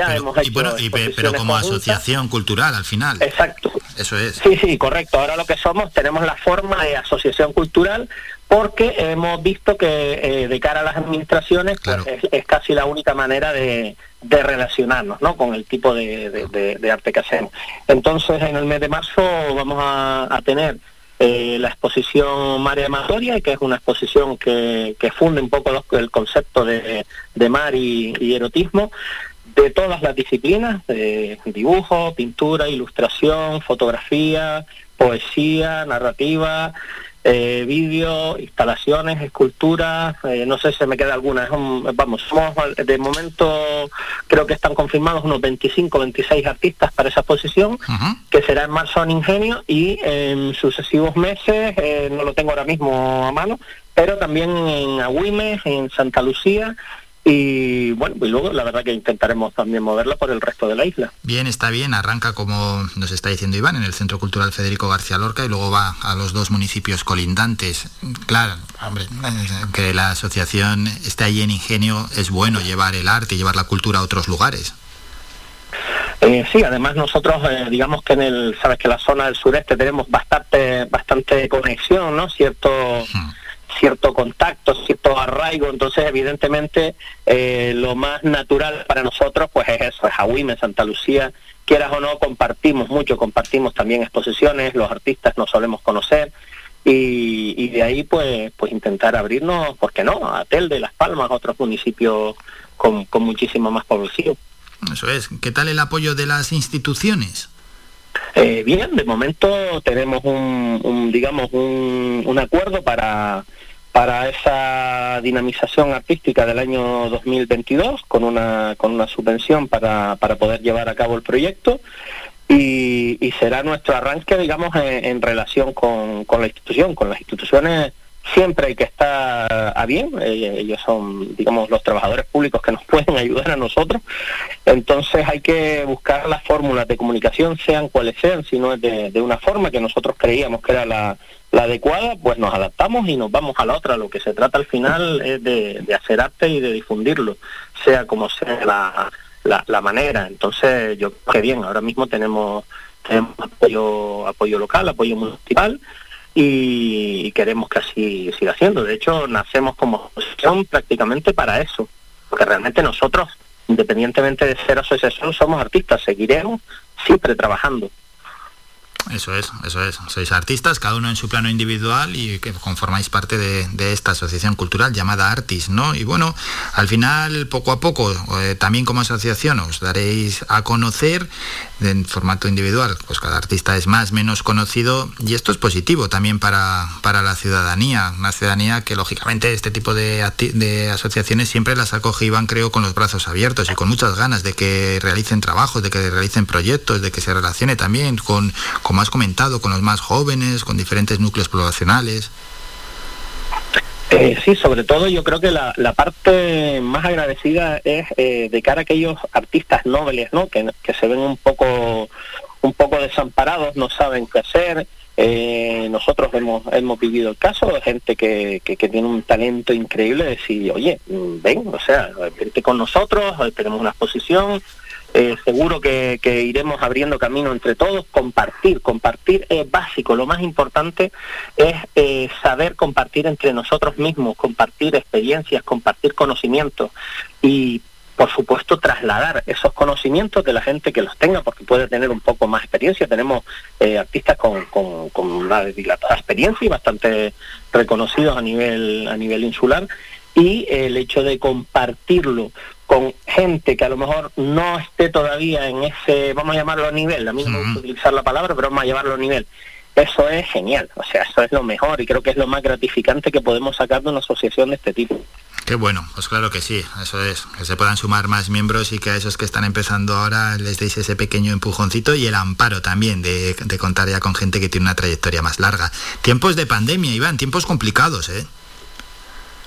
A: pero, pero como asociación cultural al final.
X: Exacto.
A: Eso es.
X: Sí, sí, correcto. Ahora lo que somos, tenemos la forma de asociación cultural porque hemos visto que eh, de cara a las administraciones pues, es, casi la única manera de, relacionarnos ¿no? con el tipo de, arte que hacemos. Entonces, en el mes de marzo vamos a tener eh, la exposición María Amatoria, que es una exposición que, funde un poco el concepto de, mar y, erotismo, de todas las disciplinas, de dibujo, pintura, ilustración, fotografía, poesía, narrativa, eh, vídeo, instalaciones, esculturas, eh, no sé si me queda alguna. vamos, somos de momento, creo que están confirmados unos 25, 26 artistas para esa exposición, que será en marzo en Ingenio y en sucesivos meses, eh, no lo tengo ahora mismo a mano, pero también en Agüimes, en Santa Lucía y bueno, y luego la verdad que intentaremos también moverla por el resto de la isla.
A: Bien, está bien, arranca como nos está diciendo Iván en el Centro Cultural Federico García Lorca y luego va a los dos municipios colindantes. Claro, hombre, que la asociación esté ahí en Ingenio es bueno llevar el arte llevar la cultura a otros lugares.
X: Eh, sí, además nosotros, eh, digamos que en el, sabes que la zona del sureste tenemos bastante, bastante conexión, ¿no? Cierto cierto contacto, cierto arraigo, entonces evidentemente eh, lo más natural para nosotros pues es eso, es Aguime, Santa Lucía, quieras o no, compartimos mucho, compartimos también exposiciones, los artistas nos solemos conocer y, de ahí pues pues intentar abrirnos, ¿por qué no?, a Telde, Las Palmas, otros municipios con, con muchísimo más población.
A: Eso es, ¿qué tal el apoyo de las instituciones?
X: Eh, bien, de momento tenemos un, digamos, un, un, acuerdo para, para esa dinamización artística del año 2022 con una, con una subvención para, para poder llevar a cabo el proyecto y, y será nuestro arranque, digamos, en, relación con, con la institución, con las instituciones siempre hay que estar a bien, eh, ellos son, digamos, los trabajadores públicos que nos [laughs] pueden ayudar a nosotros, entonces hay que buscar las fórmulas de comunicación, sean cuales sean, si no es de, una forma que nosotros creíamos que era la, adecuada, pues nos adaptamos y nos vamos a la otra. Lo que se trata al final es de, hacer arte y de difundirlo, sea como sea la, la, manera. Entonces yo creo que bien, ahora mismo tenemos, tenemos apoyo, apoyo local, apoyo municipal, y queremos que así siga siendo. De hecho, nacemos como asociación prácticamente para eso, porque realmente nosotros, independientemente de ser asociación, somos artistas, seguiremos siempre trabajando.
A: Eso es, eso es. Sois artistas, cada uno en su plano individual y que conformáis parte de, esta asociación cultural llamada Artis, ¿no? Y bueno, al final, poco a poco, eh, también como asociación os daréis a conocer en formato individual, pues cada artista es más, menos conocido y esto es positivo también para, para la ciudadanía, una ciudadanía que lógicamente este tipo de, de asociaciones siempre las acoge y creo con los brazos abiertos y con muchas ganas de que realicen trabajos, de que realicen proyectos, de que se relacione también con, como has comentado, con los más jóvenes, con diferentes núcleos poblacionales.
X: Eh, sí, sobre todo yo creo que la, parte más agradecida es eh, de cara a aquellos artistas nobles, ¿no? Que, se ven un poco un poco desamparados, no saben qué hacer. Eh, nosotros hemos, hemos vivido el caso de gente que, que, tiene un talento increíble de decir, oye, ven, o sea, vente con nosotros, tenemos una exposición, eh, seguro que, iremos abriendo camino entre todos, compartir, compartir es básico, lo más importante es eh, saber compartir entre nosotros mismos, compartir experiencias, compartir conocimientos y por supuesto trasladar esos conocimientos de la gente que los tenga, porque puede tener un poco más experiencia. Tenemos eh, artistas con, una dilatada experiencia y bastante reconocidos a nivel, a nivel insular, y el hecho de compartirlo con gente que a lo mejor no esté todavía en ese, vamos a llamarlo a nivel, a mí no me gusta utilizar la palabra, pero vamos a llamarlo a nivel. Eso es genial, o sea, eso es lo mejor y creo que es lo más gratificante que podemos sacar de una asociación de este tipo.
A: Qué bueno, pues claro que sí, eso es, que se puedan sumar más miembros y que a esos que están empezando ahora les deis ese pequeño empujoncito y el amparo también de, de contar ya con gente que tiene una trayectoria más larga. Tiempos de pandemia, Iván, tiempos complicados, ¿eh?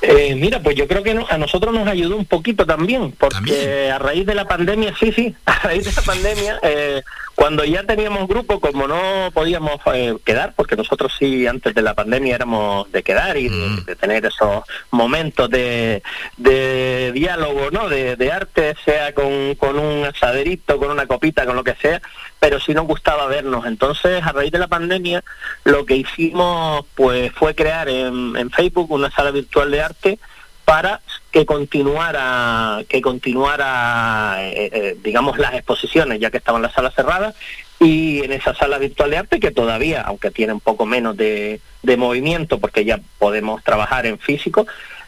X: Eh, mira, pues yo creo que a nosotros nos ayudó un poquito también, porque a raíz de la pandemia, sí, sí, [laughs] a raíz de la pandemia, eh, cuando ya teníamos grupo, como no podíamos eh, quedar, porque nosotros sí antes de la pandemia éramos de quedar y de,
A: Mm.
X: de tener esos momentos de, de diálogo, ¿no? De, de arte, sea con, con un asaderito, con una copita, con lo que sea, pero sí nos gustaba vernos. Entonces, a raíz de la pandemia, lo que hicimos pues fue crear en, Facebook una sala virtual de arte para que continuara que continuara eh, eh, digamos las exposiciones ya que estaban las salas cerradas y en esa sala virtual de arte que todavía aunque tiene un poco menos de, de movimiento porque ya podemos trabajar en físico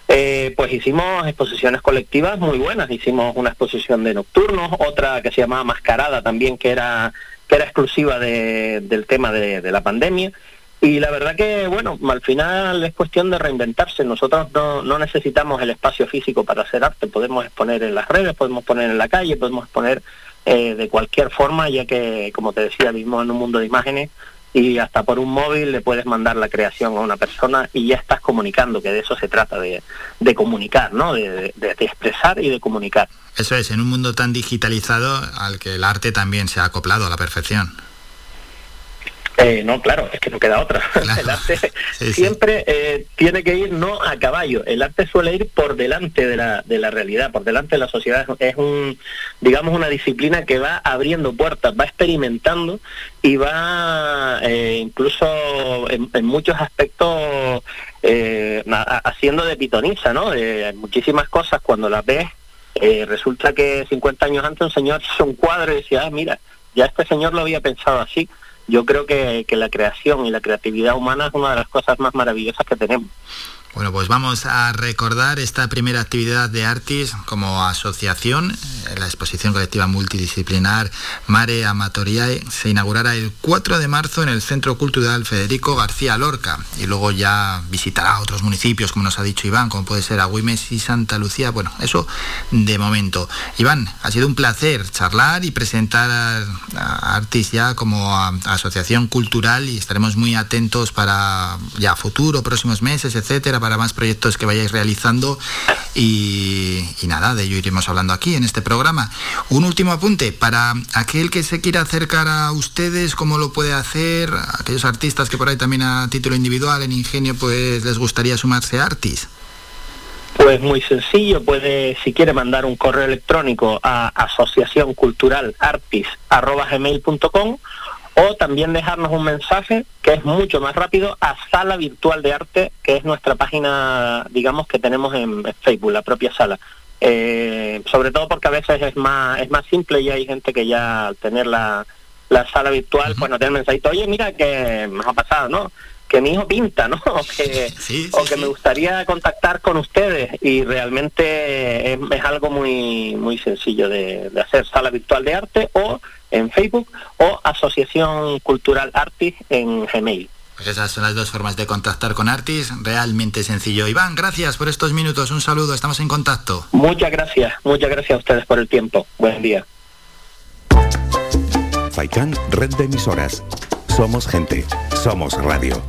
X: eh, pues hicimos exposiciones colectivas muy buenas hicimos una exposición de nocturnos otra que se llamaba mascarada también que era que era exclusiva de- del tema de- la pandemia y la verdad que, bueno, al final es cuestión de reinventarse. Nosotros no, no necesitamos el espacio físico para hacer arte. Podemos exponer en las redes, podemos poner en la calle, podemos exponer eh, de cualquier forma, ya que, como te decía, vivimos en un mundo de imágenes y hasta por un móvil le puedes mandar la creación a una persona y ya estás comunicando, que de eso se trata, de, de comunicar, ¿no? De, de- de expresar y de comunicar.
A: Eso es, en un mundo tan digitalizado al que el arte también se ha acoplado a la perfección.
X: Eh, no, claro, es que no queda otra. [laughs] El arte siempre eh, tiene que ir no a caballo. El arte suele ir por delante de la, de la realidad, por delante de la sociedad. Es un, digamos, una disciplina que va abriendo puertas, va experimentando y va eh, incluso en, en muchos aspectos eh, a- haciendo de pitoniza, ¿no? Muchísimas cosas cuando las ves. eh, resulta que 50 años antes un señor hizo un cuadro y decía, ah, mira, ya este señor lo había pensado así. Yo creo que, que la creación y la creatividad humana es una de las cosas más maravillosas que tenemos.
A: Bueno, pues vamos a recordar esta primera actividad de Artis como asociación. La exposición colectiva multidisciplinar Mare Amatoriae se inaugurará el 4 de marzo en el Centro Cultural Federico García Lorca y luego ya visitará otros municipios, como nos ha dicho Iván, como puede ser Agüimes y Santa Lucía. Bueno, eso de momento. Iván, ha sido un placer charlar y presentar a, Artis ya como asociación cultural y estaremos muy atentos para ya futuro, próximos meses, etcétera, para más proyectos que vayáis realizando y, nada, de ello iremos hablando aquí en este programa. Un último apunte, para aquel que se quiera acercar a ustedes, ¿cómo lo puede hacer? Aquellos artistas que por ahí también a título individual en Ingenio pues les gustaría sumarse a Artis.
X: Pues muy sencillo, puede, si quiere mandar un correo electrónico a asociacionculturalartis.com o también dejarnos un mensaje que es mucho más rápido a Sala Virtual de Arte, que es nuestra página, digamos, que tenemos en Facebook, la propia sala. Eh, sobre todo porque a veces es más, es más simple y hay gente que ya al tener la, la sala virtual, pues no tiene el mensajito, oye, mira que me ha pasado, ¿no? Que mi hijo pinta, ¿no? [laughs] O que, o que me gustaría contactar con ustedes y realmente es, es algo muy muy sencillo de, de hacer sala virtual de arte o en Facebook o Asociación Cultural Artis en Gmail.
A: Pues esas son las dos formas de contactar con Artis, realmente sencillo. Iván, gracias por estos minutos, un saludo, estamos en contacto.
X: Muchas gracias, muchas gracias a ustedes por el tiempo. Buen día.
I: Faikan, red de emisoras. Somos gente, somos radio.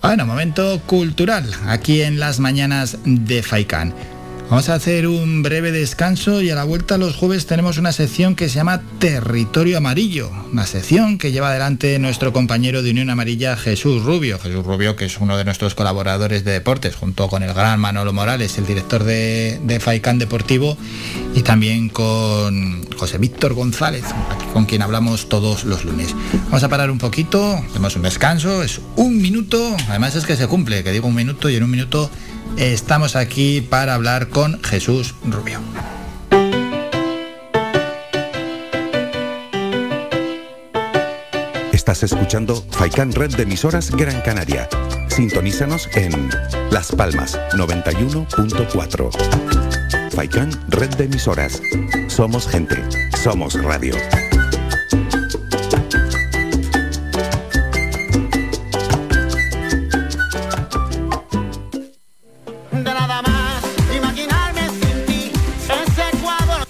A: Bueno, momento cultural, aquí en las mañanas de Faikán. Vamos a hacer un breve descanso y a la vuelta los jueves tenemos una sección que se llama Territorio Amarillo, una sección que lleva adelante nuestro compañero de Unión Amarilla Jesús Rubio. Jesús Rubio, que es uno de nuestros colaboradores de deportes, junto con el gran Manolo Morales, el director de, de Faikán Deportivo, y también con José Víctor González, con quien hablamos todos los lunes. Vamos a parar un poquito, hacemos un descanso, es un minuto, además es que se cumple, que digo un minuto y en un minuto estamos aquí para hablar con Jesús Rubio.
I: Estás escuchando Faikan Red de emisoras Gran Canaria. Sintonízanos en Las Palmas 91.4. Faikan Red de emisoras. Somos gente, somos radio.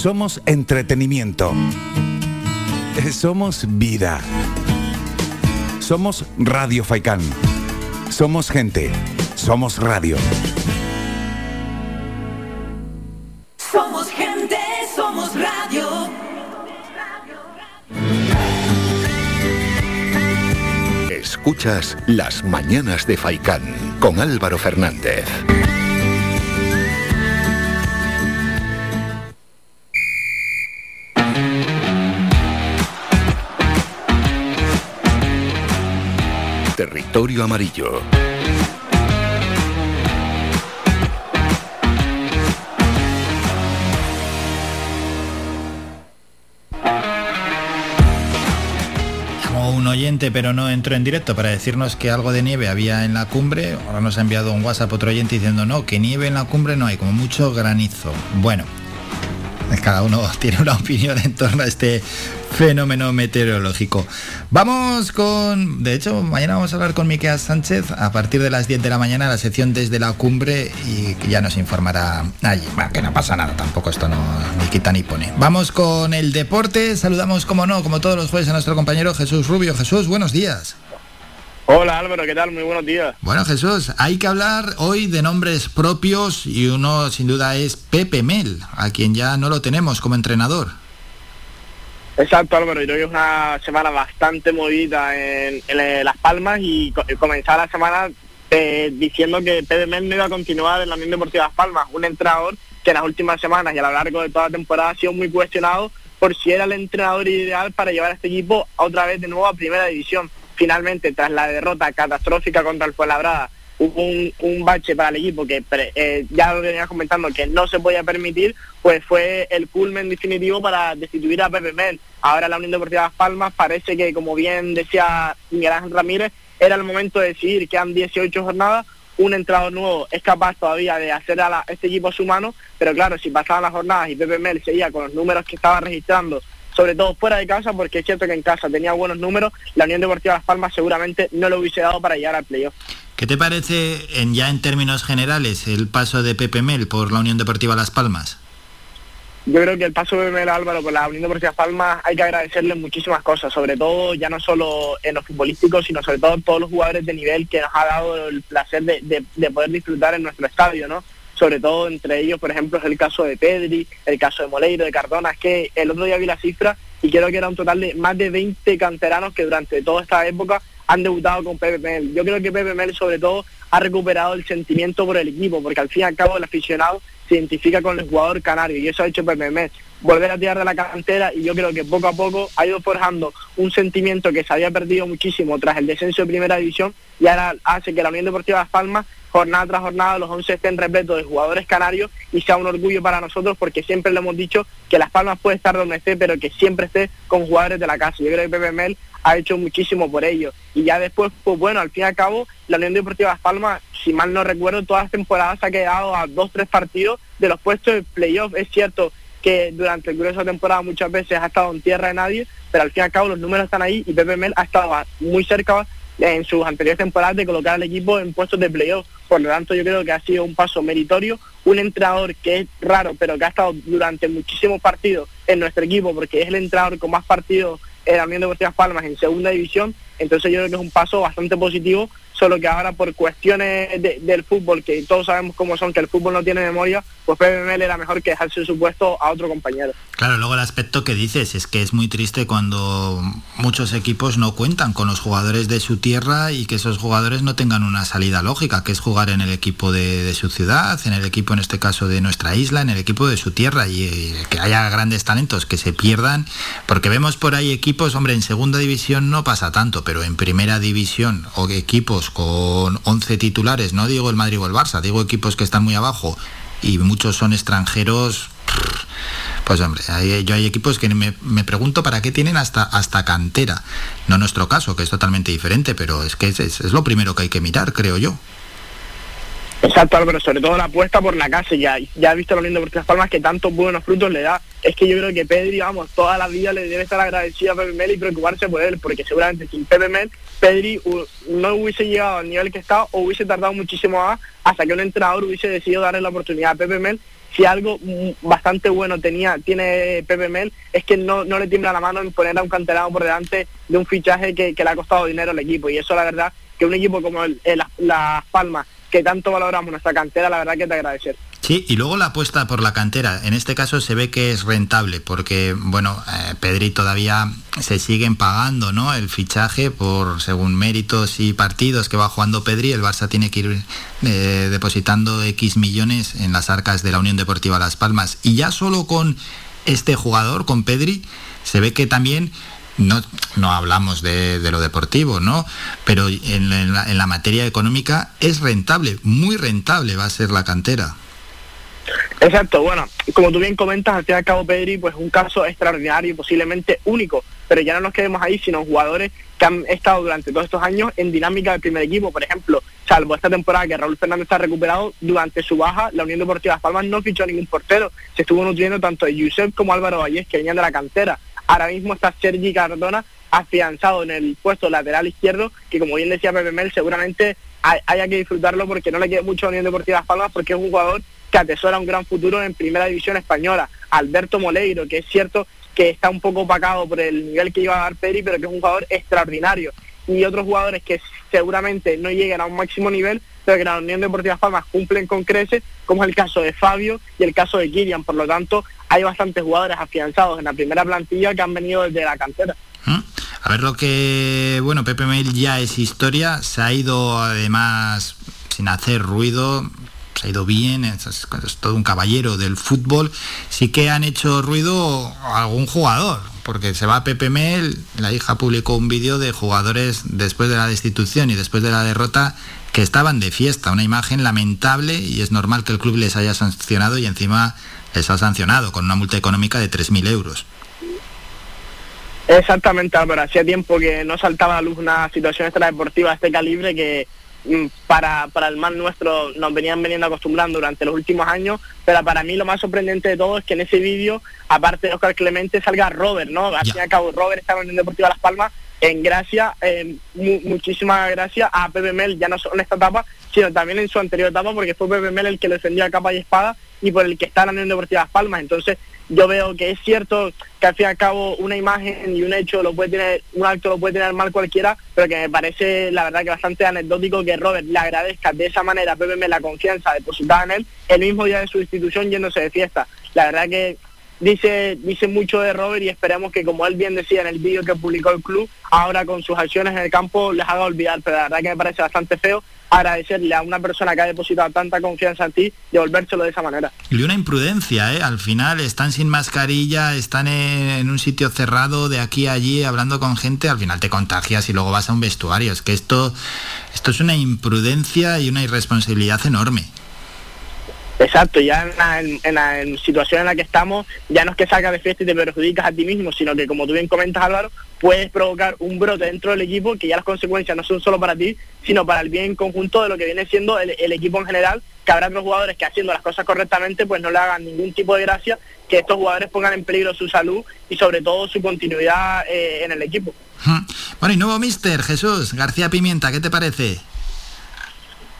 I: Somos entretenimiento. Somos vida. Somos Radio Faikán. Somos gente. Somos radio.
H: Somos gente, somos radio.
F: Escuchas Las Mañanas de Faicán con Álvaro Fernández. Territorio Amarillo.
A: Un oyente, pero no entró en directo para decirnos que algo de nieve había en la cumbre. Ahora nos ha enviado un WhatsApp otro oyente diciendo no, que nieve en la cumbre no hay, como mucho granizo. Bueno, cada uno [laughs] tiene una opinión en torno a este fenómeno meteorológico. Vamos con, de hecho, mañana vamos a hablar con Miquel Sánchez a partir de las 10 de la mañana, la sección desde la cumbre y que ya nos informará allí. Bueno, que no pasa nada, tampoco esto no ni quita ni pone. Vamos con el deporte, saludamos como no, como todos los jueves a nuestro compañero Jesús Rubio. Jesús, buenos días.
Y: Hola Álvaro, ¿qué tal? Muy buenos días.
A: Bueno Jesús, hay que hablar hoy de nombres propios y uno sin duda es Pepe Mel, a quien ya no lo tenemos como entrenador.
Y: Exacto Álvaro, yo creo que es una semana bastante movida en, en Las Palmas y co- comenzar la semana eh, diciendo que Pepe Mel no iba a continuar en la Unión Deportiva Las Palmas, un entrenador que en las últimas semanas y a lo largo de toda la temporada ha sido muy cuestionado por si era el entrenador ideal para llevar a este equipo otra vez de nuevo a Primera División. Finalmente, tras la derrota catastrófica contra el Fuenlabrada, hubo un, bache para el equipo que eh, ya lo venía comentando que no se podía permitir, pues fue el culmen definitivo para destituir a Pepe Mel. Ahora la Unión Deportiva Las Palmas parece que, como bien decía Miguel Ramírez, era el momento de decidir, quedan 18 jornadas, un entrenador nuevo es capaz todavía de hacer a este equipo su mano, pero claro, si pasaban las jornadas y Pepe Mel seguía con los números que estaba registrando, sobre todo fuera de casa, porque es cierto que en casa tenía buenos números, la Unión Deportiva Las Palmas seguramente no lo hubiese dado para llegar al playoff.
A: ¿Qué te parece en, ya en términos generales el paso de Pepe Mel por la Unión Deportiva Las Palmas?
Y: Yo creo que el paso de Mel Álvaro por la Unión Deportiva Las Palmas hay que agradecerle muchísimas cosas, sobre todo ya no solo en lo futbolístico, sino sobre todo todos los jugadores de nivel que nos ha dado el placer de, de- de poder disfrutar en nuestro estadio, ¿no? Sobre todo entre ellos, por ejemplo, es el caso de Pedri, el caso de Moleiro, de Cardona, es que el otro día vi la cifra y creo que era un total de más de 20 canteranos que durante toda esta época han debutado con Pepe Mel. Yo creo que Pepe Mel sobre todo ha recuperado el sentimiento por el equipo, porque al fin y al cabo el aficionado se identifica con el jugador canario y eso ha hecho PPM volver a tirar de la cantera y yo creo que poco a poco ha ido forjando un sentimiento que se había perdido muchísimo tras el descenso de primera división y ahora hace que la Unión Deportiva Las Palmas jornada tras jornada los 11 estén repletos de jugadores canarios y sea un orgullo para nosotros porque siempre le hemos dicho que Las Palmas puede estar donde esté pero que siempre esté con jugadores de la casa. Yo creo que Pepe Mel ha hecho muchísimo por ello. Y ya después, pues bueno, al fin y al cabo, la Unión Deportiva Las Palmas, si mal no recuerdo, todas las temporadas ha quedado a dos, tres partidos de los puestos de playoff. Es cierto que durante el grueso de temporada muchas veces ha estado en tierra de nadie, pero al fin y al cabo los números están ahí y Pepe Mel ha estado muy cerca en sus anteriores temporadas de colocar al equipo en puestos de playoff. Por lo tanto, yo creo que ha sido un paso meritorio, un entrenador que es raro, pero que ha estado durante muchísimos partidos en nuestro equipo, porque es el entrenador con más partidos la Unión Deportiva Palmas en segunda división, entonces yo creo que es un paso bastante positivo solo que ahora por cuestiones del fútbol, que todos sabemos cómo son, que el fútbol no tiene memoria, pues PBML era mejor que dejarse su puesto a otro compañero.
A: Claro, luego el aspecto que dices es que es muy triste cuando muchos equipos no cuentan con los jugadores de su tierra y que esos jugadores no tengan una salida lógica, que es jugar en el equipo de, su ciudad, en el equipo en este caso de nuestra isla, en el equipo de su tierra y eh, que haya grandes talentos que se pierdan, porque vemos por ahí equipos, hombre, en segunda división no pasa tanto, pero en primera división o equipos con 11 titulares, no digo el Madrid o el Barça, digo equipos que están muy abajo y muchos son extranjeros, pues hombre, hay, yo hay equipos que me, pregunto para qué tienen hasta, hasta cantera. No nuestro caso, que es totalmente diferente, pero es que es lo primero que hay que mirar, creo yo.
Y: Exacto, Álvaro, sobre todo la apuesta por la casa. Ya, ya he visto lo lindo por Las Palmas que tantos buenos frutos le da. Es que yo creo que Pedri, vamos, toda la vida le debe estar agradecido a Pepe Mel y preocuparse por él, porque seguramente sin Pepe Mel, Pedri no hubiese llegado al nivel que está o hubiese tardado muchísimo más hasta que un entrenador hubiese decidido darle la oportunidad a Pepe Mel. Si algo bastante bueno tenía tiene Pepe Mel es que no, no le tiembla la mano en poner a un canterano por delante de un fichaje que, le ha costado dinero al equipo. Y eso la verdad que un equipo como el, Las Palmas que tanto valoramos nuestra cantera, la verdad que te agradecer.
A: Sí, y luego la apuesta por la cantera. En este caso se ve que es rentable porque, bueno, eh, Pedri todavía se siguen pagando, ¿no? El fichaje por según méritos y partidos que va jugando Pedri. El Barça tiene que ir eh, depositando X millones en las arcas de la Unión Deportiva Las Palmas. Y ya solo con este jugador, con Pedri, se ve que también no, no hablamos de, lo deportivo, ¿no? Pero en la, materia económica es rentable, muy rentable va a ser la cantera.
Y: Exacto, bueno, como tú bien comentas, al fin y al cabo Pedri, pues un caso extraordinario y posiblemente único, pero ya no nos quedemos ahí, sino jugadores que han estado durante todos estos años en dinámica del primer equipo, por ejemplo, salvo esta temporada que Raúl Fernández está recuperado, durante su baja, la Unión Deportiva Las Palmas no fichó a ningún portero, se estuvo nutriendo tanto de Yusef como Álvaro Vallés, que venían de la cantera, Ahora mismo está Sergi Cardona afianzado en el puesto lateral izquierdo, que como bien decía Pepe Mel, seguramente haya que disfrutarlo porque no le queda mucho a Unión Deportiva Las Palmas, porque es un jugador que atesora un gran futuro en primera división española. Alberto Moleiro, que es cierto que está un poco opacado por el nivel que iba a dar Peri, pero que es un jugador extraordinario. Y otros jugadores que seguramente no lleguen a un máximo nivel, pero que la Unión Deportiva Palmas cumplen con creces, como es el caso de Fabio y el caso de Kirian. Por lo tanto, hay bastantes jugadores afianzados en la primera plantilla que han venido desde la cantera.
A: ¿Mm? A ver lo que, bueno, Pepe Mel ya es historia, se ha ido además sin hacer ruido, se ha ido bien, es, todo un caballero del fútbol. Sí que han hecho ruido algún jugador, porque se va Pepe Mel, la hija publicó un vídeo de jugadores después de la destitución y después de la derrota que estaban de fiesta, una imagen lamentable y es normal que el club les haya sancionado y encima les ha sancionado con una multa económica de 3.000 euros.
Y: Exactamente, Álvaro. Hacía tiempo que no saltaba a la luz una situación extradeportiva de este calibre que mm, para, para el mal nuestro nos venían veniendo acostumbrando durante los últimos años, pero para mí lo más sorprendente de todo es que en ese vídeo, aparte de Oscar Clemente, salga Robert, ¿no? Al fin y al cabo, Robert estaba en el Deportivo Las Palmas en gracia, muchísimas gracias a Pepe Mel, ya no solo en esta etapa, sino también en su anterior etapa, porque fue Pepe Mel el que le defendía a capa y espada y por el que está la Unión Deportiva Las Palmas. Entonces, yo veo que es cierto que al fin y al cabo una imagen y un hecho lo puede tener, un acto lo puede tener mal cualquiera, pero que me parece la verdad que bastante anecdótico que Robert le agradezca de esa manera a Pepe Mel la confianza depositada en él el mismo día de su institución yéndose de fiesta. La verdad que dice, dice mucho de Robert y esperemos que, como él bien decía en el vídeo que publicó el club, ahora con sus acciones en el campo les haga olvidar, pero la verdad que me parece bastante feo agradecerle a una persona que ha depositado tanta confianza en ti y devolvérselo de esa manera.
A: Y una imprudencia, ¿eh? Al final están sin mascarilla, están en, un sitio cerrado de aquí a allí hablando con gente, al final te contagias y luego vas a un vestuario. Es que esto, esto es una imprudencia y una irresponsabilidad enorme.
Y: Exacto, ya en la, situación en la que estamos, ya no es que salgas de fiesta y te perjudicas a ti mismo, sino que como tú bien comentas Álvaro, puedes provocar un brote dentro del equipo que ya las consecuencias no son solo para ti, sino para el bien conjunto de lo que viene siendo el, equipo en general, que habrá otros jugadores que haciendo las cosas correctamente pues no le hagan ningún tipo de gracia, que estos jugadores pongan en peligro su salud y sobre todo su continuidad eh, en el equipo.
A: Bueno, y nuevo mister, Jesús, García Pimienta, ¿qué te parece?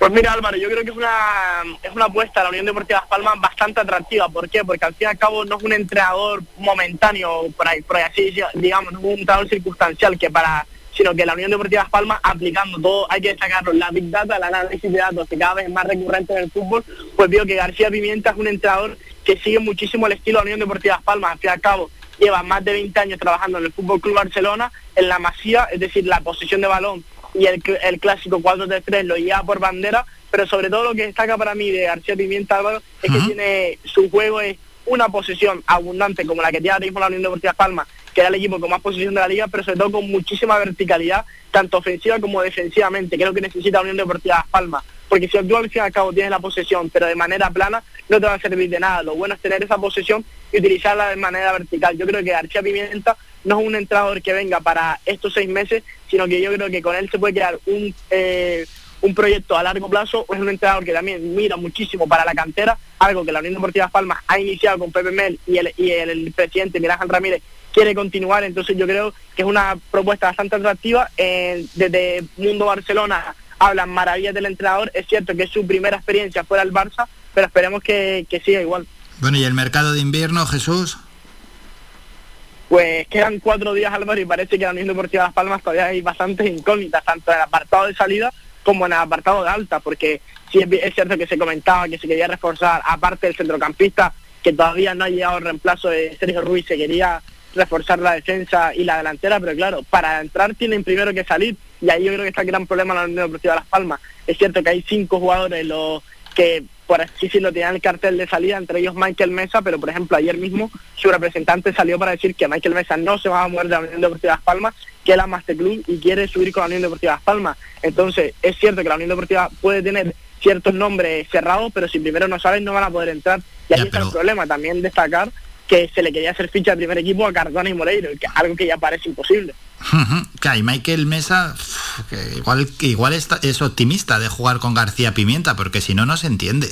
Y: Pues mira Álvaro, yo creo que es una, es una apuesta a la Unión Deportiva Las Palmas bastante atractiva. ¿Por qué? Porque al fin y al cabo no es un entrenador momentáneo, por ahí, por así digamos, no es un entrenador circunstancial que para sino que la Unión Deportiva Las Palmas aplicando todo, hay que destacarlo, la Big Data, el análisis de datos que cada vez es más recurrente en el fútbol, pues vio que García Pimienta es un entrenador que sigue muchísimo el estilo de la Unión Deportiva Las Palmas, al fin y al cabo lleva más de 20 años trabajando en el Fútbol Club Barcelona, en la masía, es decir, la posición de balón y el, el clásico 4-3-3 lo lleva por bandera, pero sobre todo lo que destaca para mí de García Pimienta Álvaro es que tiene su juego es una posesión abundante como la que tiene ahora mismo la Unión Deportiva Palma, que era el equipo con más posesión de la liga, pero sobre todo con muchísima verticalidad, tanto ofensiva como defensivamente, que es lo que necesita la Unión Deportiva Palma. Porque si tú al fin y al cabo tienes la posesión, pero de manera plana, no te va a servir de nada. Lo bueno es tener esa posesión y utilizarla de manera vertical. Yo creo que García Pimienta no es un entrenador que venga para estos seis meses, sino que yo creo que con él se puede crear un, eh, un proyecto a largo plazo, es un entrenador que también mira muchísimo para la cantera, algo que la Unión Deportiva Palmas ha iniciado con Pepe Mel y el, y el, presidente Miguel Ramírez quiere continuar, entonces yo creo que es una propuesta bastante atractiva. Eh, desde Mundo Barcelona hablan maravillas del entrenador, es cierto que es su primera experiencia fuera del Barça, pero esperemos que, que siga igual.
A: Bueno, ¿y el mercado de invierno, Jesús?
Y: Pues quedan cuatro días Álvaro y parece que la Unión Deportiva Las Palmas todavía hay bastantes incógnitas, tanto en el apartado de salida como en el apartado de alta, porque sí es, cierto que se comentaba que se quería reforzar, aparte del centrocampista, que todavía no ha llegado el reemplazo de Sergio Ruiz, se quería reforzar la defensa y la delantera, pero claro, para entrar tienen primero que salir, y ahí yo creo que está el gran problema en la Unión Deportiva Las Palmas. Es cierto que hay cinco jugadores los que por así decirlo, tenían el cartel de salida, entre ellos Michael Mesa, pero por ejemplo ayer mismo su representante salió para decir que Michael Mesa no se va a mover de la Unión Deportiva Las Palmas, que él ama este club y quiere subir con la Unión Deportiva Las Palmas. Entonces, es cierto que la Unión Deportiva puede tener ciertos nombres cerrados, pero si primero no saben no van a poder entrar. Y ahí está el problema, también destacar que se le quería hacer ficha al primer equipo a Cardona y Moreiro, que algo que ya parece imposible.
A: Que Michael Mesa igual, igual es optimista de jugar con García Pimienta, porque si no, no se entiende.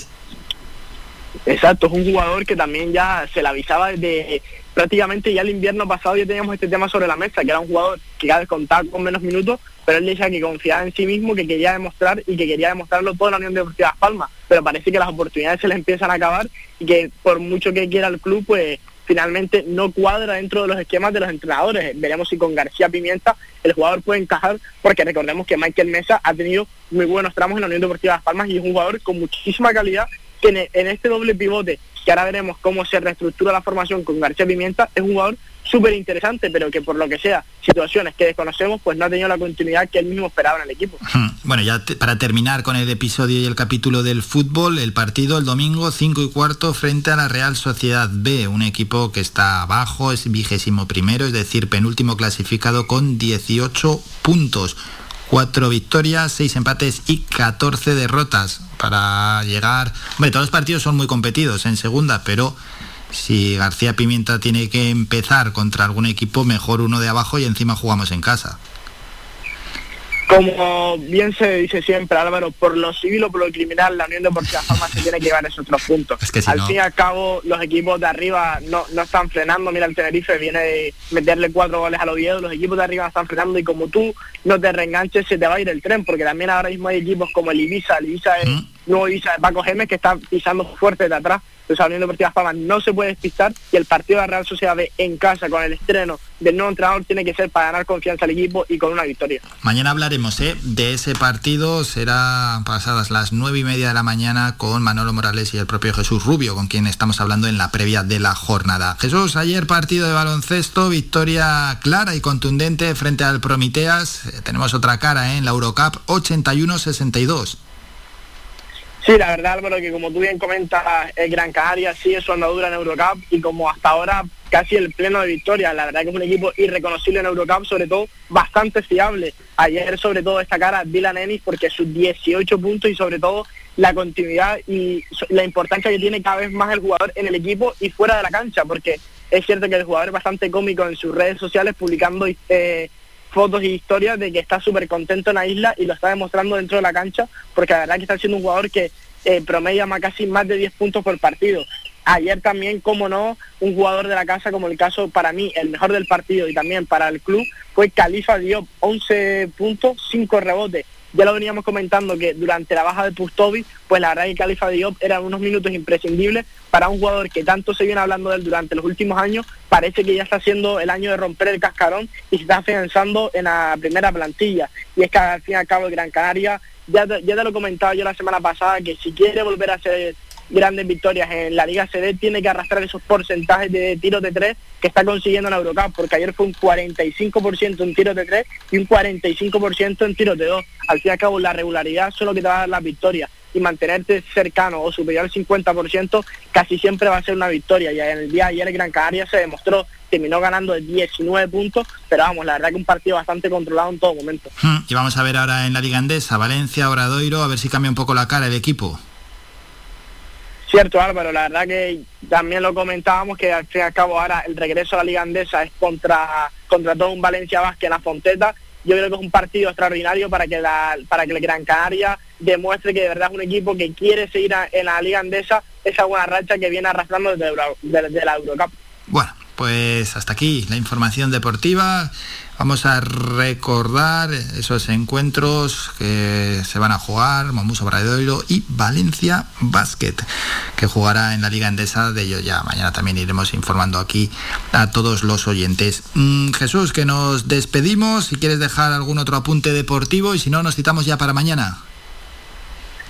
Y: Exacto, es un jugador que también ya se le avisaba desde prácticamente ya el invierno pasado ya teníamos este tema sobre la mesa, que era un jugador que cada vez contaba con menos minutos, pero él decía que confiaba en sí mismo, que quería demostrar y que quería demostrarlo todo en la Unión Deportiva Las Palmas, pero parece que las oportunidades se le empiezan a acabar y que por mucho que quiera el club, pues finalmente no cuadra dentro de los esquemas de los entrenadores. Veremos si con García Pimienta el jugador puede encajar, porque recordemos que Michael Mesa ha tenido muy buenos tramos en la Unión Deportiva Las Palmas y es un jugador con muchísima calidad que en, este doble pivote, que ahora veremos cómo se reestructura la formación con García Pimienta, es un jugador súper interesante, pero que por lo que sea, situaciones que desconocemos, pues no ha tenido la continuidad que él mismo esperaba en el equipo.
A: Bueno, ya para terminar con el episodio y el capítulo del fútbol, el partido el domingo 5 y cuarto frente a la Real Sociedad B, un equipo que está abajo, es vigésimo primero, es decir, penúltimo clasificado con 18 puntos. Cuatro victorias, seis empates y 14 derrotas para llegar... Hombre, todos los partidos son muy competidos en segunda, pero si García Pimienta tiene que empezar contra algún equipo, mejor uno de abajo y encima jugamos en casa.
Y: Como bien se dice siempre, Álvaro, por lo civil o por lo criminal, la Unión Deportiva Palma se tiene que llevar esos otros puntos. al fin y al cabo, los equipos de arriba no, no están frenando. Mira, el Tenerife viene de meterle cuatro goles a los Oviedo, los equipos de arriba están frenando y como tú no te reenganches, se te va a ir el tren, porque también ahora mismo hay equipos como el Ibiza, el Ibiza es nuevo Ibiza de Paco Gemes que está pisando fuerte de atrás la Unión Deportiva Palmas no se puede despistar y el partido de la Real Sociedad en casa con el estreno del nuevo entrenador tiene que ser para ganar confianza al equipo y con una victoria.
A: Mañana hablaremos ¿eh? de ese partido, será pasadas las nueve y media de la mañana con Manolo Morales y el propio Jesús Rubio, con quien estamos hablando en la previa de la jornada. Jesús, ayer partido de baloncesto, victoria clara y contundente frente al Promiteas. Eh, tenemos otra cara ¿eh? en la Eurocup, 81-62.
Y: Sí, la verdad Álvaro, que como tú bien comentas, el Gran Canaria sigue su andadura en Eurocup y como hasta ahora casi el pleno de victoria. La verdad que es un equipo irreconocible en Eurocup, sobre todo bastante fiable. Ayer sobre todo destacar a Dylan Ennis porque sus 18 puntos y sobre todo la continuidad y la importancia que tiene cada vez más el jugador en el equipo y fuera de la cancha, porque es cierto que el jugador es bastante cómico en sus redes sociales publicando eh, fotos y historias de que está súper contento en la isla y lo está demostrando dentro de la cancha, porque la verdad que está siendo un jugador que eh, promedia más, casi más de 10 puntos por partido. Ayer también, como no, un jugador de la casa, como el caso para mí, el mejor del partido y también para el club, fue Califa Diop, 11 puntos, 5 rebotes. Ya lo veníamos comentando que durante la baja de Pustovi, pues la verdad que Califa Diop eran unos minutos imprescindibles para un jugador que tanto se viene hablando de él durante los últimos años, parece que ya está haciendo el año de romper el cascarón y se está afianzando en la primera plantilla. Y es que al fin y al cabo el Gran Canaria, ya te, ya te lo comentaba yo la semana pasada, que si quiere volver a ser grandes victorias en la Liga CD, tiene que arrastrar esos porcentajes de tiros de tres que está consiguiendo en la Eurocup, porque ayer fue un 45% en tiros de tres y un 45% en tiros de dos. Al fin y al cabo, la regularidad son lo que te va a dar las victorias y mantenerte cercano o superior al 50% casi siempre va a ser una victoria. Y en el día ayer el Gran Canaria se demostró, terminó ganando de 19 puntos, pero vamos, la verdad que un partido bastante controlado en todo momento.
A: Hmm, y vamos a ver ahora en la Liga Andesa, Valencia, Obradoiro, a ver si cambia un poco la cara el equipo.
Y: Cierto Álvaro, la verdad que también lo comentábamos que al fin y al cabo ahora el regreso a la Liga Andesa es contra, contra todo un Valencia Vázquez en la Fonteta. Yo creo que es un partido extraordinario para que la, para que el Gran Canaria demuestre que de verdad es un equipo que quiere seguir en la Liga Andesa esa buena racha que viene arrastrando desde, desde la Eurocup.
A: Bueno, pues hasta aquí la información deportiva. Vamos a recordar esos encuentros que se van a jugar, Momuso Bradoiro y Valencia Basket, que jugará en la Liga Endesa. De ello ya mañana también iremos informando aquí a todos los oyentes. Mm, Jesús, que nos despedimos. Si quieres dejar algún otro apunte deportivo y si no, nos citamos ya para mañana.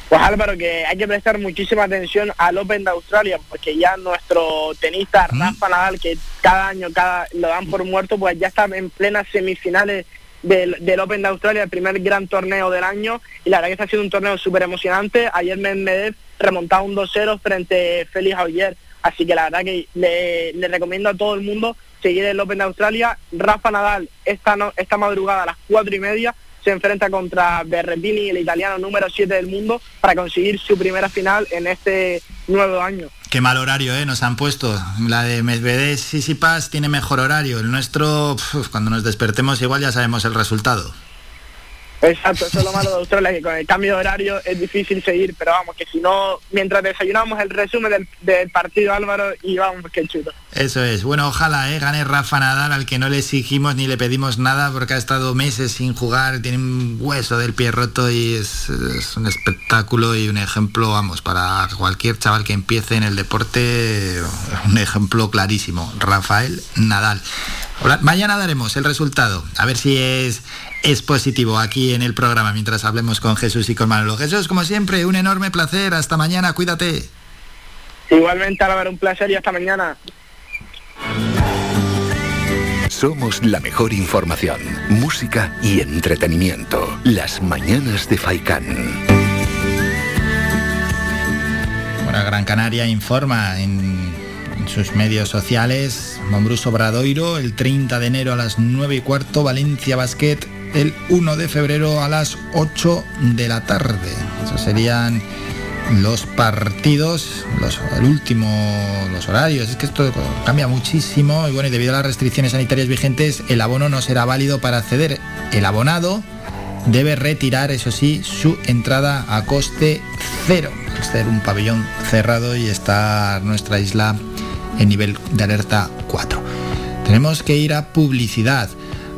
Y: Pues Álvaro, que hay que prestar muchísima atención al Open de Australia, porque ya nuestro tenista Rafa Nadal, que cada año cada lo dan por muerto, pues ya está en plenas semifinales del, del, Open de Australia, el primer gran torneo del año, y la verdad que está siendo un torneo súper emocionante. Ayer Medvedev remontaba un 2-0 frente a Félix Auger, así que la verdad que le, le, recomiendo a todo el mundo seguir el Open de Australia. Rafa Nadal esta, no, esta madrugada a las cuatro y media se enfrenta contra Berrettini, el italiano número 7 del mundo, para conseguir su primera final en este nuevo año.
A: Qué mal horario ¿eh? nos han puesto. La de Medvedev Sisipas tiene mejor horario. El nuestro, cuando nos despertemos igual ya sabemos el resultado.
Y: Exacto, eso es lo malo de Australia, que con el cambio de horario es difícil seguir, pero vamos, que si no, mientras desayunamos el resumen del, del partido Álvaro y vamos, qué chulo.
A: Eso es, bueno, ojalá ¿eh? gane Rafa Nadal, al que no le exigimos ni le pedimos nada porque ha estado meses sin jugar, tiene un hueso del pie roto y es, un espectáculo y un ejemplo, vamos, para cualquier chaval que empiece en el deporte, un ejemplo clarísimo, Rafael Nadal. Mañana daremos el resultado, a ver si es, es positivo aquí en el programa mientras hablemos con Jesús y con Manolo. Jesús, como siempre, un enorme placer. Hasta mañana, cuídate.
Y: Igualmente, Álvaro, un placer y hasta mañana.
F: Somos la mejor información, música y entretenimiento. Las mañanas de Faikán.
A: Bueno, Gran Canaria informa en sus medios sociales. Mombrus Obradoiro el 30 de enero a las 9 y cuarto, Valencia Basket el 1 de febrero a las 8 de la tarde. Esos serían los partidos, los, el último, los horarios. Es que esto cambia muchísimo y bueno, y debido a las restricciones sanitarias vigentes, el abono no será válido para acceder. El abonado debe retirar, eso sí, su entrada a coste cero. Ser un pabellón cerrado y estar nuestra isla en nivel de alerta 4. Tenemos que ir a publicidad.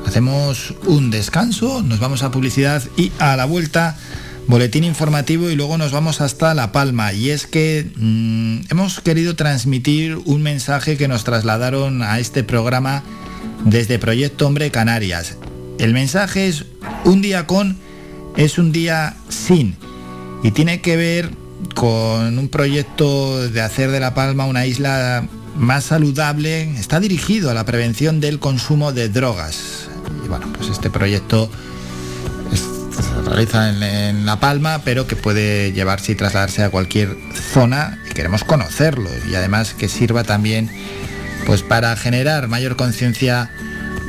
A: Hacemos un descanso, nos vamos a publicidad y a la vuelta boletín informativo y luego nos vamos hasta La Palma. Y es que mm, hemos querido transmitir un mensaje que nos trasladaron a este programa desde Proyecto Hombre Canarias. El mensaje es un día con, es un día sin. Y tiene que ver con un proyecto de hacer de La Palma una isla más saludable. Está dirigido a la prevención del consumo de drogas. Bueno, pues este proyecto realiza en, La Palma, pero que puede llevarse y trasladarse a cualquier zona y queremos conocerlo y además que sirva también pues para generar mayor conciencia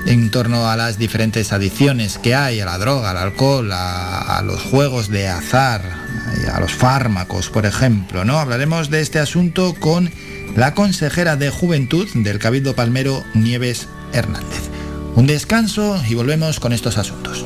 A: en torno a las diferentes adicciones que hay, a la droga, al alcohol, a, los juegos de azar, a los fármacos, por ejemplo, ¿no? Hablaremos de este asunto con la consejera de Juventud del Cabildo Palmero, Nieves Hernández. Un descanso y volvemos con estos asuntos.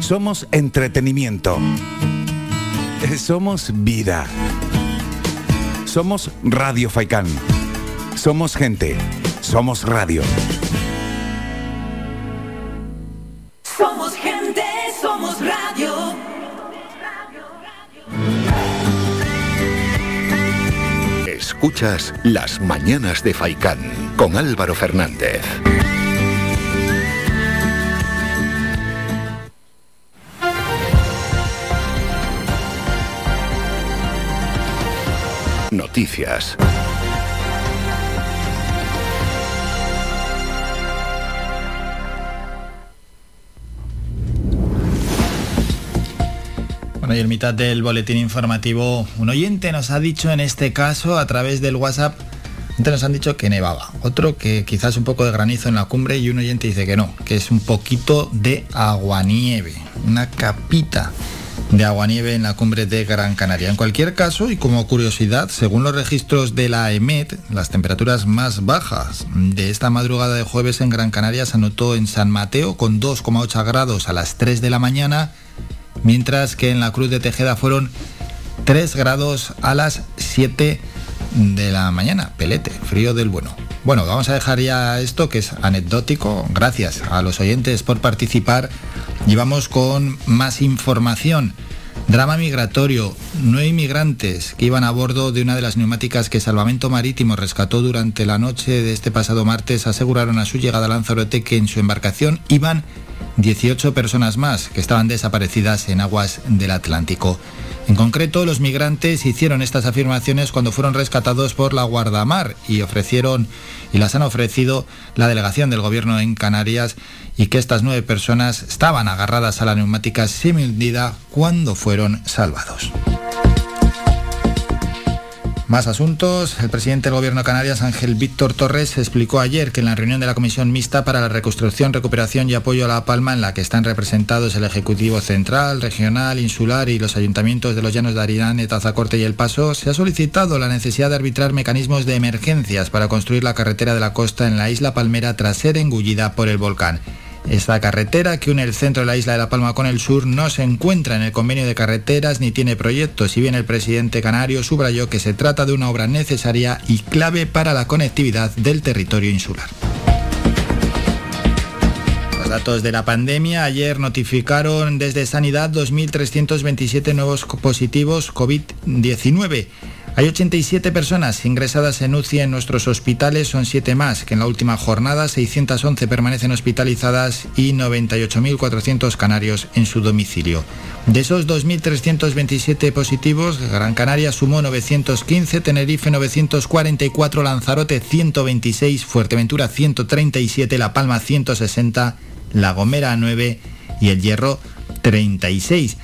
I: somos entretenimiento. Somos vida. Somos Radio Faikán. Somos gente. Somos radio.
H: Somos gente, somos radio.
F: Escuchas Las Mañanas de Faikán con Álvaro Fernández.
A: Bueno, y en mitad del boletín informativo, un oyente nos ha dicho en este caso, a través del WhatsApp, nos han dicho que nevaba, otro que quizás un poco de granizo en la cumbre y un oyente dice que no, que es un poquito de aguanieve, una capita de aguanieve en la cumbre de Gran Canaria. En cualquier caso, y como curiosidad, según los registros de la EMET, las temperaturas más bajas de esta madrugada de jueves en Gran Canaria se anotó en San Mateo con 2,8 grados a las 3 de la mañana, mientras que en la Cruz de Tejeda fueron 3 grados a las 7 de la mañana. Pelete, frío del bueno. Bueno, vamos a dejar ya esto que es anecdótico. Gracias a los oyentes por participar y vamos con más información. Drama migratorio. Nueve inmigrantes que iban a bordo de una de las neumáticas que Salvamento Marítimo rescató durante la noche de este pasado martes aseguraron a su llegada a Lanzarote que en su embarcación iban 18 personas más que estaban desaparecidas en aguas del Atlántico. En concreto, los migrantes hicieron estas afirmaciones cuando fueron rescatados por la Guardamar y ofrecieron y las han ofrecido la delegación del gobierno en Canarias y que estas nueve personas estaban agarradas a la neumática semi cuando fueron salvados. Más asuntos. El presidente del Gobierno de Canarias, Ángel Víctor Torres, explicó ayer que en la reunión de la Comisión Mixta para la Reconstrucción, Recuperación y Apoyo a La Palma, en la que están representados el Ejecutivo Central, Regional, Insular y los ayuntamientos de los Llanos de Aridane, Tazacorte y El Paso, se ha solicitado la necesidad de arbitrar mecanismos de emergencias para construir la carretera de la costa en la isla Palmera tras ser engullida por el volcán. Esta carretera que une el centro de la isla de La Palma con el sur no se encuentra en el convenio de carreteras ni tiene proyectos, si bien el presidente canario subrayó que se trata de una obra necesaria y clave para la conectividad del territorio insular datos de la pandemia. Ayer notificaron desde Sanidad 2.327 nuevos positivos COVID-19. Hay 87 personas ingresadas en UCI en nuestros hospitales, son 7 más que en la última jornada, 611 permanecen hospitalizadas y 98.400 canarios en su domicilio. De esos 2.327 positivos, Gran Canaria sumó 915, Tenerife 944, Lanzarote 126, Fuerteventura 137, La Palma 160, La Gomera 9 y El Hierro 36.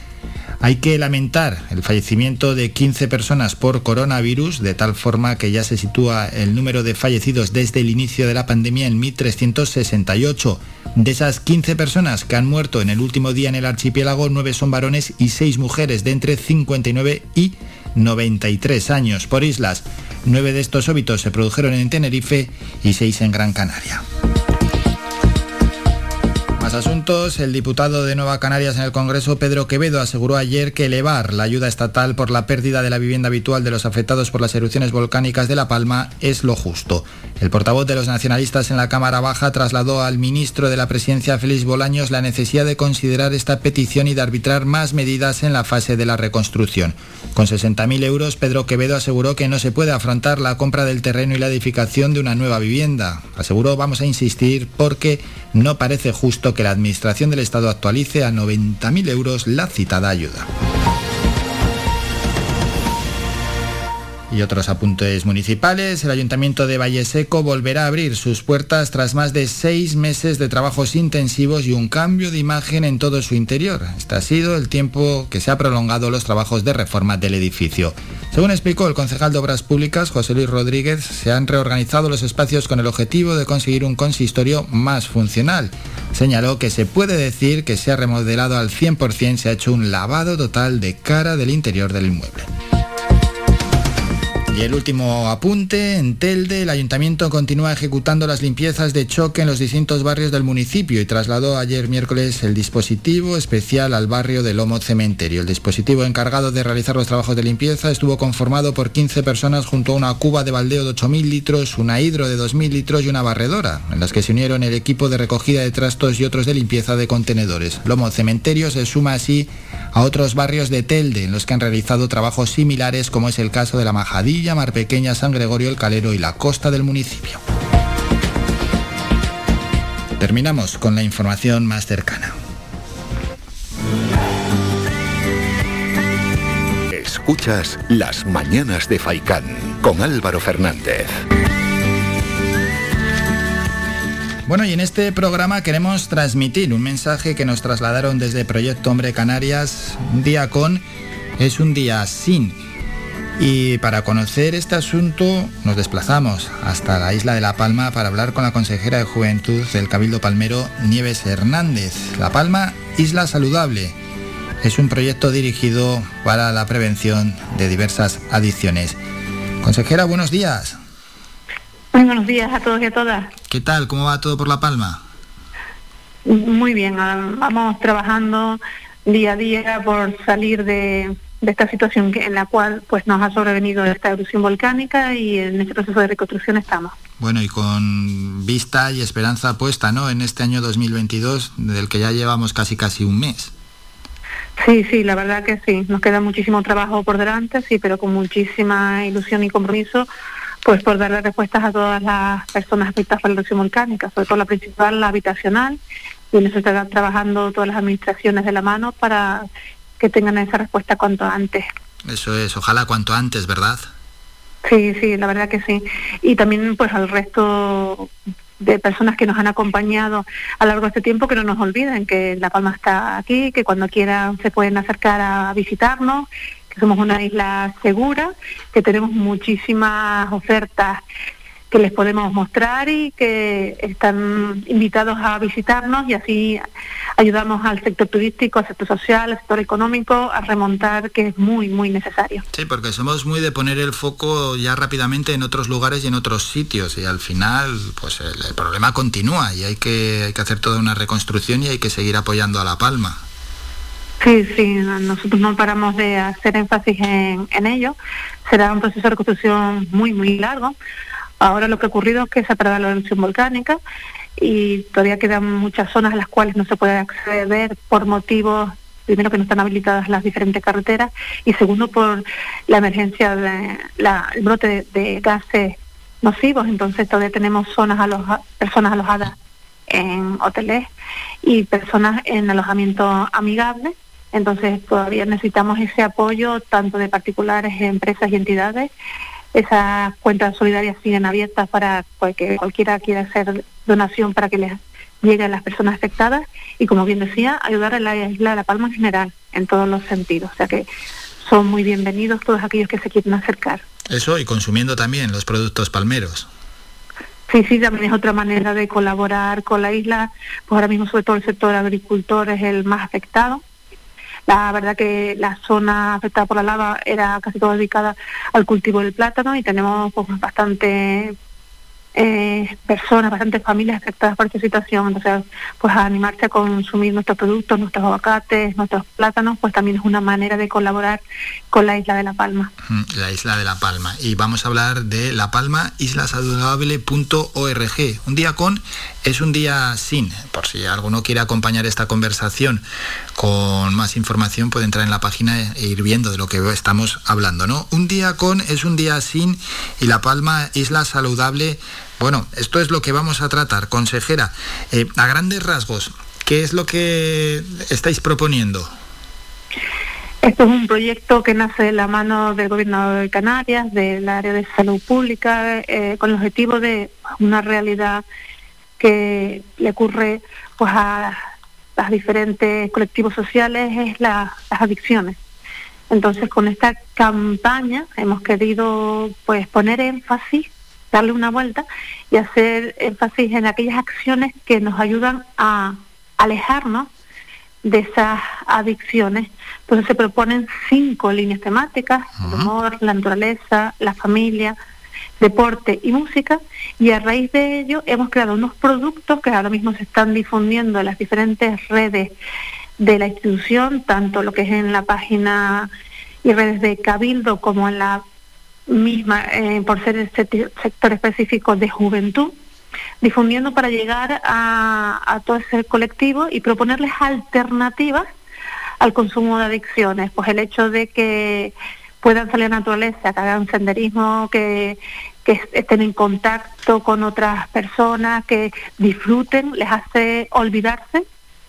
A: Hay que lamentar el fallecimiento de 15 personas por coronavirus, de tal forma que ya se sitúa el número de fallecidos desde el inicio de la pandemia en 1.368. De esas 15 personas que han muerto en el último día en el archipiélago, 9 son varones y 6 mujeres de entre 59 y 93 años por islas. 9 de estos óbitos se produjeron en Tenerife y 6 en Gran Canaria. Más asuntos. El diputado de Nueva Canarias en el Congreso, Pedro Quevedo, aseguró ayer que elevar la ayuda estatal por la pérdida de la vivienda habitual de los afectados por las erupciones volcánicas de La Palma es lo justo. El portavoz de los nacionalistas en la Cámara Baja trasladó al ministro de la Presidencia, Félix Bolaños, la necesidad de considerar esta petición y de arbitrar más medidas en la fase de la reconstrucción. Con 60.000 euros, Pedro Quevedo aseguró que no se puede afrontar la compra del terreno y la edificación de una nueva vivienda. Aseguró, vamos a insistir, porque no parece justo que la Administración del Estado actualice a 90.000 euros la citada ayuda. Y otros apuntes municipales, el Ayuntamiento de Valle Seco volverá a abrir sus puertas tras más de seis meses de trabajos intensivos y un cambio de imagen en todo su interior. Este ha sido el tiempo que se ha prolongado los trabajos de reforma del edificio. Según explicó el concejal de Obras Públicas, José Luis Rodríguez, se han reorganizado los espacios con el objetivo de conseguir un consistorio más funcional. Señaló que se puede decir que se ha remodelado al 100%, se ha hecho un lavado total de cara del interior del inmueble. Y el último apunte, en Telde el ayuntamiento continúa ejecutando las limpiezas de choque en los distintos barrios del municipio y trasladó ayer miércoles el dispositivo especial al barrio de Lomo Cementerio. El dispositivo encargado de realizar los trabajos de limpieza estuvo conformado por 15 personas junto a una cuba de baldeo de 8.000 litros, una hidro de 2.000 litros y una barredora, en las que se unieron el equipo de recogida de trastos y otros de limpieza de contenedores. Lomo Cementerio se suma así a otros barrios de Telde en los que han realizado trabajos similares como es el caso de la Majadilla, Mar Pequeña, San Gregorio el Calero y la costa del municipio. Terminamos con la información más cercana.
F: Escuchas Las Mañanas de Faicán con Álvaro Fernández.
A: Bueno, y en este programa queremos transmitir un mensaje que nos trasladaron desde Proyecto Hombre Canarias. Un día con es un día sin. Y para conocer este asunto nos desplazamos hasta la isla de La Palma para hablar con la consejera de Juventud del Cabildo Palmero, Nieves Hernández. La Palma, Isla Saludable. Es un proyecto dirigido para la prevención de diversas adicciones. Consejera, buenos días.
Z: Muy buenos días a todos y a todas.
A: ¿Qué tal? ¿Cómo va todo por La Palma?
Z: Muy bien, vamos trabajando día a día por salir de, de esta situación en la cual pues nos ha sobrevenido esta erupción volcánica y en este proceso de reconstrucción estamos.
A: Bueno, y con vista y esperanza puesta, ¿no? En este año 2022, del que ya llevamos casi casi un mes.
Z: Sí, sí, la verdad que sí. Nos queda muchísimo trabajo por delante, sí, pero con muchísima ilusión y compromiso, pues por darle respuestas a todas las personas afectadas por la erupción volcánica, sobre todo la principal, la habitacional, y en eso están trabajando todas las administraciones de la mano para que tengan esa respuesta cuanto antes.
A: Eso es, ojalá cuanto antes, ¿verdad?
Z: Sí, sí, la verdad que sí. Y también pues al resto de personas que nos han acompañado a lo largo de este tiempo, que no nos olviden que La Palma está aquí, que cuando quieran se pueden acercar a visitarnos, que somos una isla segura, que tenemos muchísimas ofertas que les podemos mostrar y que están invitados a visitarnos y así ayudamos al sector turístico, al sector social, al sector económico a remontar, que es muy, muy necesario.
A: Sí, porque somos muy de poner el foco ya rápidamente en otros lugares y en otros sitios y al final pues el, el problema continúa y hay que, hay que hacer toda una reconstrucción y hay que seguir apoyando a La Palma.
Z: Sí, sí, nosotros no paramos de hacer énfasis en, en ello. Será un proceso de reconstrucción muy, muy largo. Ahora lo que ha ocurrido es que se ha parado la erupción volcánica y todavía quedan muchas zonas a las cuales no se puede acceder por motivos, primero que no están habilitadas las diferentes carreteras y segundo por la emergencia de la, el brote de, gases nocivos. Entonces todavía tenemos zonas personas alojadas en hoteles y personas en alojamiento amigable. Entonces todavía necesitamos ese apoyo tanto de particulares, empresas y entidades. Esas cuentas solidarias siguen abiertas para que cualquiera quiera hacer donación para que les llegue a las personas afectadas y como bien decía, ayudar a la isla de La Palma en general, en todos los sentidos. O sea que son muy bienvenidos todos aquellos que se quieren acercar.
A: Eso y consumiendo también los productos palmeros.
Z: Sí, sí, también es otra manera de colaborar con la isla. Pues ahora mismo, sobre todo el sector agricultor es el más afectado. La verdad que la zona afectada por la lava era casi toda dedicada al cultivo del plátano y tenemos pues, bastante eh, personas, bastantes familias afectadas por esta situación. Entonces, pues a animarse a consumir nuestros productos, nuestros aguacates, nuestros plátanos, pues también es una manera de colaborar con la isla de La Palma.
A: Mm, La isla de La Palma. Y vamos a hablar de La Palma, islasaludable.org. Un día con es un día sin. Por si alguno quiere acompañar esta conversación con más información, puede entrar en la página e ir viendo de lo que estamos hablando, ¿no? Un día con es un día sin y La Palma, isla saludable. Bueno, esto es lo que vamos a tratar. Consejera, eh, a grandes rasgos, ¿qué es lo que estáis proponiendo?
Z: Esto es un proyecto que nace de la mano del Gobierno de Canarias, del área de salud pública, eh, con el objetivo de una realidad que le ocurre pues a los diferentes colectivos sociales es la, las adicciones. Entonces, con esta campaña hemos querido pues poner énfasis, darle una vuelta y hacer énfasis en aquellas acciones que nos ayudan a alejarnos de esas adicciones. Entonces se proponen cinco líneas temáticas, el humor, la naturaleza, la familia, deporte y música, y a raíz de ello hemos creado unos productos que ahora mismo se están difundiendo en las diferentes redes de la institución, tanto lo que es en la página y redes de Cabildo como en la misma, eh, por ser el sector específico de juventud, difundiendo para llegar a, a todo ese colectivo y proponerles alternativas al consumo de adicciones. Pues el hecho de que puedan salir a la naturaleza, que hagan senderismo, que, estén en contacto con otras personas, que disfruten, les hace olvidarse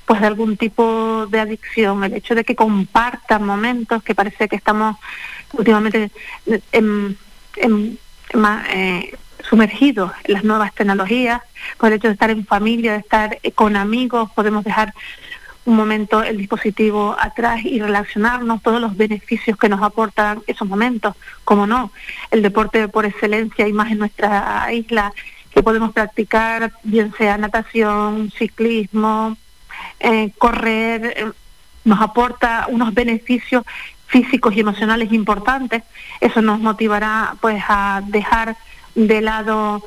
Z: pues de algún tipo de adicción, el hecho de que compartan momentos, que parece que estamos últimamente en, eh, sumergidos en las nuevas tecnologías, por el hecho de estar en familia, de estar eh, con amigos, podemos dejar un momento el dispositivo atrás y relacionarnos, todos los beneficios que nos aportan esos momentos, como no, el deporte por excelencia y más en nuestra isla, que podemos practicar, bien sea natación, ciclismo, eh, correr, eh, nos aporta unos beneficios físicos y emocionales importantes, eso nos motivará pues a dejar de lado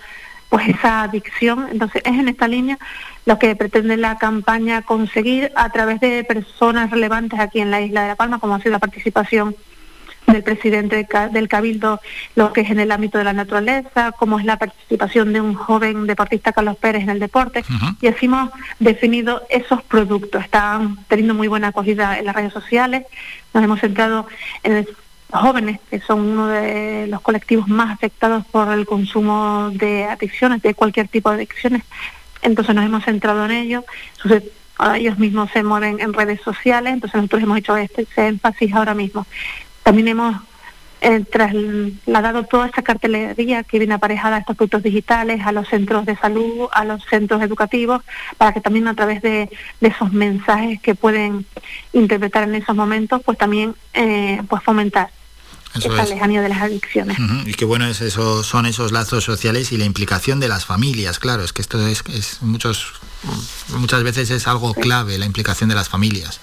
Z: pues esa adicción. Entonces es en esta línea lo que pretende la campaña conseguir a través de personas relevantes aquí en la isla de La Palma, como ha sido la participación del presidente del Cabildo, lo que es en el ámbito de la naturaleza, como es la participación de un joven deportista Carlos Pérez en el deporte, y así hemos definido esos productos. Están teniendo muy buena acogida en las redes sociales, nos hemos centrado en el- los jóvenes, que son uno de los colectivos más afectados por el consumo de adicciones, de cualquier tipo de adicciones. Entonces nos hemos centrado en ello. Sus- ahora ellos mismos se mueven en redes sociales, entonces nosotros hemos hecho este, ese énfasis ahora mismo. También hemos eh, trasladado toda esta cartelería que viene aparejada a estos productos digitales, a los centros de salud, a los centros educativos, para que también a través de, de esos mensajes que pueden interpretar en esos momentos, pues también eh, pues fomentar esa
A: es.
Z: lejanía de las adicciones.
A: Y qué bueno es eso, son esos lazos sociales y la implicación de las familias, claro, es que esto es, es muchos, muchas veces es algo clave, la implicación de las familias.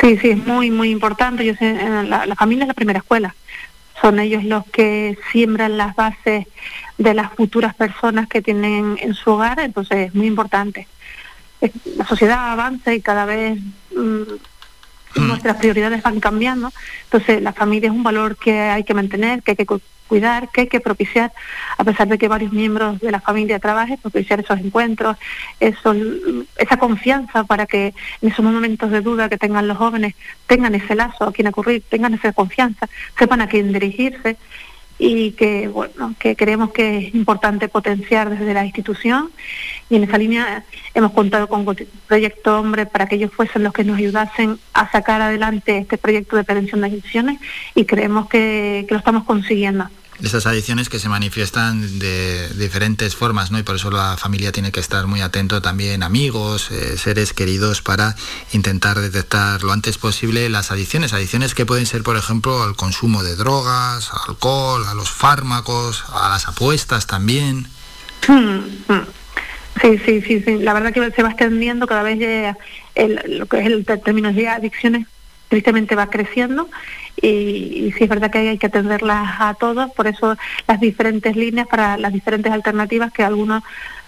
Z: Sí, sí, es muy, muy importante. Yo sé, eh, la, la familia es la primera escuela. Son ellos los que siembran las bases de las futuras personas que tienen en su hogar, entonces es muy importante. La sociedad avanza y cada vez mm, nuestras prioridades van cambiando, entonces la familia es un valor que hay que mantener, que hay que cu- cuidar, que hay que propiciar, a pesar de que varios miembros de la familia trabajen, propiciar esos encuentros, esos, esa confianza para que en esos momentos de duda que tengan los jóvenes tengan ese lazo a quien acudir, tengan esa confianza, sepan a quién dirigirse y que bueno que creemos que es importante potenciar desde la institución y en esa línea hemos contado con Proyecto Hombre para que ellos fuesen los que nos ayudasen a sacar adelante este proyecto de prevención de adicciones y creemos que, que lo estamos consiguiendo.
A: Esas adicciones que se manifiestan de diferentes formas, ¿no? Y por eso la familia tiene que estar muy atento también, amigos, eh, seres queridos, para intentar detectar lo antes posible las adicciones. Adicciones que pueden ser, por ejemplo, al consumo de drogas, al alcohol, a los fármacos, a las apuestas también.
Z: Mm, mm. Sí, sí, sí, sí. La verdad que se va extendiendo cada vez eh, que el término de adicciones tristemente va creciendo y, y sí es verdad que hay que atenderlas a todos, por eso las diferentes líneas para las diferentes alternativas que algunos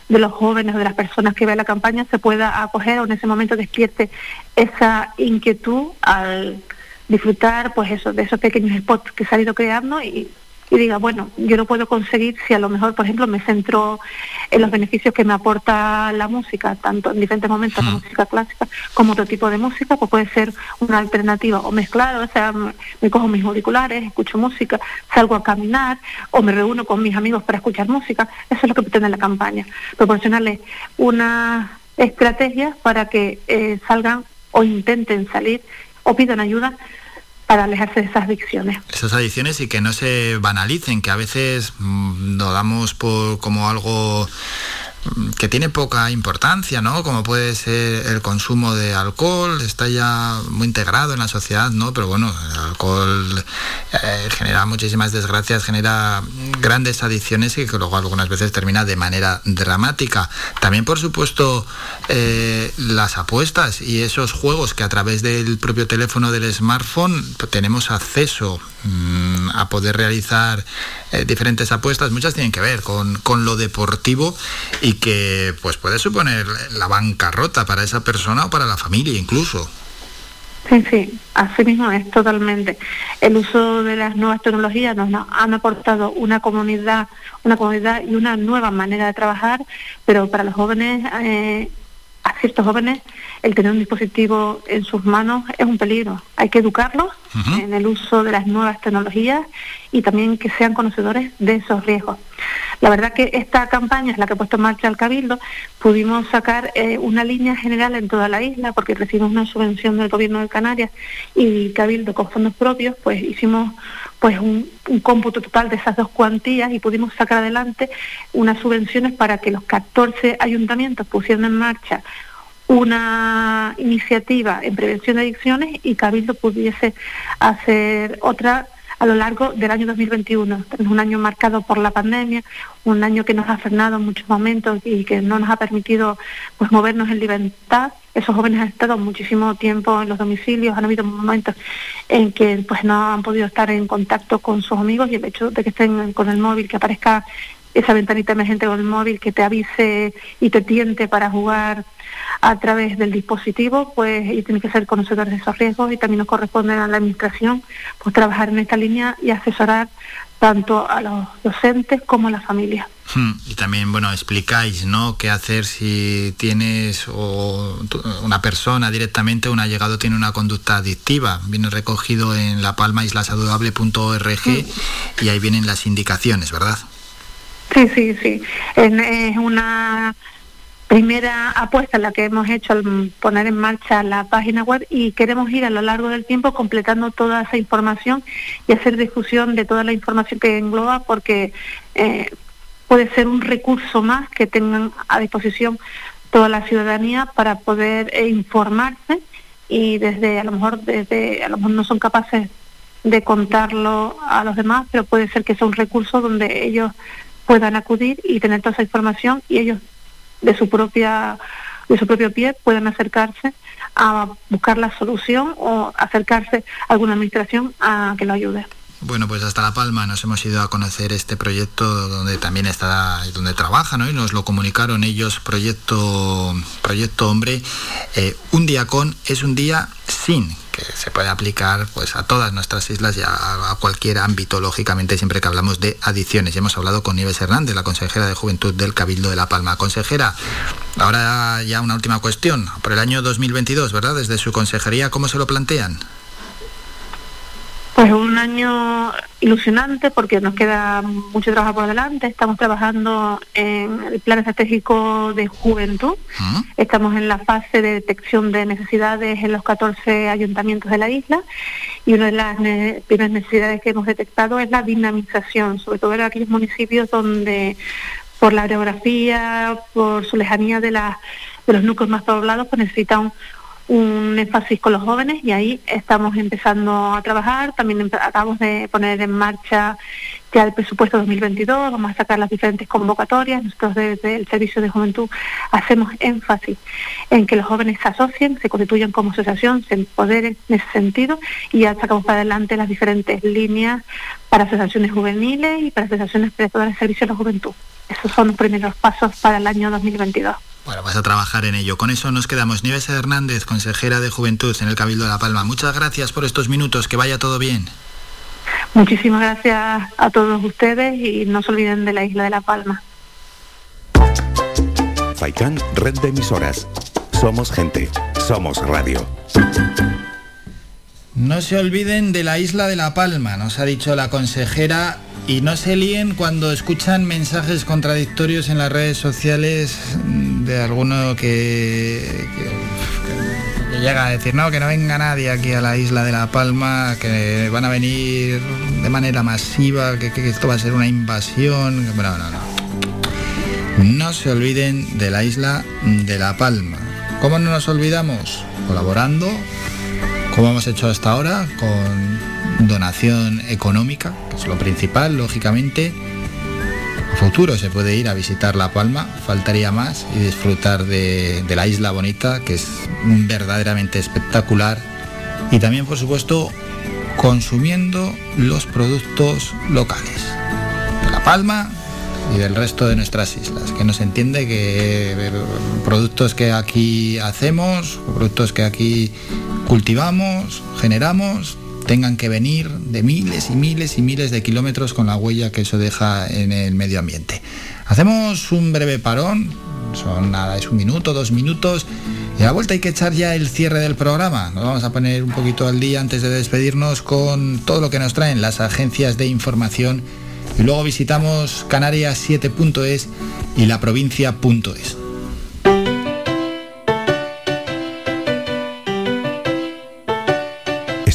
Z: de los jóvenes o de las personas que vean la campaña se pueda acoger o en ese momento despierte esa inquietud al disfrutar pues eso de esos pequeños spots que se han ido creando y, y diga, bueno, yo lo puedo conseguir si a lo mejor, por ejemplo, me centro en los beneficios que me aporta la música, tanto en diferentes momentos la música clásica como otro tipo de música, pues puede ser una alternativa o mezclar, o sea, me, me cojo mis auriculares, escucho música, salgo a caminar o me reúno con mis amigos para escuchar música, eso es lo que pretende la campaña, proporcionarles unas estrategias para que eh, salgan o intenten salir o pidan ayuda para alejarse de esas adicciones.
A: Esas adicciones y que no se banalicen, que a veces mm, lo damos por como algo que tiene poca importancia, ¿no? Como puede ser el consumo de alcohol, está ya muy integrado en la sociedad, ¿no? Pero bueno, el alcohol eh, genera muchísimas desgracias, genera grandes adicciones y que luego algunas veces termina de manera dramática. También, por supuesto, eh, las apuestas y esos juegos que a través del propio teléfono del smartphone tenemos acceso mm, a poder realizar eh, diferentes apuestas, muchas tienen que ver con, con lo deportivo y que pues puede suponer la bancarrota para esa persona o para la familia incluso.
Z: Sí, sí, así mismo es totalmente. El uso de las nuevas tecnologías nos han aportado una comunidad, una comunidad y una nueva manera de trabajar, pero para los jóvenes, eh, a ciertos jóvenes, el tener un dispositivo en sus manos es un peligro. Hay que educarlos en el uso de las nuevas tecnologías y también que sean conocedores de esos riesgos. La verdad que esta campaña es la que ha puesto en marcha el Cabildo. Pudimos sacar eh, una línea general en toda la isla porque recibimos una subvención del Gobierno de Canarias y Cabildo con fondos propios, pues hicimos pues un, un cómputo total de esas dos cuantías y pudimos sacar adelante unas subvenciones para que los 14 ayuntamientos pusieran en marcha una iniciativa en prevención de adicciones y Cabildo pudiese hacer otra a lo largo del año 2021. Es un año marcado por la pandemia, un año que nos ha frenado en muchos momentos y que no nos ha permitido pues movernos en libertad. Esos jóvenes han estado muchísimo tiempo en los domicilios, han habido momentos en que pues no han podido estar en contacto con sus amigos y el hecho de que estén con el móvil, que aparezca esa ventanita emergente con el móvil que te avise y te tiente para jugar a través del dispositivo, pues ellos tienen que ser conocedores de esos riesgos y también nos corresponde a la administración pues trabajar en esta línea y asesorar tanto a los docentes como a las familias.
A: Hmm, Y también, bueno, explicáis, ¿no? ¿Qué hacer si tienes o una persona directamente, un allegado tiene una conducta adictiva? Viene recogido en la palma islasaludable.org y ahí vienen las indicaciones, ¿verdad?
Z: Sí, sí, sí. Es una primera apuesta la que hemos hecho al poner en marcha la página web y queremos ir a lo largo del tiempo completando toda esa información y hacer difusión de toda la información que engloba porque eh, puede ser un recurso más que tengan a disposición toda la ciudadanía para poder eh, informarse y desde a lo mejor desde a lo mejor no son capaces de contarlo a los demás, pero puede ser que sea un recurso donde ellos puedan acudir y tener toda esa información y ellos de su propia de su propio pie puedan acercarse a buscar la solución o acercarse a alguna administración a que lo ayude.
A: Bueno, pues hasta La Palma nos hemos ido a conocer este proyecto donde también está, donde trabaja, ¿no? Y nos lo comunicaron ellos, proyecto, proyecto Hombre. Eh, un día con es un día sin, que se puede aplicar pues a todas nuestras islas y a, cualquier ámbito, lógicamente, siempre que hablamos de adicciones. Y hemos hablado con Nieves Hernández, la consejera de Juventud del Cabildo de La Palma. Consejera, ahora ya una última cuestión. Por el año 2022, ¿verdad? Desde su consejería, ¿cómo se lo plantean?
Z: Pues un año ilusionante porque nos queda mucho trabajo por delante. Estamos trabajando en el plan estratégico de juventud. Estamos en la fase de detección de necesidades en los 14 ayuntamientos de la isla y una de las ne- primeras necesidades que hemos detectado es la dinamización, sobre todo en aquellos municipios donde por la geografía, por su lejanía de, la- de los núcleos más poblados, pues necesitan un énfasis con los jóvenes y ahí estamos empezando a trabajar. También acabamos de poner en marcha ya el presupuesto 2022, vamos a sacar las diferentes convocatorias. Nosotros desde el Servicio de Juventud hacemos énfasis en que los jóvenes se asocien, se constituyan como asociación, se empoderen en ese sentido y ya sacamos para adelante las diferentes líneas para asociaciones juveniles y para asociaciones prestadoras de servicio a la juventud. Esos son los primeros pasos para el año 2022.
A: Bueno, vas a trabajar en ello. Con eso nos quedamos. Nieves Hernández, consejera de Juventud en el Cabildo de La Palma. Muchas gracias por estos minutos. Que vaya todo bien.
Z: Muchísimas gracias a todos ustedes y no se olviden de la isla de La Palma.
I: Faikán, red de emisoras. Somos gente, somos radio.
A: No se olviden de la isla de La Palma, nos ha dicho la consejera, y no se líen cuando escuchan mensajes contradictorios en las redes sociales de alguno que, llega a decir, no, que no venga nadie aquí a la isla de La Palma, que van a venir de manera masiva, que, esto va a ser una invasión. que- No, no, no. No se olviden de la isla de La Palma. ¿Cómo no nos olvidamos? Colaborando como hemos hecho hasta ahora, con donación económica, que es lo principal, lógicamente. A futuro se puede ir a visitar La Palma, faltaría más, y disfrutar de, de la isla bonita, que es verdaderamente espectacular. Y también, por supuesto, consumiendo los productos locales. De La Palma y del resto de nuestras islas, que no se entiende que eh, productos que aquí hacemos, productos que aquí cultivamos, generamos, tengan que venir de miles y miles y miles de kilómetros con la huella que eso deja en el medio ambiente. Hacemos un breve parón, son nada, es un minuto, dos minutos, y a la vuelta hay que echar ya el cierre del programa. Nos vamos a poner un poquito al día antes de despedirnos con todo lo que nos traen las agencias de información y luego visitamos canarias7.es y la provincia.es.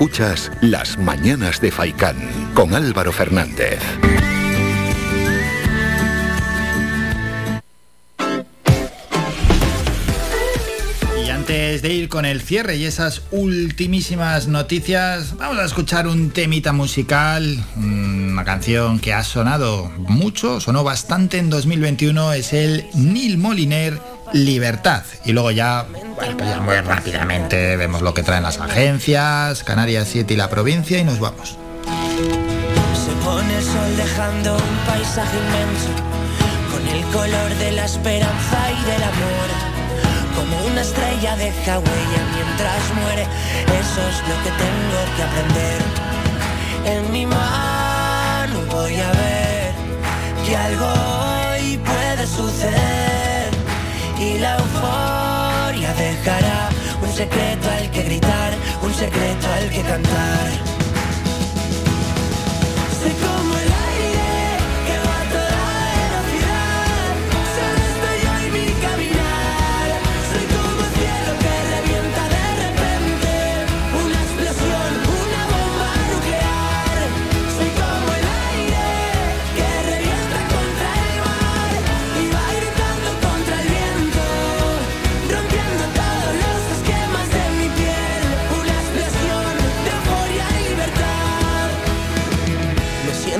F: Escuchas Las Mañanas de Faikán con Álvaro Fernández.
A: Y antes de ir con el cierre y esas ultimísimas noticias, vamos a escuchar un temita musical, una canción que ha sonado mucho, sonó bastante en 2021, es el Neil Moliner Libertad. Y luego ya, bueno, pues ya muy rápidamente vemos lo que traen las agencias, Canarias 7 y la provincia y nos vamos.
U: Se pone el sol dejando un paisaje inmenso, con el color de la esperanza y del amor. Como una estrella deja huella mientras muere, eso es lo que tengo que aprender. En mi mano voy a ver que algo hoy puede suceder y la euforia dejará un secreto al que gritar, un secreto al que cantar.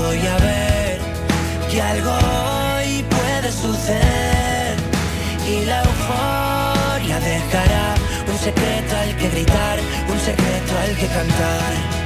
U: voy a ver que algo hoy puede suceder y la euforia dejará un secreto al que gritar, un secreto al que cantar.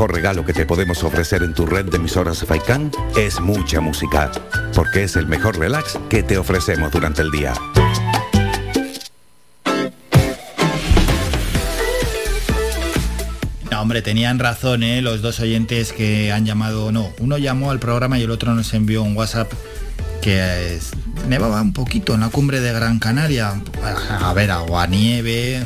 I: mejor regalo que te podemos ofrecer en tu red de emisoras Faikan es mucha música, porque es el mejor relax que te ofrecemos durante el día.
A: No, hombre, tenían razón, ¿eh? Los dos oyentes que han llamado, no, uno llamó al programa y el otro nos envió un WhatsApp que es, nevaba un poquito en la cumbre de Gran Canaria. A ver, agua nieve,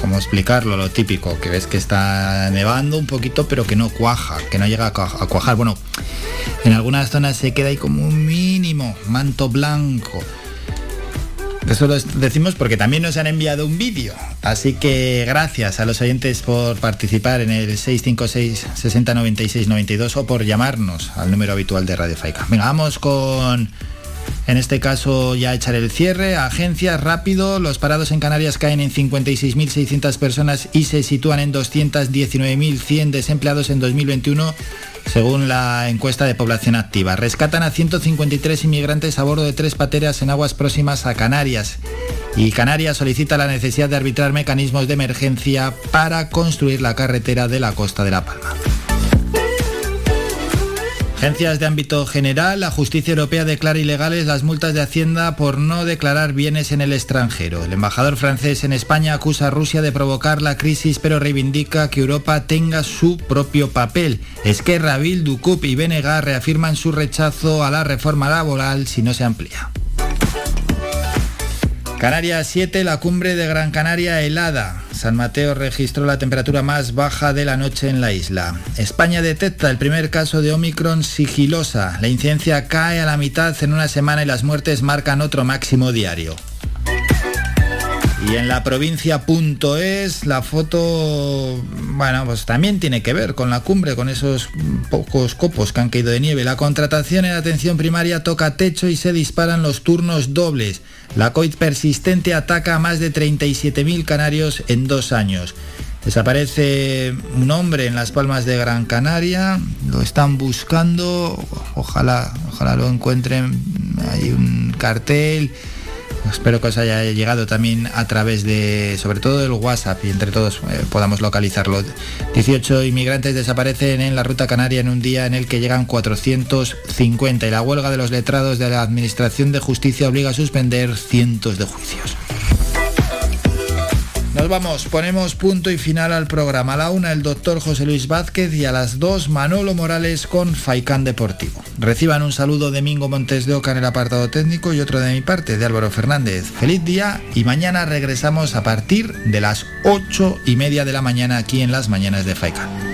A: ¿Cómo explicarlo? Lo típico, que ves que está nevando un poquito, pero que no cuaja, que no llega a cuajar. Bueno, en algunas zonas se queda ahí como un mínimo manto blanco. Eso lo decimos porque también nos han enviado un vídeo. Así que gracias a los oyentes por participar en el 656 60 96 92 o por llamarnos al número habitual de Radio Faica. Venga, vamos con, en este caso, ya echar el cierre. Agencias, rápido. Los parados en Canarias caen en 56.600 personas y se sitúan en 219.100 desempleados en 2021 según la encuesta de población activa. Rescatan a 153 inmigrantes a bordo de tres pateras en aguas próximas a Canarias. Y Canarias solicita la necesidad de arbitrar mecanismos de emergencia para construir la carretera de la costa de La Palma. Agencias de ámbito general, la justicia europea declara ilegales las multas de Hacienda por no declarar bienes en el extranjero. El embajador francés en España acusa a Rusia de provocar la crisis, pero reivindica que Europa tenga su propio papel. Esquerra, Bildu, CUP y BNG reafirman su rechazo a la reforma laboral si no se amplía. Canarias 7, la cumbre de Gran Canaria helada. San Mateo registró la temperatura más baja de la noche en la isla. España detecta el primer caso de Omicron sigilosa. La incidencia cae a la mitad en una semana y las muertes marcan otro máximo diario. Y en la provincia.es la foto, bueno, pues también tiene que ver con la cumbre, con esos pocos copos que han caído de nieve. La contratación en atención primaria toca techo y se disparan los turnos dobles. La COVID persistente ataca a más de 37.000 canarios en dos años. Desaparece un hombre en las palmas de Gran Canaria, lo están buscando, ojalá, ojalá lo encuentren, hay un cartel. Espero que os haya llegado también a través de, sobre todo del WhatsApp y entre todos eh, podamos localizarlo. 18 inmigrantes desaparecen en la ruta canaria en un día en el que llegan 450 y la huelga de los letrados de la Administración de Justicia obliga a suspender cientos de juicios. Nos vamos, ponemos punto y final al programa. A la una el doctor José Luis Vázquez y a las dos Manolo Morales con Faicán Deportivo. Reciban un saludo de Mingo Montes de Oca en el apartado técnico y otro de mi parte, de Álvaro Fernández. Feliz día y mañana regresamos a partir de las ocho y media de la mañana aquí en las mañanas de Faicán.